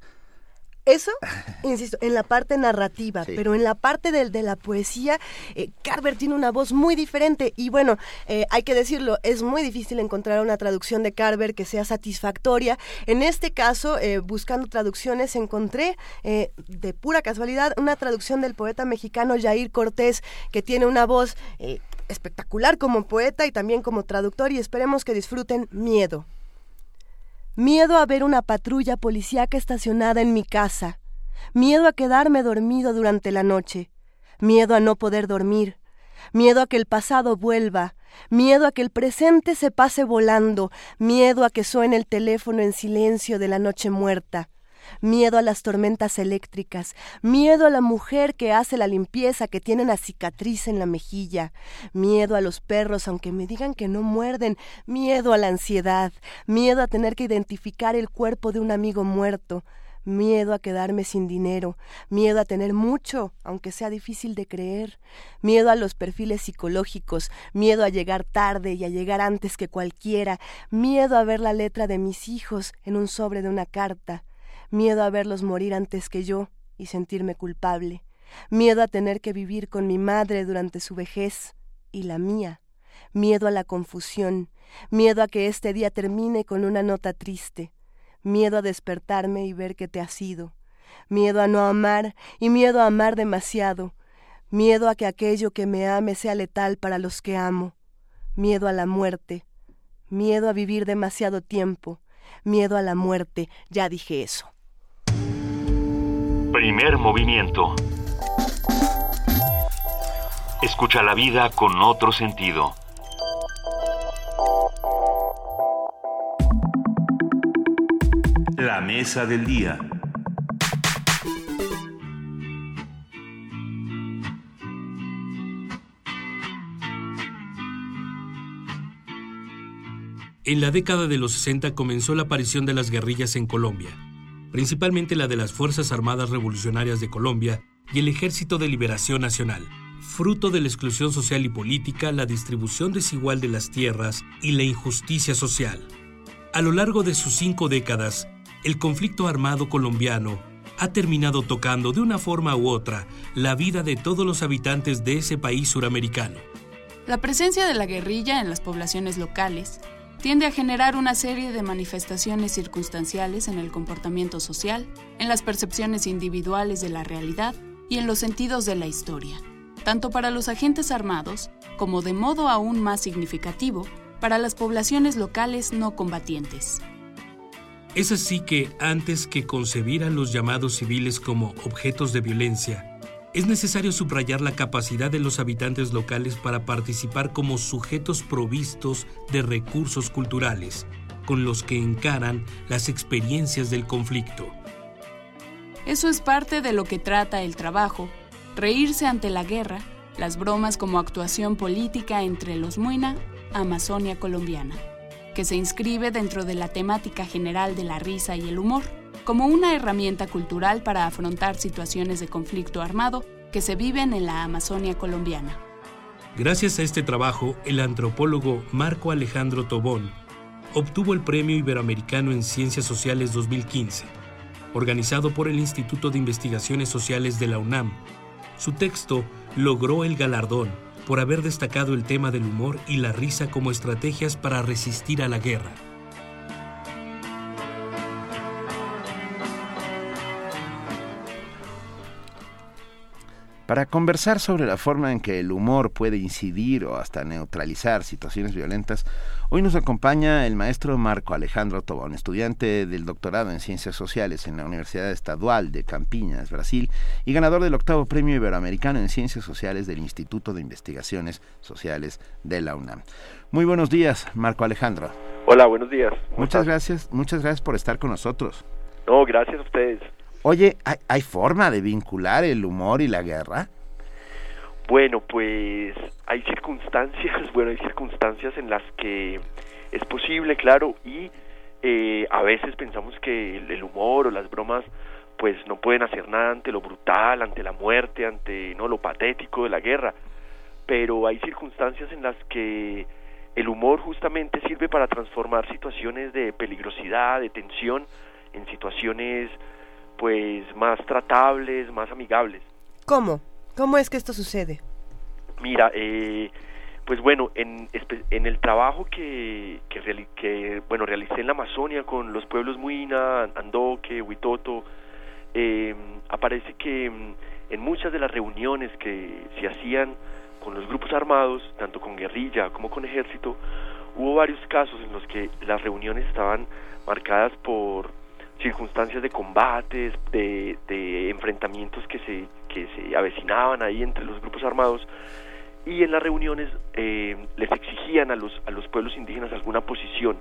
Eso, *laughs* insisto, en la parte narrativa, pero en la parte de, de la poesía, eh, Carver tiene una voz muy diferente y bueno, eh, hay que decirlo, es muy difícil encontrar una traducción de Carver que sea satisfactoria. En este caso, eh, buscando traducciones, encontré de pura casualidad una traducción del poeta mexicano Jair Cortés, que tiene una voz espectacular como poeta y también como traductor y esperemos que disfruten Miedo. Miedo a ver una patrulla policíaca estacionada en mi casa. Miedo a quedarme dormido durante la noche. Miedo a no poder dormir. Miedo a que el pasado vuelva. Miedo a que el presente se pase volando. Miedo a que suene el teléfono en silencio de la noche muerta miedo a las tormentas eléctricas, miedo a la mujer que hace la limpieza, que tiene una cicatriz en la mejilla, miedo a los perros aunque me digan que no muerden, miedo a la ansiedad, miedo a tener que identificar el cuerpo de un amigo muerto, miedo a quedarme sin dinero, miedo a tener mucho, aunque sea difícil de creer, miedo a los perfiles psicológicos, miedo a llegar tarde y a llegar antes que cualquiera, miedo a ver la letra de mis hijos en un sobre de una carta, miedo a verlos morir antes que yo y sentirme culpable, miedo a tener que vivir con mi madre durante su vejez y la mía, miedo a la confusión, miedo a que este día termine con una nota triste, miedo a despertarme y ver que te has ido, miedo a no amar y miedo a amar demasiado, miedo a que aquello que me ame sea letal para los que amo, miedo a la muerte, miedo a vivir demasiado tiempo, miedo a la muerte, ya dije eso. Primer movimiento. Escucha la vida con otro sentido. La mesa del día. En la década de los 60 comenzó la aparición de las guerrillas en Colombia principalmente la de las Fuerzas Armadas Revolucionarias de Colombia y el Ejército de Liberación Nacional, fruto de la exclusión social y política, la distribución desigual de las tierras y la injusticia social. A lo largo de sus cinco décadas, el conflicto armado colombiano ha terminado tocando de una forma u otra la vida de todos los habitantes de ese país suramericano. La presencia de la guerrilla en las poblaciones locales tiende a generar una serie de manifestaciones circunstanciales en el comportamiento social, en las percepciones individuales de la realidad y en los sentidos de la historia, tanto para los agentes armados como de modo aún más significativo para las poblaciones locales no combatientes. Es así que antes que concebir a los llamados civiles como objetos de violencia, es necesario subrayar la capacidad de los habitantes locales para participar como sujetos provistos de recursos culturales, con los que encaran las experiencias del conflicto. Eso es parte de lo que trata el trabajo, reírse ante la guerra, las bromas como actuación política entre los Muina, Amazonia colombiana, que se inscribe dentro de la temática general de la risa y el humor como una herramienta cultural para afrontar situaciones de conflicto armado que se viven en la Amazonia colombiana. Gracias a este trabajo, el antropólogo Marco Alejandro Tobón obtuvo el Premio Iberoamericano en Ciencias Sociales 2015, organizado por el Instituto de Investigaciones Sociales de la UNAM. Su texto logró el galardón por haber destacado el tema del humor y la risa como estrategias para resistir a la guerra. Para conversar sobre la forma en que el humor puede incidir o hasta neutralizar situaciones violentas, hoy nos acompaña el maestro Marco Alejandro Tobón, estudiante del doctorado en Ciencias Sociales en la Universidad Estadual de Campiñas, Brasil, y ganador del octavo Premio Iberoamericano en Ciencias Sociales del Instituto de Investigaciones Sociales de la UNAM. Muy buenos días, Marco Alejandro. Hola, buenos días. Muchas gracias, muchas gracias por estar con nosotros. No, gracias a ustedes. Oye, ¿hay, ¿hay, forma de vincular el humor y la guerra? Bueno, pues hay circunstancias, *laughs* bueno, hay circunstancias en las que es posible, claro, y eh, a veces pensamos que el, el, humor o las bromas pues no pueden hacer nada ante lo brutal, ante la muerte, ante no lo patético de la guerra, pero hay circunstancias en las que el humor justamente sirve para transformar situaciones de peligrosidad, de tensión, en situaciones pues más tratables, más amigables. ¿Cómo? ¿Cómo es que esto sucede? Mira, eh, pues bueno, en, en el trabajo que, que, reali que, bueno, realicé en la Amazonia con los pueblos Muina, Andoque, Huitoto, eh, aparece que en muchas de las reuniones que se hacían con los grupos armados, tanto con guerrilla como con ejército, hubo varios casos en los que las reuniones estaban marcadas por circunstancias de combates, de, de, enfrentamientos que se, que se avecinaban ahí entre los grupos armados y en las reuniones eh, les exigían a los, a los pueblos indígenas alguna posición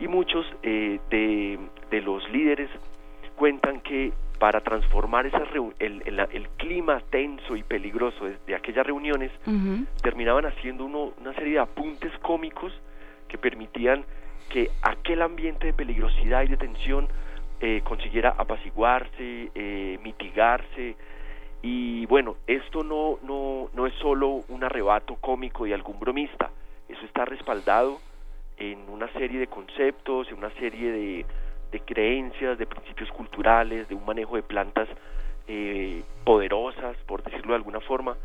y muchos eh, de, de, los líderes cuentan que para transformar esa el, el, el, clima tenso y peligroso de, de aquellas reuniones uh -huh. terminaban haciendo uno, una serie de apuntes cómicos que permitían que aquel ambiente de peligrosidad y de tensión eh, consiguiera apaciguarse, eh, mitigarse y bueno, esto no, no, no es solo un arrebato cómico de algún bromista, eso está respaldado en una serie de conceptos, en una serie de, de creencias, de principios culturales, de un manejo de plantas eh, poderosas, por decirlo de alguna forma,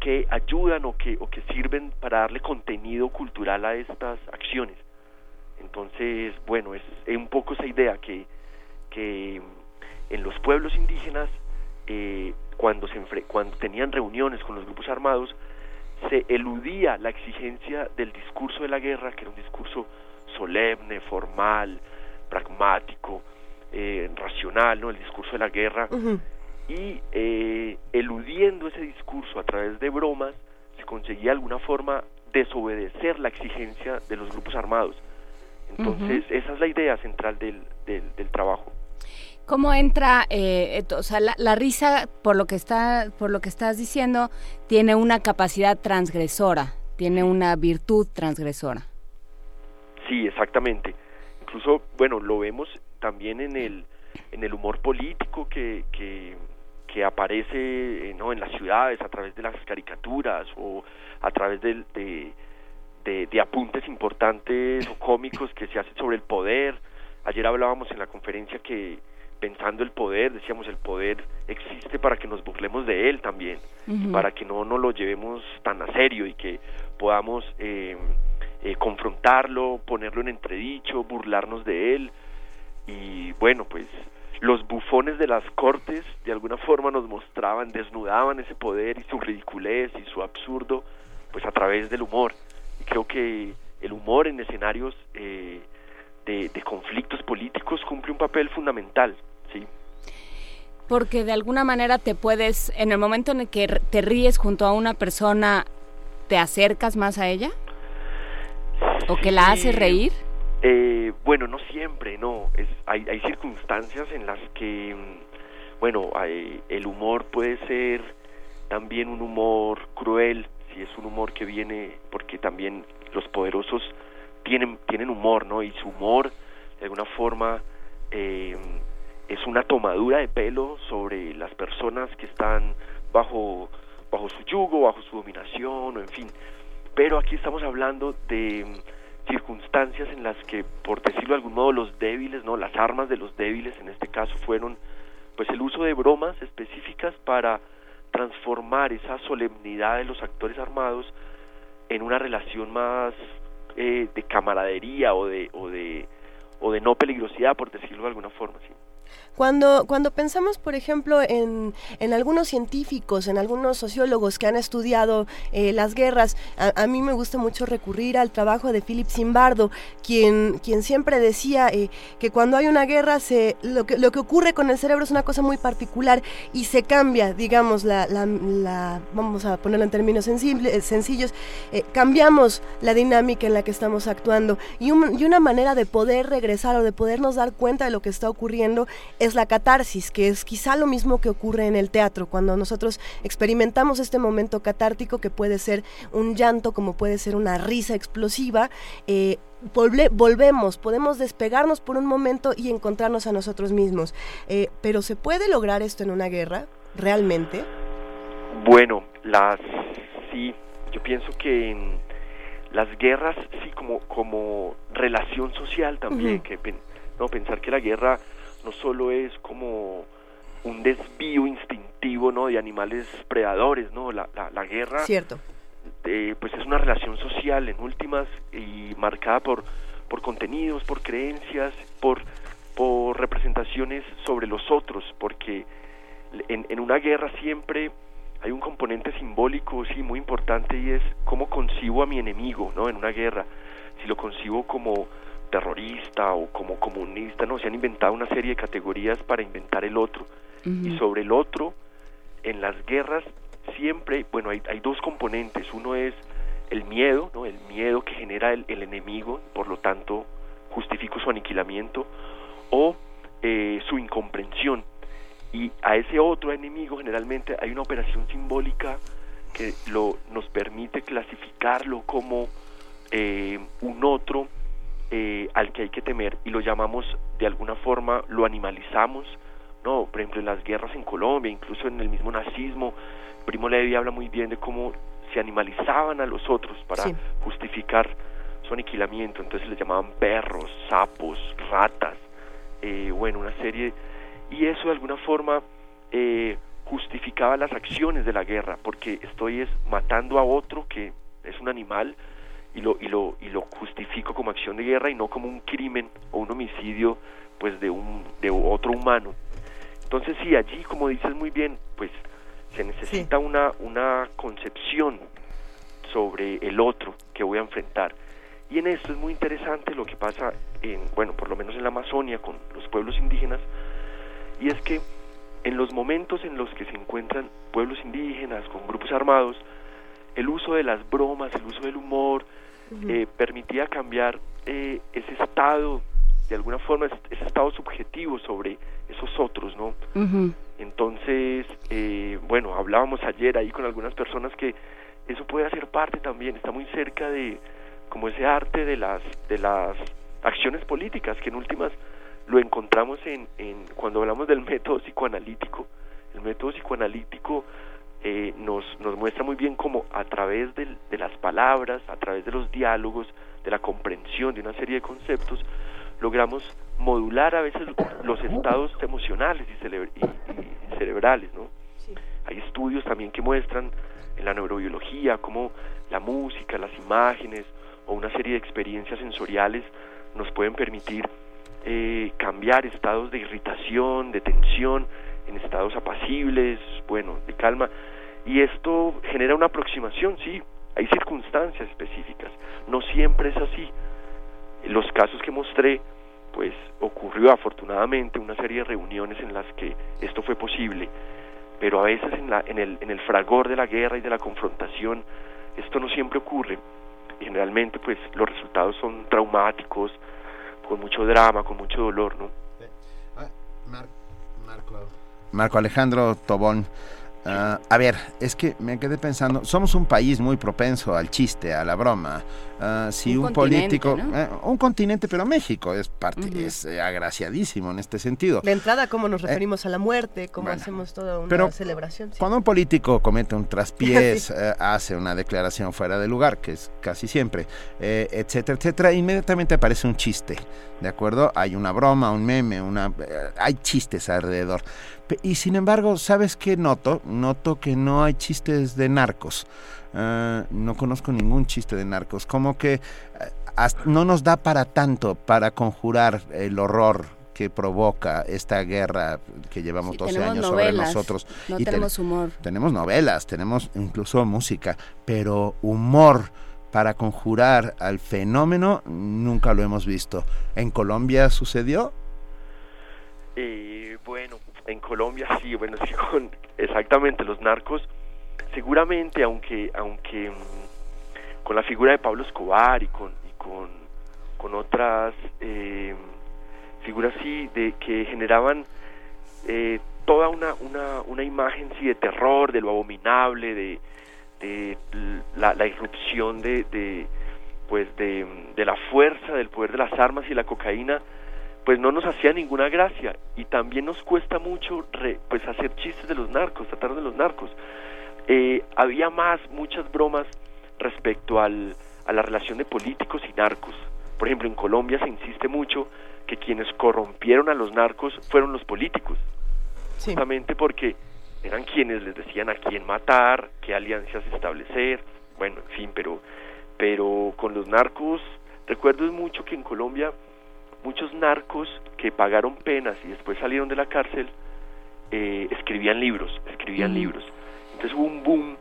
que ayudan o que, o que sirven para darle contenido cultural a estas acciones. Entonces, bueno, es, es un poco esa idea que que en los pueblos indígenas, eh, cuando, se cuando tenían reuniones con los grupos armados, se eludía la exigencia del discurso de la guerra, que era un discurso solemne, formal, pragmático, eh, racional, ¿no? el discurso de la guerra, uh -huh. y eh, eludiendo ese discurso a través de bromas, se conseguía de alguna forma desobedecer la exigencia de los grupos armados. Entonces, uh -huh. esa es la idea central del, del, del trabajo. ¿Cómo entra, eh, o sea, la, la, risa, por lo que está, por lo que estás diciendo, tiene una capacidad transgresora, tiene una virtud transgresora? Sí, exactamente. Incluso, bueno, lo vemos también en el, en el humor político que, que, aparece, eh, ¿no? En las ciudades a través de las caricaturas o a través de, de apuntes importantes o cómicos que se hacen sobre el poder. Ayer hablábamos en la conferencia que pensando el poder, decíamos el poder existe para que nos burlemos de él también, uh -huh. para que no nos lo llevemos tan a serio y que podamos eh, eh, confrontarlo, ponerlo en entredicho, burlarnos de él y bueno pues los bufones de las cortes de alguna forma nos mostraban, desnudaban ese poder y su ridiculez y su absurdo pues a través del humor y creo que el humor en escenarios eh, de, de conflictos políticos cumple un papel fundamental Sí. Porque de alguna manera te puedes, en el momento en el que te ríes junto a una persona, ¿te acercas más a ella? ¿O que la haces reír? Eh, bueno, no siempre, no. Es, hay, hay circunstancias en las que, bueno, hay, el humor puede ser también un humor cruel, si es un humor que viene, porque también los poderosos tienen, tienen humor, ¿no? Y su humor, de alguna forma, eh, es una tomadura de pelo sobre las personas que están bajo bajo su yugo, bajo su dominación, o en fin. Pero aquí estamos hablando de circunstancias en las que, por decirlo de algún modo, los débiles, no, las armas de los débiles, en este caso, fueron, pues, el uso de bromas específicas para transformar esa solemnidad de los actores armados en una relación más eh, de camaradería o de o de o de no peligrosidad, por decirlo de alguna forma, sí. Cuando, cuando pensamos, por ejemplo, en, en algunos científicos, en algunos sociólogos que han estudiado eh, las guerras, a, mí me gusta mucho recurrir al trabajo de Philip Zimbardo, quien, quien siempre decía eh, que cuando hay una guerra, se, lo, que, lo que ocurre con el cerebro es una cosa muy particular y se cambia, digamos, la, la, vamos a ponerlo en términos eh, sencillos, cambiamos la dinámica en la que estamos actuando y, y una manera de poder regresar o de podernos dar cuenta de lo que está ocurriendo es la catarsis, que es quizá lo mismo que ocurre en el teatro, cuando nosotros experimentamos este momento catártico que puede ser un llanto, como puede ser una risa explosiva, eh, volvemos, podemos despegarnos por un momento y encontrarnos a nosotros mismos. Eh, pero ¿se puede lograr esto en una guerra? ¿Realmente? Bueno, las sí, yo pienso que en las guerras sí como como relación social también, que no pensar que la guerra no solo es como un desvío instintivo no de animales predadores no la, la, guerra cierto. eh, pues es una relación social en últimas y marcada por por contenidos por creencias por por representaciones sobre los otros porque en, en una guerra siempre hay un componente simbólico sí muy importante y es cómo concibo a mi enemigo no en una guerra si lo concibo como terrorista o como comunista, no, se han inventado una serie de categorías para inventar el otro. Y sobre el otro, en las guerras siempre, bueno, hay, hay dos componentes. Uno es el miedo, ¿no? El miedo que genera el, enemigo, por lo tanto, justifico su aniquilamiento, o eh, su incomprensión. Y a ese otro enemigo generalmente hay una operación simbólica que lo, nos permite clasificarlo como eh, un otro eh, al que hay que temer y lo llamamos de alguna forma, lo animalizamos, ¿no? Por ejemplo, en las guerras en Colombia, incluso en el mismo nazismo, Primo Levi habla muy bien de cómo se animalizaban a los otros para justificar su aniquilamiento, entonces les llamaban perros, sapos, ratas, eh, bueno, una serie, y eso de alguna forma eh, justificaba las acciones de la guerra, porque estoy es matando a otro que es un animal, y lo, y lo, y lo justifico como acción de guerra y no como un crimen o un homicidio pues de, un, de otro humano. Entonces sí, allí como dices muy bien, pues se necesita una, una concepción sobre el otro que voy a enfrentar. Y en esto es muy interesante lo que pasa en, bueno, por lo menos en la Amazonia con los pueblos indígenas, y es que en los momentos en los que se encuentran pueblos indígenas con grupos armados, el uso de las bromas, el uso del humor, eh, permitía cambiar eh, ese estado, de alguna forma, ese estado subjetivo sobre esos otros, ¿no? Entonces, eh, bueno, hablábamos ayer ahí con algunas personas que eso puede hacer parte también, está muy cerca de como ese arte de las de las acciones políticas que en últimas lo encontramos en, en cuando hablamos del *laughs* método psicoanalítico. El método psicoanalítico eh, nos, nos muestra muy bien cómo a través de, las palabras, a través de los diálogos, de la comprensión de una serie de conceptos, logramos modular a veces los estados emocionales y, cerebrales, ¿no? Hay estudios también que muestran en la neurobiología cómo la música, las imágenes o una serie de experiencias sensoriales nos pueden permitir eh, cambiar estados de irritación, de tensión, en estados apacibles, bueno, de calma, y esto genera una aproximación, sí, hay circunstancias específicas, no siempre es así. En los casos que mostré, pues ocurrió afortunadamente una serie de reuniones en las que esto fue posible, pero a veces en, la, en, el, en el fragor de la guerra y de la confrontación, esto no siempre ocurre. Generalmente, pues los resultados son traumáticos, con mucho drama, con mucho dolor, ¿no? Ah, Marco Alejandro Tobón, Ah, a ver, es que me quedé pensando, somos un país muy propenso al chiste, a la broma. Uh, si un, político, eh, un continente, pero México es parte, es eh, agraciadísimo en este sentido. De entrada, cómo nos eh, referimos a la muerte, cómo hacemos toda una celebración. Cuando un político comete un traspiés, *laughs* hace una declaración fuera de lugar, que es casi siempre, etcétera, etcétera, inmediatamente aparece un chiste, ¿de acuerdo? Hay una broma, un meme, una, hay chistes alrededor. Y sin embargo, ¿sabes qué noto? Noto que no hay chistes de narcos. Ah, no conozco ningún chiste de narcos. Como que ah, no nos da para tanto para conjurar el horror que provoca esta guerra que llevamos Sí, 12 tenemos años novelas, sobre nosotros. no Y ten- tenemos humor. Tenemos novelas, tenemos incluso música, pero humor para conjurar al fenómeno nunca lo hemos visto. ¿En Colombia sucedió? Eh, bueno, en Colombia sí, bueno, sí, con exactamente los narcos, seguramente, aunque, aunque mm, con la figura de Pablo Escobar y con, y con, con otras eh, figuras sí, de que generaban eh, toda una, una, una imagen sí de terror, de lo abominable, de, de la, la irrupción de, de pues de, de la fuerza, del poder de las armas y la cocaína, pues no nos hacía ninguna gracia y también nos cuesta mucho re- pues hacer chistes de los narcos, tratar de los narcos. Eh, había más, muchas bromas respecto al, a la relación de políticos y narcos. Por ejemplo, en Colombia se insiste mucho que quienes corrompieron a los narcos fueron los políticos, justamente porque eran quienes les decían a quién matar, qué alianzas establecer, bueno, en fin, pero, pero con los narcos, recuerdo mucho que en Colombia muchos narcos que pagaron penas y después salieron de la cárcel eh, escribían libros, escribían Ujú. libros. Entonces hubo un boom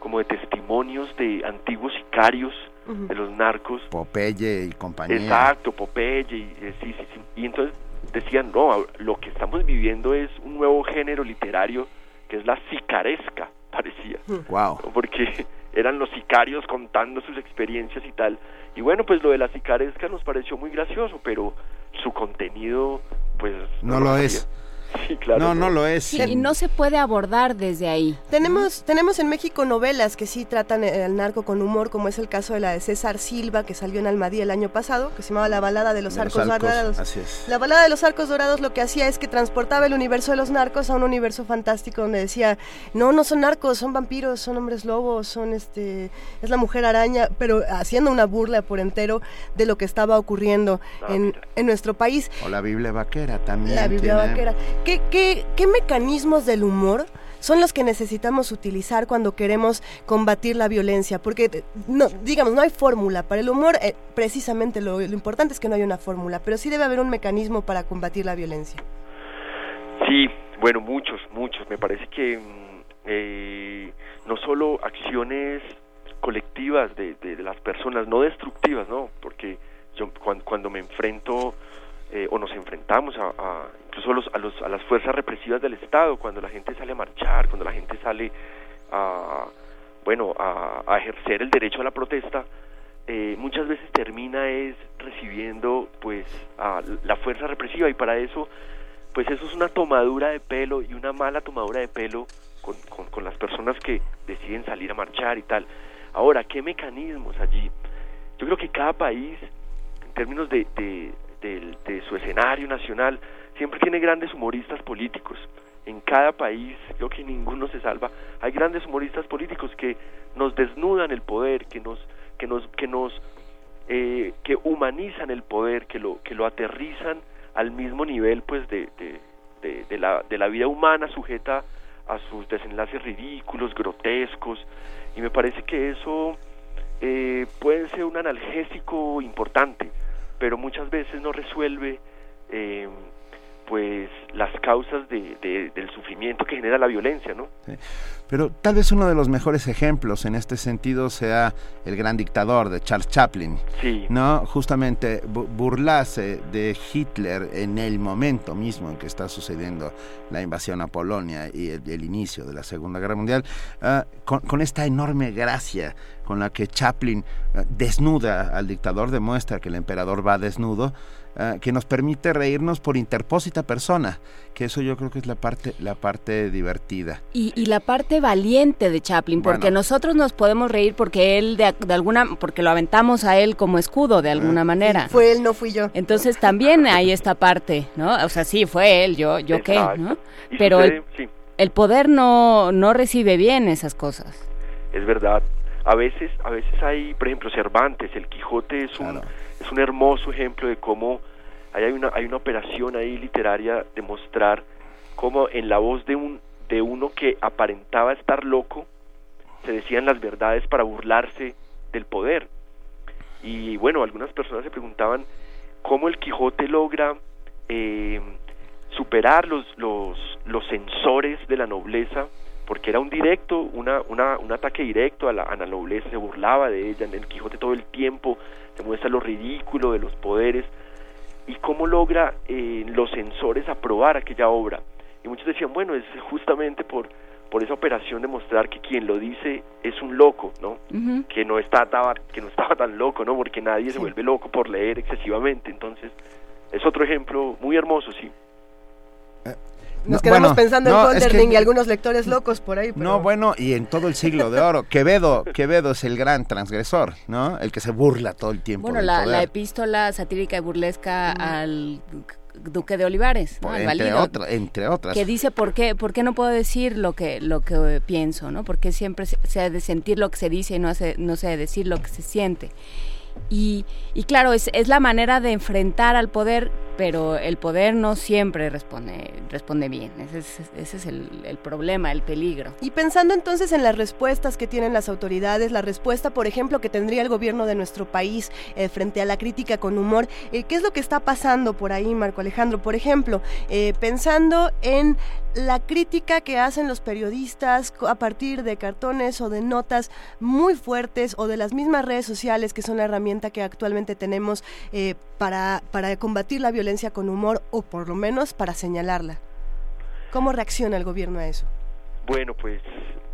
como de testimonios de antiguos sicarios de los narcos Popeye y compañía. Exacto, Popeye, y, eh, sí, sí, sí. Y entonces decían, no, lo que estamos viviendo es un nuevo género literario que es la sicaresca, *laughs* parecía. Wow. ¿no? Porque eran los sicarios contando sus experiencias y tal. Y bueno, pues lo de la sicaresca nos pareció muy gracioso, pero su contenido, pues... No lo es. *laughs* Sí, claro. No, no lo es. Sí, y no se puede abordar desde ahí. Tenemos, tenemos en México novelas que sí tratan al narco con humor, como es el caso de la de César Silva, que salió en Almadía el año pasado, que se llamaba La balada de los De los arcos arcos, dorados. así es. La balada de los arcos dorados lo que hacía es que transportaba el universo de los narcos a un universo fantástico donde decía, no, no son narcos, son vampiros, son hombres lobos, son este, es la mujer araña, pero haciendo una burla por entero de lo que estaba ocurriendo Ah, en, en nuestro país. O la Biblia vaquera también. La Biblia tiene- vaquera. ¿Qué, qué, ¿Qué mecanismos del humor son los que necesitamos utilizar cuando queremos combatir la violencia? Porque, eh, digamos, no hay fórmula. Para el humor, eh, precisamente lo, importante es que no hay una fórmula, pero sí debe haber un mecanismo para combatir la violencia. Sí, bueno, muchos, muchos. Me parece que mm, eh, no solo acciones colectivas de, de- de las personas, no destructivas, ¿no? Porque yo cuando, cuando me enfrento eh, o nos enfrentamos a, a- incluso los, a, los- a las fuerzas represivas del Estado, cuando la gente sale a marchar, cuando la gente sale a, bueno, a, ejercer el derecho a la protesta, eh, muchas veces termina es recibiendo pues la fuerza represiva y para eso pues eso es una tomadura de pelo y una mala tomadura de pelo con, las personas que deciden salir a marchar y tal. Ahora, ¿qué mecanismos allí? Yo creo que cada país, en términos de, del- de su escenario nacional, siempre tiene grandes humoristas políticos. En cada país, creo que ninguno se salva. Hay grandes humoristas políticos que nos desnudan el poder, que nos, que nos, que nos, eh, que humanizan el poder, que lo, que lo aterrizan al mismo nivel, pues, de, de, de, de la, de la vida humana sujeta a sus desenlaces ridículos, grotescos, y me parece que eso eh, puede ser un analgésico importante, pero muchas veces no resuelve eh, pues las causas de, de- del sufrimiento que genera la violencia, ¿no? Pero tal vez uno de los mejores ejemplos en este sentido sea El gran dictador de Charles Chaplin. Sí. No, justamente bu- burlarse de Hitler en el momento mismo en que está sucediendo la invasión a Polonia y el, el inicio de la Segunda Guerra Mundial, ah, con, con esta enorme gracia con la que Chaplin ah, desnuda al dictador, demuestra que el emperador va desnudo, ah, que nos permite reírnos por interpósita persona, que eso yo creo que es la parte, la parte divertida. Y, y la parte valiente de Chaplin, porque Bueno. nosotros nos podemos reír porque él de, de alguna, porque lo aventamos a él como escudo de alguna manera. Fue él, no fui yo. Entonces también hay esta parte, ¿no? O sea, sí, fue él, yo, yo qué. ¿no? Pero el, sí. el poder no, no recibe bien esas cosas. es verdad. A veces, a veces hay, por ejemplo, Cervantes, el Quijote es un, es un hermoso ejemplo de cómo hay una, hay una operación ahí literaria de mostrar cómo en la voz de un, de uno que aparentaba estar loco, se decían las verdades para burlarse del poder. Y bueno, algunas personas se preguntaban cómo el Quijote logra eh, superar los, los, los sensores de la nobleza, porque era un directo, una, una, un ataque directo a la, a la nobleza, se burlaba de ella, en el Quijote todo el tiempo se muestra lo ridículo de los poderes, y cómo logra eh, los sensores aprobar aquella obra. Y muchos decían, bueno, es justamente por, por esa operación de mostrar que quien lo dice es un loco, ¿no? Que no estaba que no estaba tan loco, ¿no? Porque nadie se vuelve loco por leer excesivamente. Entonces, es otro ejemplo muy hermoso, sí. Nos No, quedamos bueno, pensando no, en es que- Golderding y algunos lectores locos por ahí. pero- No, bueno, y en todo el siglo de oro, Quevedo, Quevedo es el gran transgresor, ¿no? El que se burla todo el tiempo Bueno, del la, poder. la epístola satírica y burlesca al duque de Olivares, ¿no? al entre, valido, otra- entre otras. que dice por qué, por qué no puedo decir lo que lo que pienso, ¿no? Porque siempre se, se ha de sentir lo que se dice y no se, no se ha de decir lo que se siente. Y, y claro, es, es la manera de enfrentar al poder, pero el poder no siempre responde, responde bien. Ese es, ese es el, problema, el peligro. Y pensando entonces en las respuestas que tienen las autoridades, la respuesta, por ejemplo, que tendría el gobierno de nuestro país eh, frente a la crítica con humor, eh, ¿qué es lo que está pasando por ahí, Marco Alejandro? Por ejemplo, eh, pensando en la crítica que hacen los periodistas a partir de cartones o de notas muy fuertes o de las mismas redes sociales que son la herramienta que actualmente tenemos eh, para, para combatir la violencia con humor o por lo menos para señalarla. ¿Cómo reacciona el gobierno a eso? Bueno, pues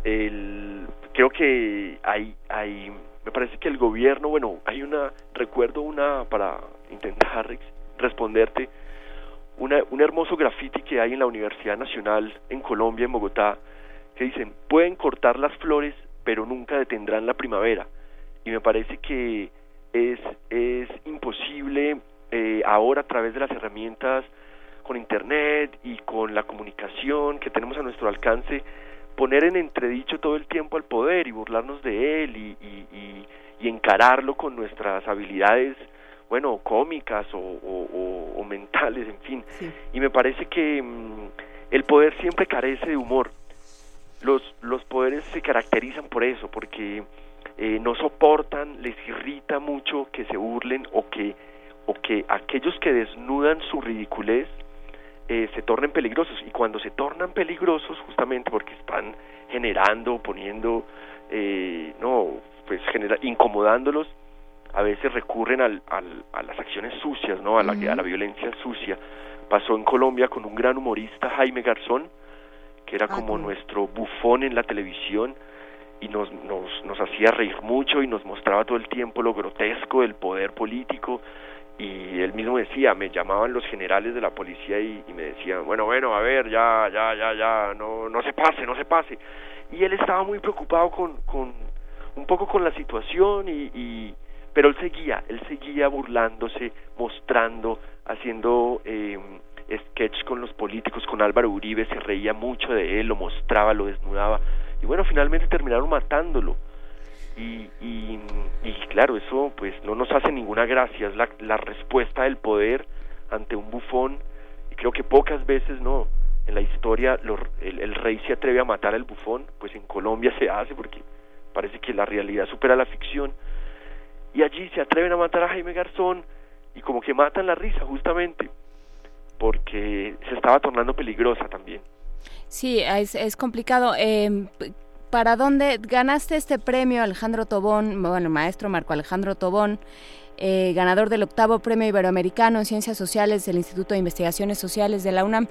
el, creo que hay, hay, me parece que el gobierno, bueno, hay una, recuerdo una, para intentar res- *laughs* responderte, una, un hermoso graffiti que hay en la Universidad Nacional en Colombia, en Bogotá, que dicen, pueden cortar las flores, pero nunca detendrán la primavera. Y me parece que es, es imposible eh, ahora a través de las herramientas con internet y con la comunicación que tenemos a nuestro alcance poner en entredicho todo el tiempo al poder y burlarnos de él y, y, y- y encararlo con nuestras habilidades bueno cómicas o, o- o- o mentales en fin. Y me parece que mm, el poder siempre carece de humor. Los los poderes se caracterizan por eso porque eh, no soportan les irrita mucho que se burlen o que o que aquellos que desnudan su ridiculez eh, se tornen peligrosos. Y cuando se tornan peligrosos justamente porque están generando poniendo eh, no pues genera, incomodándolos a veces recurren al, al- a las acciones sucias no a la, a la violencia sucia. Pasó en Colombia con un gran humorista Jaime Garzón que era como nuestro bufón en la televisión y nos, nos, nos hacía reír mucho y nos mostraba todo el tiempo lo grotesco del poder político. Y él mismo decía, me llamaban los generales de la policía y, y me decían, bueno, bueno, a ver, ya, ya, ya, ya, no, no se pase, no se pase. Y él estaba muy preocupado con, con un poco con la situación y, y pero él seguía, él seguía burlándose, mostrando, haciendo eh, sketch con los políticos, con Álvaro Uribe, se reía mucho de él, lo mostraba, lo desnudaba y bueno, finalmente terminaron matándolo. Y, y, y claro, eso pues no nos hace ninguna gracia, es la, la respuesta del poder ante un bufón y creo que pocas veces no en la historia los- el, el rey se atreve a matar al bufón, pues en Colombia se hace porque parece que la realidad supera la ficción y allí se atreven a matar a Jaime Garzón y como que matan la risa justamente porque se estaba tornando peligrosa también. Sí, es, es complicado. Eh, ¿Para dónde ganaste este premio, Alejandro Tobón, bueno, maestro Marco Alejandro Tobón, eh, ganador del octavo premio iberoamericano en Ciencias Sociales del Instituto de Investigaciones Sociales de la UNAM?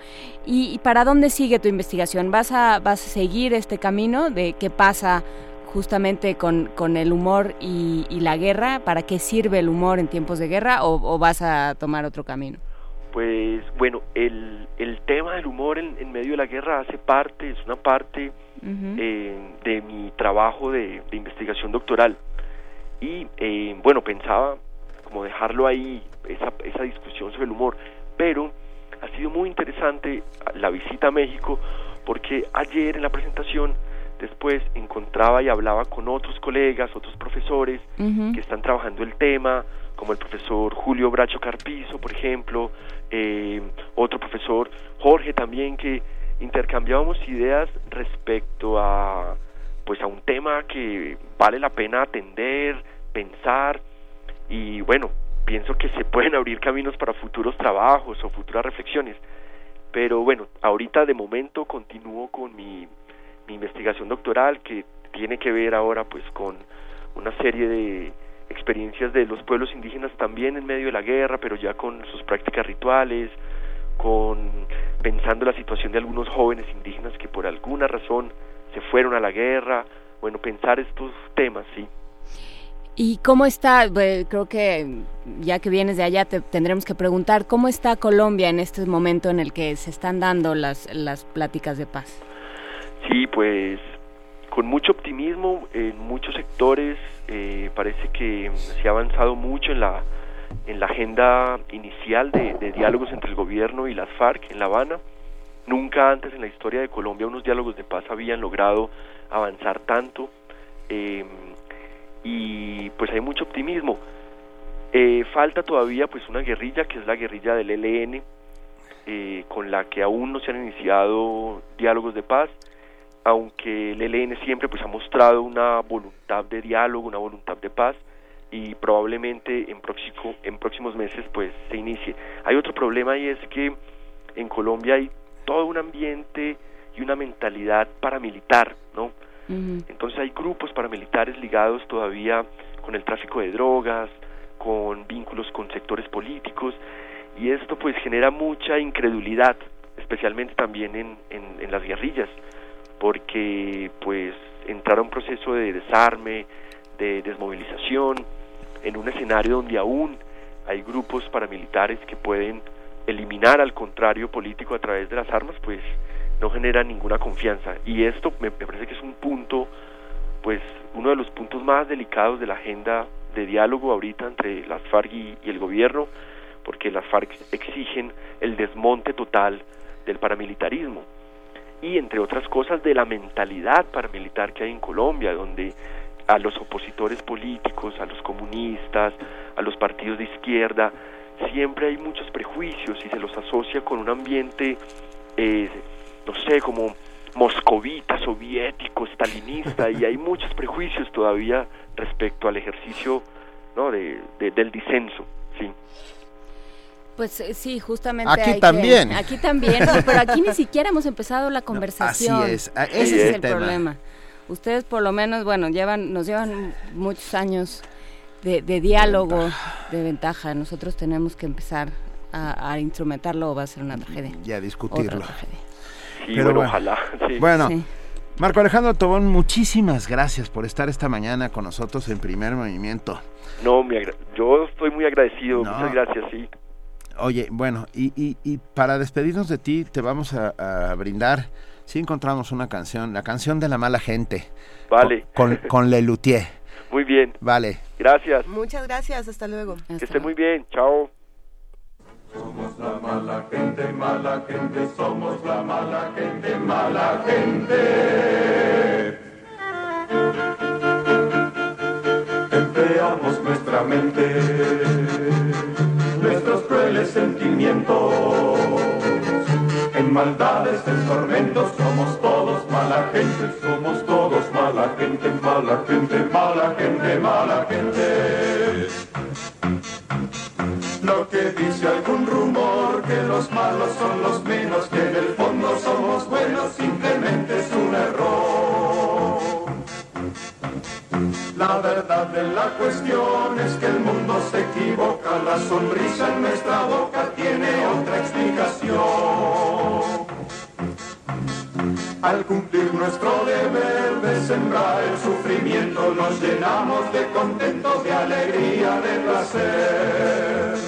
¿Y, y para dónde sigue tu investigación? ¿Vas a, vas a seguir este camino de qué pasa justamente con, con el humor y, y la guerra? ¿Para qué sirve el humor en tiempos de guerra o, o vas a tomar otro camino? Pues bueno, el, el tema del humor en, en medio de la guerra hace parte, es una parte eh, de mi trabajo de, de investigación doctoral. Y eh, bueno, pensaba como dejarlo ahí, esa, esa discusión sobre el humor, pero ha sido muy interesante la visita a México porque ayer en la presentación después encontraba y hablaba con otros colegas, otros profesores que están trabajando el tema, como el profesor Julio Bracho Carpizo, por ejemplo, eh, otro profesor Jorge también, que intercambiábamos ideas respecto a pues a un tema que vale la pena atender, pensar y bueno, pienso que se pueden abrir caminos para futuros trabajos o futuras reflexiones. Pero bueno, ahorita de momento continúo con mi, mi investigación doctoral que tiene que ver ahora pues con una serie de experiencias de los pueblos indígenas también en medio de la guerra, pero ya con sus prácticas rituales, con pensando la situación de algunos jóvenes indígenas que por alguna razón se fueron a la guerra, bueno, pensar estos temas, sí. ¿Y cómo está? Creo que ya que vienes de allá te tendremos que preguntar, ¿cómo está Colombia en este momento en el que se están dando las, las pláticas de paz? Sí, pues con mucho optimismo en muchos sectores, eh, parece que se ha avanzado mucho en la, en la agenda inicial de, diálogos entre el gobierno y las FARC en La Habana. Nunca antes en la historia de Colombia unos diálogos de paz habían logrado avanzar tanto. Eh, y pues hay mucho optimismo. Eh, falta todavía pues una guerrilla que es la guerrilla del ELN, eh, con la que aún no se han iniciado diálogos de paz, aunque el ELN siempre pues ha mostrado una voluntad de diálogo, una voluntad de paz y probablemente en, próximo, en próximos meses pues se inicie. Hay otro problema y es que en Colombia hay todo un ambiente y una mentalidad paramilitar, ¿no? Entonces hay grupos paramilitares ligados todavía con el tráfico de drogas, con vínculos con sectores políticos y esto pues genera mucha incredulidad, especialmente también en, en, las guerrillas, porque pues entrar a un proceso de desarme, de desmovilización, en un escenario donde aún hay grupos paramilitares que pueden eliminar al contrario político a través de las armas, pues no genera ninguna confianza. Y esto me, parece que es un punto, pues uno de los puntos más delicados de la agenda de diálogo ahorita entre las FARC y, el gobierno, porque las FARC exigen el desmonte total del paramilitarismo y entre otras cosas de la mentalidad paramilitar que hay en Colombia, donde a los opositores políticos, a los comunistas, a los partidos de izquierda, siempre hay muchos prejuicios y se los asocia con un ambiente eh, no sé, como moscovita, soviético, stalinista, y hay muchos prejuicios todavía respecto al ejercicio ¿no? de, del disenso, sí. Pues eh, sí, justamente. Aquí también. aquí también, pero aquí ni siquiera hemos empezado la *laughs* conversación. así es, ese es, el, problema. Ustedes por lo menos, bueno, llevan, nos llevan muchos años de, diálogo, de ventaja. Nosotros tenemos que empezar a, instrumentarlo o va a ser una tragedia. Y a discutirlo. Pero bueno, ojalá. Bueno. Marco Alejandro Tobón, muchísimas gracias por estar esta mañana con nosotros en Primer Movimiento. No, yo estoy muy agradecido, muchas gracias, sí. Oye, bueno, y, y, para despedirnos de ti te vamos a, brindar, si encontramos una canción, la canción de la mala gente. Vale. Con, con, Lelutier. *laughs* Muy bien. Vale. Gracias. Muchas gracias, hasta luego. que esté muy bien, chao. Somos la mala gente, mala gente, somos la mala gente, mala gente. Empleamos nuestra mente, sentimientos. En maldades, en tormentos, somos todos mala gente, somos todos mala gente, mala gente, mala gente, mala gente. Lo que dice algún rumor que los malos son los menos, que en el fondo somos buenos, simplemente es un error. La verdad de la cuestión es que el mundo se equivoca, la sonrisa en nuestra boca tiene otra explicación. Al cumplir nuestro deber de sembrar el sufrimiento, nos llenamos de contento, de alegría, de placer.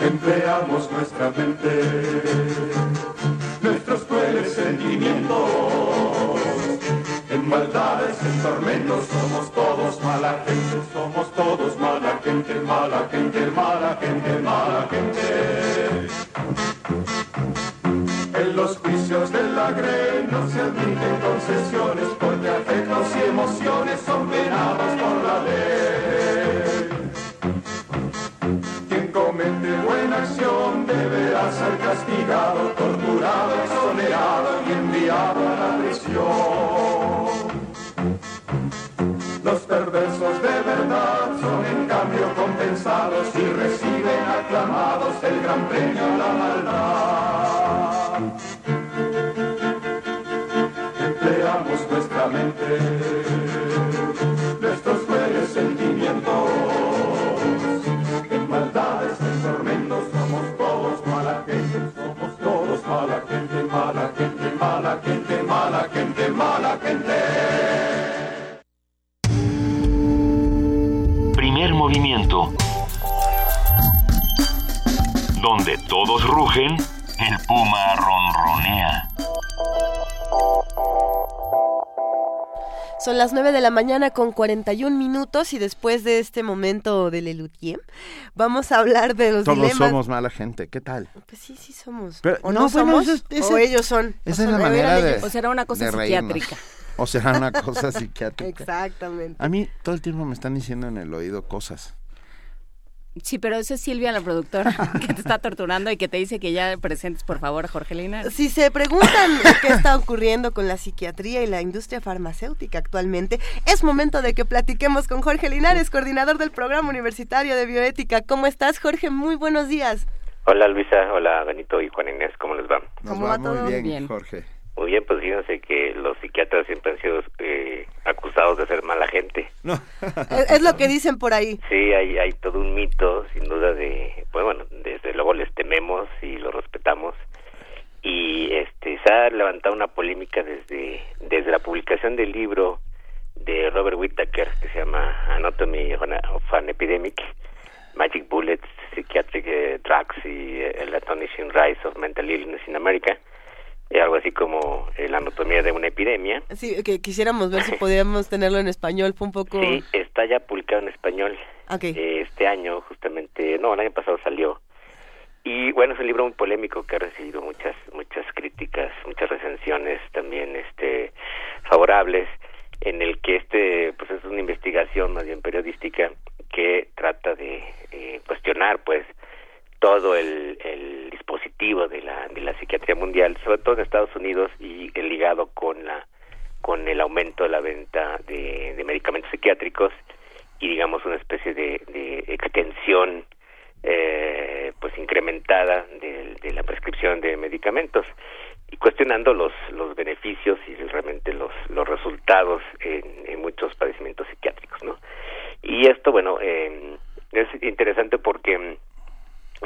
Empleamos nuestra mente, nuestros crueles sentimientos. Maldades, en tormentos, somos todos mala gente, somos todos mala gente, mala gente, mala gente, mala gente. En los juicios de la grey no se admiten concesiones porque afectos y emociones son penados por la ley. Quien comete buena acción deberá ser castigado, torturado, exonerado y enviado a la prisión. Los perversos de verdad son en cambio compensados y reciben aclamados el gran premio a la maldad. Empleamos nuestra mente movimiento. Donde todos rugen, el puma ronronea. Son las 9 de la mañana con 41 minutos y después de este momento de Lelutier, vamos a hablar de los Todos dilemas. somos mala gente, ¿qué tal? Pues sí, sí somos. Pero- o no, no, bueno, somos, eso- o ellos son. Esa O es la son- manera de... ellos. O será una cosa psiquiátrica. *laughs* O será una cosa psiquiátrica. Exactamente. A mí todo el tiempo me están diciendo en el oído cosas. Sí, pero esa es Silvia, la productora, *laughs* que te está torturando y que te dice que ya presentes, por favor, a Jorge Linares. Si se preguntan *laughs* qué está ocurriendo con la psiquiatría y la industria farmacéutica actualmente, es momento de que platiquemos con Jorge Linares, coordinador del programa universitario de bioética. ¿Cómo estás, Jorge? Muy buenos días. Hola Luisa, hola Benito y Juan Inés, ¿cómo les va? Nos ¿Cómo va va todo? muy bien, Bien. Jorge. Muy bien, pues fíjense que los psiquiatras siempre han sido eh, acusados de ser mala gente. No. *laughs* Es, es lo que dicen por ahí. Sí, hay, hay todo un mito, sin duda, de, pues bueno, desde luego les tememos y los respetamos. Y este se ha levantado una polémica desde, desde la publicación del libro de Robert Whittaker, que se llama Anatomy of an Epidemic, Magic Bullets, Psychiatric eh, Drugs y eh, el Astonishing Rise of Mental Illness in America, algo así como eh, la anatomía de una epidemia. Sí, que quisiéramos ver si podíamos tenerlo en español. Fue un poco... Sí, está ya publicado en español. Ok. Eh, este año, justamente, no, el año pasado salió. Y bueno, es un libro muy polémico que ha recibido muchas muchas críticas, muchas recensiones también este favorables en el que este pues es una investigación más bien periodística que trata de eh, cuestionar pues todo el, dispositivo de la de la psiquiatría mundial, sobre todo en Estados Unidos y ligado con la con el aumento de la venta de, medicamentos psiquiátricos y digamos una especie de, de extensión eh, pues incrementada de, de la prescripción de medicamentos y cuestionando los los beneficios y realmente los los resultados en, en muchos padecimientos psiquiátricos no y esto bueno eh, es interesante porque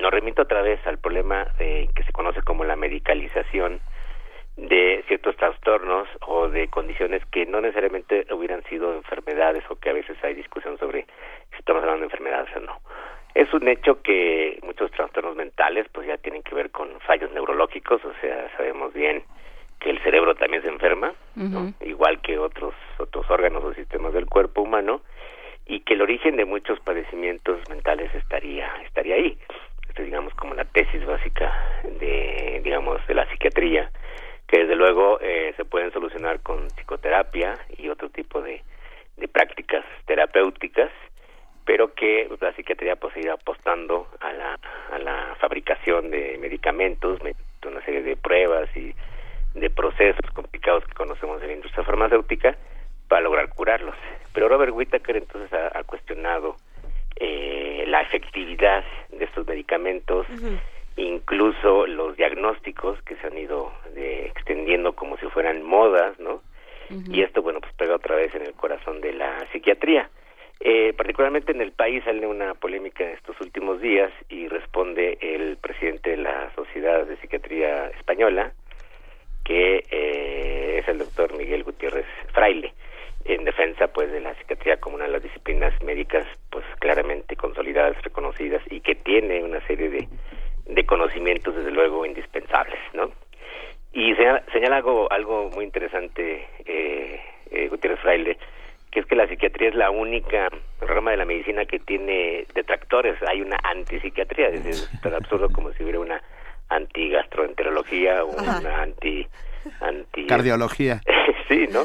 nos remito otra vez al problema eh, que se conoce como la medicalización de ciertos trastornos o de condiciones que no necesariamente hubieran sido enfermedades o que a veces hay discusión sobre si estamos hablando de enfermedades o no. Es un hecho que muchos trastornos mentales pues ya tienen que ver con fallos neurológicos, o sea, sabemos bien que el cerebro también se enferma, ¿no? igual que otros otros órganos o sistemas del cuerpo humano y que el origen de muchos padecimientos mentales estaría estaría ahí. Esto es, digamos como la tesis básica de digamos de la psiquiatría que desde luego eh, se pueden solucionar con psicoterapia y otro tipo de, de prácticas terapéuticas, pero que la psiquiatría pues irá apostando a la, a la fabricación de medicamentos, me- una serie de pruebas y de procesos complicados que conocemos en la industria farmacéutica para lograr curarlos. Pero Robert Whittaker entonces ha cuestionado eh, la efectividad de estos medicamentos, incluso los diagnósticos que se han ido eh, extendiendo como si fueran modas, ¿no? Y esto, bueno, pues pega otra vez en el corazón de la psiquiatría. Eh, particularmente en el país sale una polémica en estos últimos días y responde el presidente de la Sociedad de Psiquiatría Española, que eh, es el doctor Miguel Gutiérrez Fraile, en defensa pues de la psiquiatría como una de las disciplinas médicas pues claramente consolidadas, reconocidas y que tiene una serie de, de conocimientos desde luego indispensables, ¿no? Y señala, señala algo, algo muy interesante eh, eh, Gutiérrez Fraile, que es que la psiquiatría es la única rama de la medicina que tiene detractores. Hay una antipsiquiatría, es decir, tan absurdo como si hubiera una antigastroenterología o una anti... anti Cardiología. *laughs* sí, ¿no?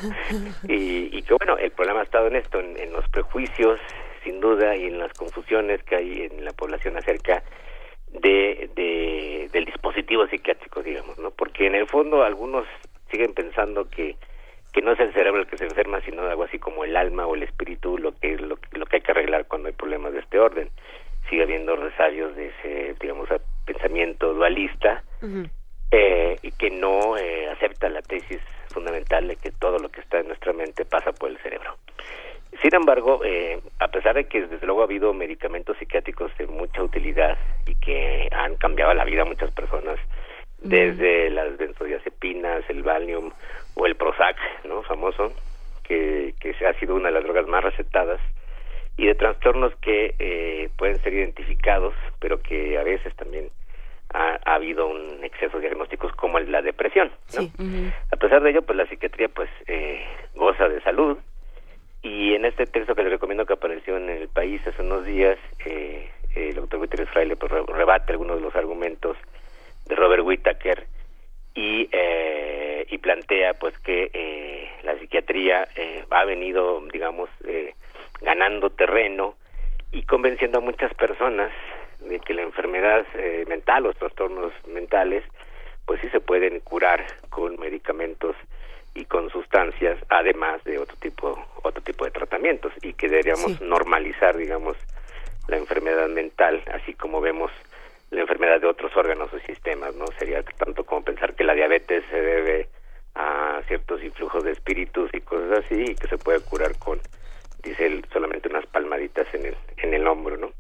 Y, y que bueno, el problema ha estado en esto, en, en los prejuicios, sin duda, y en las confusiones que hay en la población acerca de, de del dispositivo psiquiátrico, digamos, ¿no? Porque en el fondo algunos siguen pensando que que no es el cerebro el que se enferma, sino algo así como el alma o el espíritu, lo que lo, lo que hay que arreglar cuando hay problemas de este orden. sigue habiendo resabios de ese, digamos, pensamiento dualista eh, y que no eh, acepta la tesis fundamental de que todo lo que está en nuestra mente pasa por el cerebro. Sin embargo, eh, a pesar de que desde luego ha habido medicamentos psiquiátricos de mucha utilidad y que han cambiado la vida a muchas personas, desde las benzodiazepinas, el Valium o el Prozac, ¿no? Famoso, que, que ha sido una de las drogas más recetadas, y de trastornos que eh, pueden ser identificados, pero que a veces también ha, habido un exceso de diagnósticos como el, la depresión. ¿no? A pesar de ello, pues la psiquiatría pues eh, goza de salud y en este texto que les recomiendo que apareció en el país hace unos días, eh, el doctor Gutiérrez Fraile pues, rebate algunos de los argumentos de Robert Whittaker y, eh, y plantea pues que eh, la psiquiatría eh, ha venido, digamos, eh, ganando terreno y convenciendo a muchas personas de que la enfermedad eh, mental, los trastornos mentales, pues sí se pueden curar con medicamentos y con sustancias, además de otro tipo, otro tipo de tratamientos, y que deberíamos normalizar, digamos, la enfermedad mental, así como vemos la enfermedad de otros órganos o sistemas, ¿no? Sería tanto como pensar que la diabetes se debe a ciertos influjos de espíritus y cosas así, y que se puede curar con dice él, solamente unas palmaditas en el, en el hombro, ¿no?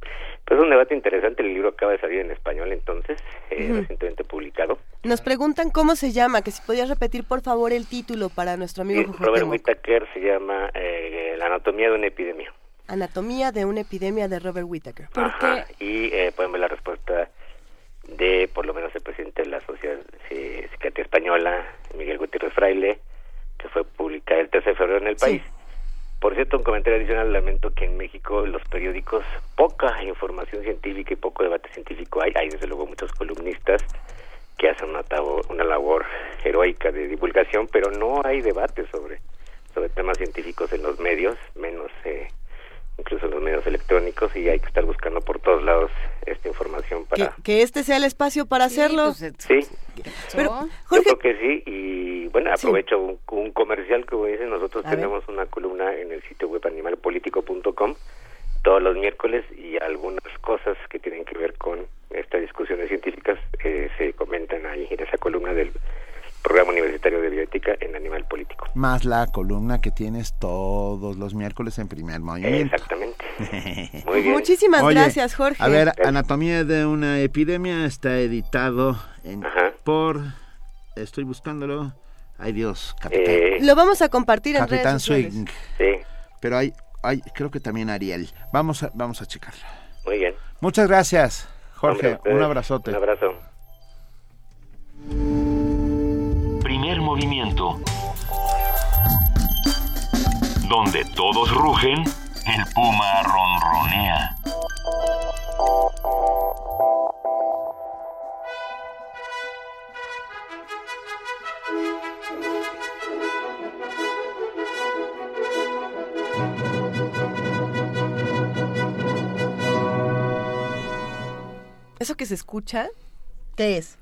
Pues es un debate interesante, el libro acaba de salir en español entonces, eh, recientemente publicado. Nos preguntan cómo se llama, que si podías repetir por favor el título para nuestro amigo Jorge Robert. Whittaker se llama eh, La anatomía de una epidemia. Anatomía de una epidemia de Robert Whittaker. Ajá, Y eh, pueden ver la respuesta de, por lo menos, el presidente de la Sociedad de Psiquiatría Española, Miguel Gutiérrez Fraile, que fue publicada el 13 de febrero en el país. Por cierto, un comentario adicional, lamento que en México los periódicos poca información científica y poco debate científico hay. Hay desde luego muchos columnistas que hacen una, tabo- una labor heroica de divulgación, pero no hay debate sobre, sobre temas científicos en los medios, menos eh, incluso en los medios electrónicos, y hay que estar buscando por todos lados esta información Que, para... que este sea el espacio para hacerlo. Sí, Pero, yo creo que sí, y bueno, aprovecho un, un comercial que como dicen, nosotros A ver. tenemos una columna en el sitio web animalpolitico.com todos los miércoles y algunas cosas que tienen que ver con estas discusiones científicas eh, se comentan ahí en esa columna del programa universitario de bioética en Animal Político. Más la columna que tienes todos los miércoles en primer movimiento. Exactamente. *laughs* Muy bien. Muchísimas Oye, gracias, Jorge. A ver, Anatomía de una epidemia está editado en- por... Estoy buscándolo. Ay Dios, capitán. Eh, Lo vamos a compartir en Capitán redes sociales. Swing. Sí. Pero hay, hay, creo que también Ariel. Vamos a, vamos a checarlo. Muy bien. Muchas gracias, Jorge. Hombre, un abrazote. Un abrazo. Movimiento. Donde todos rugen, el puma ronronea. ¿Eso que se escucha? ¿Qué es?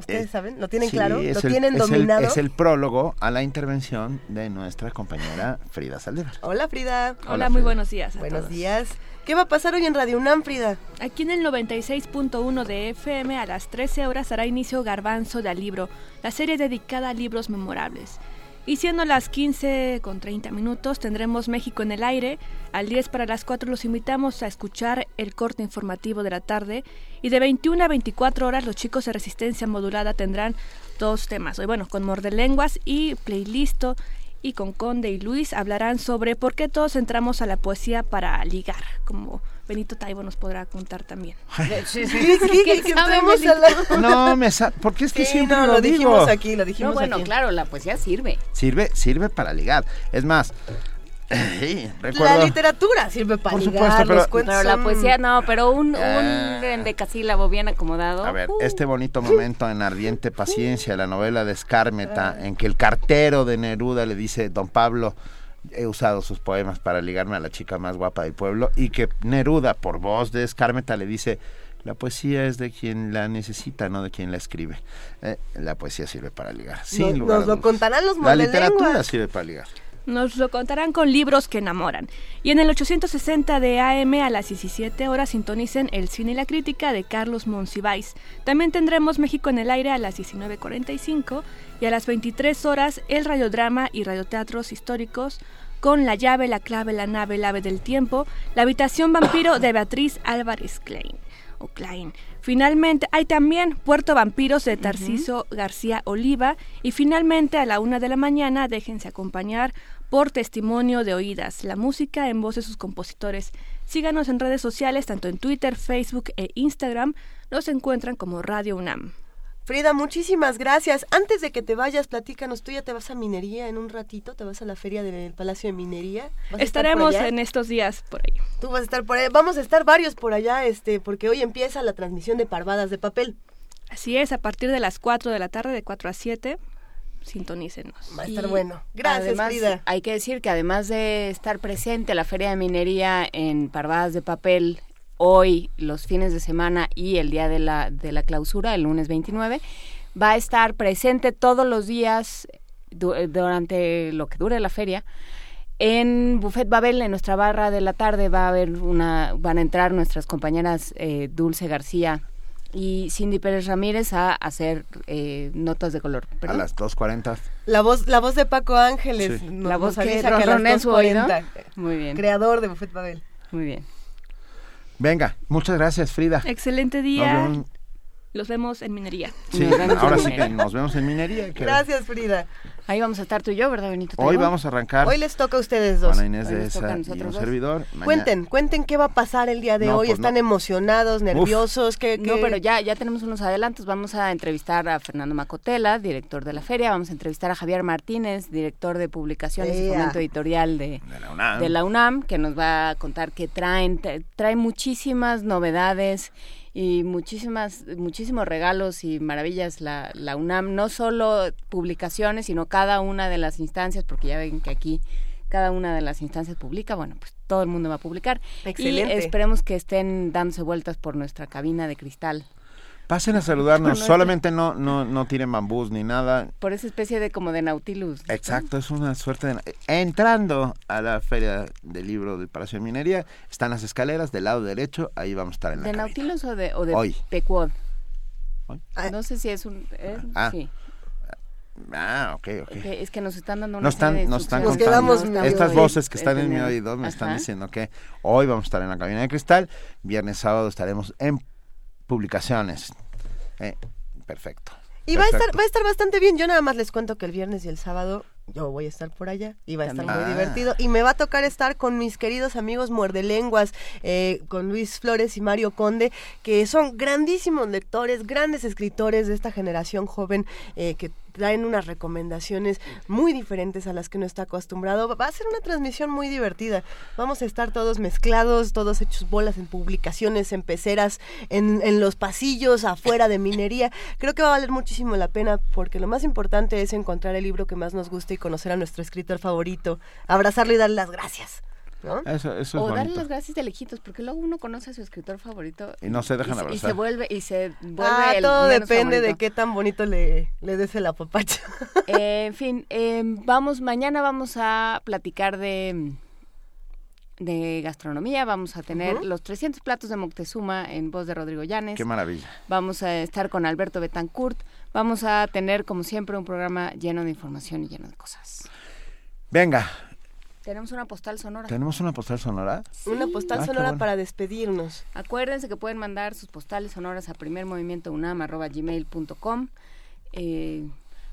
¿Ustedes Eh, saben? ¿Lo tienen Sí, claro? ¿Lo el- tienen es el- dominado? es el prólogo a la intervención de nuestra compañera Frida Saldívar. Hola, Frida. Hola, muy buenos días. a Buenos todos. días. ¿Qué va a pasar hoy en Radio UNAM, Frida? Aquí en el 96.1 de FM a las 13 horas dará inicio Garbanzo del Libro, la serie dedicada a libros memorables. Y siendo las 15 con 30 minutos tendremos México en el aire. Al 10 para las 4 los invitamos a escuchar el corte informativo de la tarde. Y de 21 a 24 horas los chicos de resistencia modulada tendrán dos temas. Hoy, bueno, con Mordelenguas y Playlisto y con Conde y Luis hablarán sobre por qué todos entramos a la poesía para ligar, como Benito Taibo nos podrá contar también. Sí, *laughs* sí, la- *laughs* No, me sa- porque es que Sí, siempre no, lo, lo digo. dijimos aquí, lo dijimos No, bueno, aquí. claro, la poesía sirve. Sirve, sirve para ligar. Es más, *clears throat* sí, La literatura sirve para Por ligar, supuesto, pero- los cuentos Pero la poesía no, pero un, Ah. un endecasílabo bien acomodado. A ver, uh, este bonito momento en Ardiente Paciencia, la novela de Escármeta, en que el cartero de Neruda le dice, don Pablo, he usado sus poemas para ligarme a la chica más guapa del pueblo, y que Neruda, por voz de Escármeta, le dice, la poesía es de quien la necesita, no de quien la escribe. Eh, la poesía sirve para ligar, sin Nos- lugar nos lo contarán los La literatura sirve para ligar. Nos lo contarán con libros que enamoran. Y en el 860 de AM a las 17 horas sintonicen El cine y la crítica de Carlos Monsiváis. También tendremos México en el aire a las 19.45 y a las 23 horas el radiodrama y radioteatros históricos con La llave, la clave, la nave, el ave del tiempo, La habitación vampiro de Beatriz Álvarez Klein. O Klein. Finalmente, hay también Puerto Vampiros de Tarciso García Oliva. Y finalmente, a la una de la mañana, déjense acompañar por testimonio de oídas, la música en voz de sus compositores. Síganos en redes sociales, tanto en Twitter, Facebook e Instagram. Nos encuentran como Radio UNAM. Frida, muchísimas gracias. Antes de que te vayas, platícanos, tú ya te vas a minería en un ratito, te vas a la feria del Palacio de Minería. ¿Vas a Estaremos en estos días por ahí. Tú vas a estar por ahí. Vamos a estar varios por allá, este, porque hoy empieza la transmisión de Parvadas de Papel. Así es, a partir de las 4 de la tarde, de 4 a 7, sintonícenos. Va a estar Y bueno. Gracias, además, Frida. Hay que decir que además de estar presente la Feria de Minería en Parvadas de Papel hoy, los fines de semana y el día de la, de la clausura, el lunes 29, va a estar presente todos los días du- eh, durante lo que dure la feria. En Buffet Babel, en nuestra barra de la tarde, va a haber una, van a entrar nuestras compañeras eh, Dulce García y Cindy Pérez Ramírez a hacer eh, notas de color. A ¿Perdón? las 2.40. La voz, la voz de Paco Ángeles. Sí. nos- La voz nos que avisa a las oído. 2:40. Muy bien. Creador de Buffet Babel. Muy bien. Venga, muchas gracias, Frida. Excelente día. Los vemos en minería. Sí, ahora sí que nos vemos en minería. que Gracias, Frida. Ahí vamos a estar tú y yo, ¿verdad, Benito? Hoy vamos a arrancar. Hoy les toca a ustedes dos. Juana Inés Hoy de esa y un dos. servidor. Mañana- Cuenten, cuenten qué va a pasar el día de No, hoy. pues ¿Están no. emocionados, nerviosos? ¿Qué, No, qué- pero ya, ya tenemos unos adelantos. Vamos a entrevistar a Fernando Macotela, director de la feria. Vamos a entrevistar a Javier Martínez, director de publicaciones y fomento editorial de, De la UNAM. de la UNAM, que nos va a contar que traen, tra- trae muchísimas novedades y muchísimas, muchísimos regalos y maravillas la, la UNAM, no solo publicaciones, sino cada una de las instancias, porque ya ven que aquí cada una de las instancias publica, bueno, pues todo el mundo va a publicar. Excelente. Y esperemos que estén dándose vueltas por nuestra cabina de cristal, Pasen a saludarnos. No, no, Solamente no, no, no tiren bambús ni nada. por esa especie de como de Nautilus. ¿no? Exacto, es una suerte de... Entrando a la feria del libro del Palacio de Minería, están las escaleras del lado derecho, ahí vamos a estar en la ¿De cabina. Nautilus o de, o de Hoy. Pequod? Hoy. No sé si es un... eh, Ah. sí. Ah, ok, ok. Ok, Es que nos están dando una No están, serie de no están quedamos medio Estas voces que están en mi oído me están diciendo que hoy vamos a estar en la cabina de cristal, viernes, sábado estaremos en publicaciones. Eh, perfecto. Y va a, estar, va a estar bastante bien. Yo nada más les cuento que el viernes y el sábado yo voy a estar por allá y va a estar muy divertido. Y me va a tocar estar con mis queridos amigos muerdelenguas, eh, con Luis Flores y Mario Conde, que son grandísimos lectores, grandes escritores de esta generación joven eh, que traen unas recomendaciones muy diferentes a las que uno está acostumbrado. Va a ser una transmisión muy divertida. Vamos a estar todos mezclados, todos hechos bolas en publicaciones, en peceras, en, en los pasillos, afuera de minería. Creo que va a valer muchísimo la pena porque lo más importante es encontrar el libro que más nos guste y conocer a nuestro escritor favorito, abrazarlo y darle las gracias. ¿No? Eso, eso es O darle bonito. las gracias de lejitos, porque luego uno conoce a su escritor favorito. Y no se dejan y, se- y abrazar. se vuelve, y se vuelve Ah, el todo depende de qué tan bonito le, le des el apapacho. *laughs* Eh, en fin, eh, vamos, mañana vamos a platicar de de gastronomía, vamos a tener los 300 platos de Moctezuma en voz de Rodrigo Llanes. Qué maravilla. Vamos a estar con Alberto Betancourt. Vamos a tener, como siempre, un programa lleno de información y lleno de cosas. Venga, Tenemos una postal sonora. ¿tenemos una postal sonora? Una postal Ah, sonora bueno. para despedirnos. Acuérdense que pueden mandar sus postales sonoras a primermovimientounam.gmail.com eh,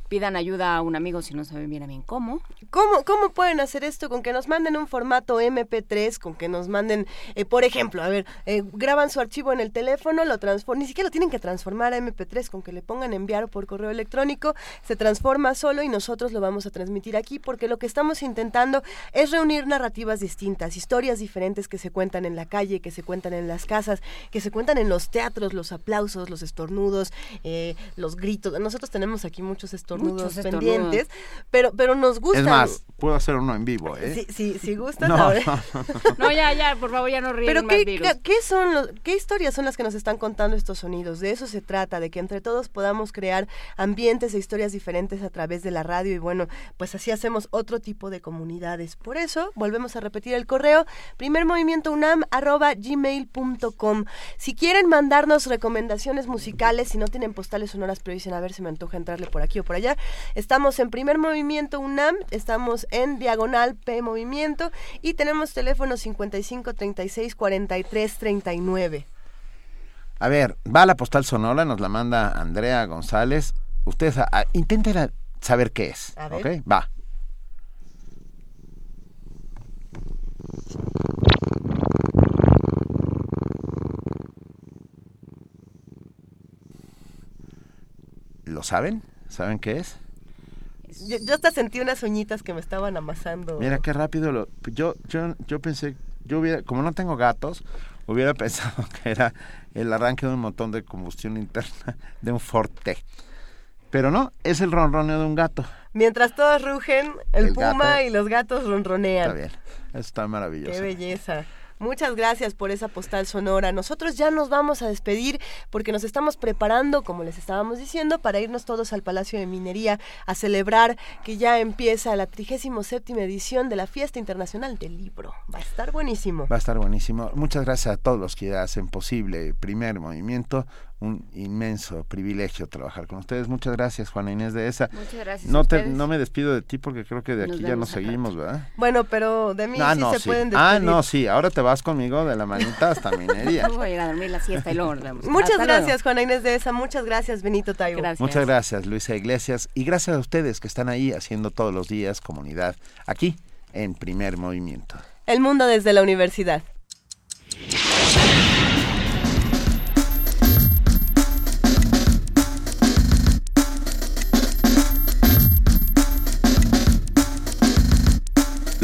Pidan ayuda a un amigo si no saben bien a bien cómo. ¿Cómo, ¿Cómo pueden hacer esto? Con que nos manden un formato MP3, con que nos manden, eh, por ejemplo, a ver, eh, graban su archivo en el teléfono, lo transforman, ni siquiera lo tienen que transformar a MP3, con que le pongan enviar por correo electrónico, se transforma solo y nosotros lo vamos a transmitir aquí, porque lo que estamos intentando es reunir narrativas distintas, historias diferentes que se cuentan en la calle, que se cuentan en las casas, que se cuentan en los teatros, los aplausos, los estornudos, eh, los gritos. Nosotros tenemos aquí muchos estornudos estornudos Muchos estornudos. pendientes, pero, pero nos gusta. Es más, puedo hacer uno en vivo, ¿eh? Sí, sí, si gustas, No, no, no. *laughs* No, ya, ya, por favor, ya no ríen Pero más ¿qué, virus. qué, qué son los, qué historias son las que nos están contando estos sonidos? De eso se trata, de que entre todos podamos crear ambientes e historias diferentes a través de la radio y bueno, pues así hacemos otro tipo de comunidades. Por eso, volvemos a repetir el correo, primermovimientounam@gmail.com. Si quieren mandarnos recomendaciones musicales, si no tienen postales sonoras, pero dicen a ver si me antoja entrarle por aquí o por allá, estamos en Primer Movimiento UNAM, estamos en Diagonal P Movimiento y tenemos teléfono 55 36 43 39. A ver, va la postal sonora, nos la manda Andrea González. Ustedes a- a- intenten saber qué es, A ver. ¿ok? Va. ¿Lo saben? ¿Saben qué es? Yo, yo hasta sentí unas uñitas que me estaban amasando. Mira qué rápido lo. Yo, yo, yo pensé, yo hubiera, como no tengo gatos, hubiera *laughs* pensado que era el arranque de un montón de combustión interna de un Forte. Pero no, es el ronroneo de un gato. Mientras todos rugen, el, El puma gato. y los gatos ronronean. Está bien, eso está maravilloso. Qué belleza. Muchas gracias por esa postal sonora. Nosotros ya nos vamos a despedir porque nos estamos preparando, como les estábamos diciendo, para irnos todos al Palacio de Minería a celebrar que ya empieza la 37 edición de la Fiesta Internacional del Libro. Va a estar buenísimo. Va a estar buenísimo. Muchas gracias a todos los que hacen posible Primer Movimiento. Un inmenso privilegio trabajar con ustedes. Muchas gracias, Juana Inés de esa. Muchas gracias No, a te, no me despido de ti porque creo que de Nos aquí ya nos seguimos, ¿verdad? Bueno, pero de mí ah, sí no, se sí. pueden despedir. Ah, no, sí. Ahora te vas conmigo de la manita hasta minería. *laughs* Voy a ir a dormir la siesta y luego nos vemos. Muchas Hasta luego. gracias, Juana Inés de esa. Muchas gracias, Benito Taibo. Muchas gracias, Luisa Iglesias. Y gracias a ustedes que están ahí haciendo todos los días comunidad aquí en Primer Movimiento. El mundo desde la universidad.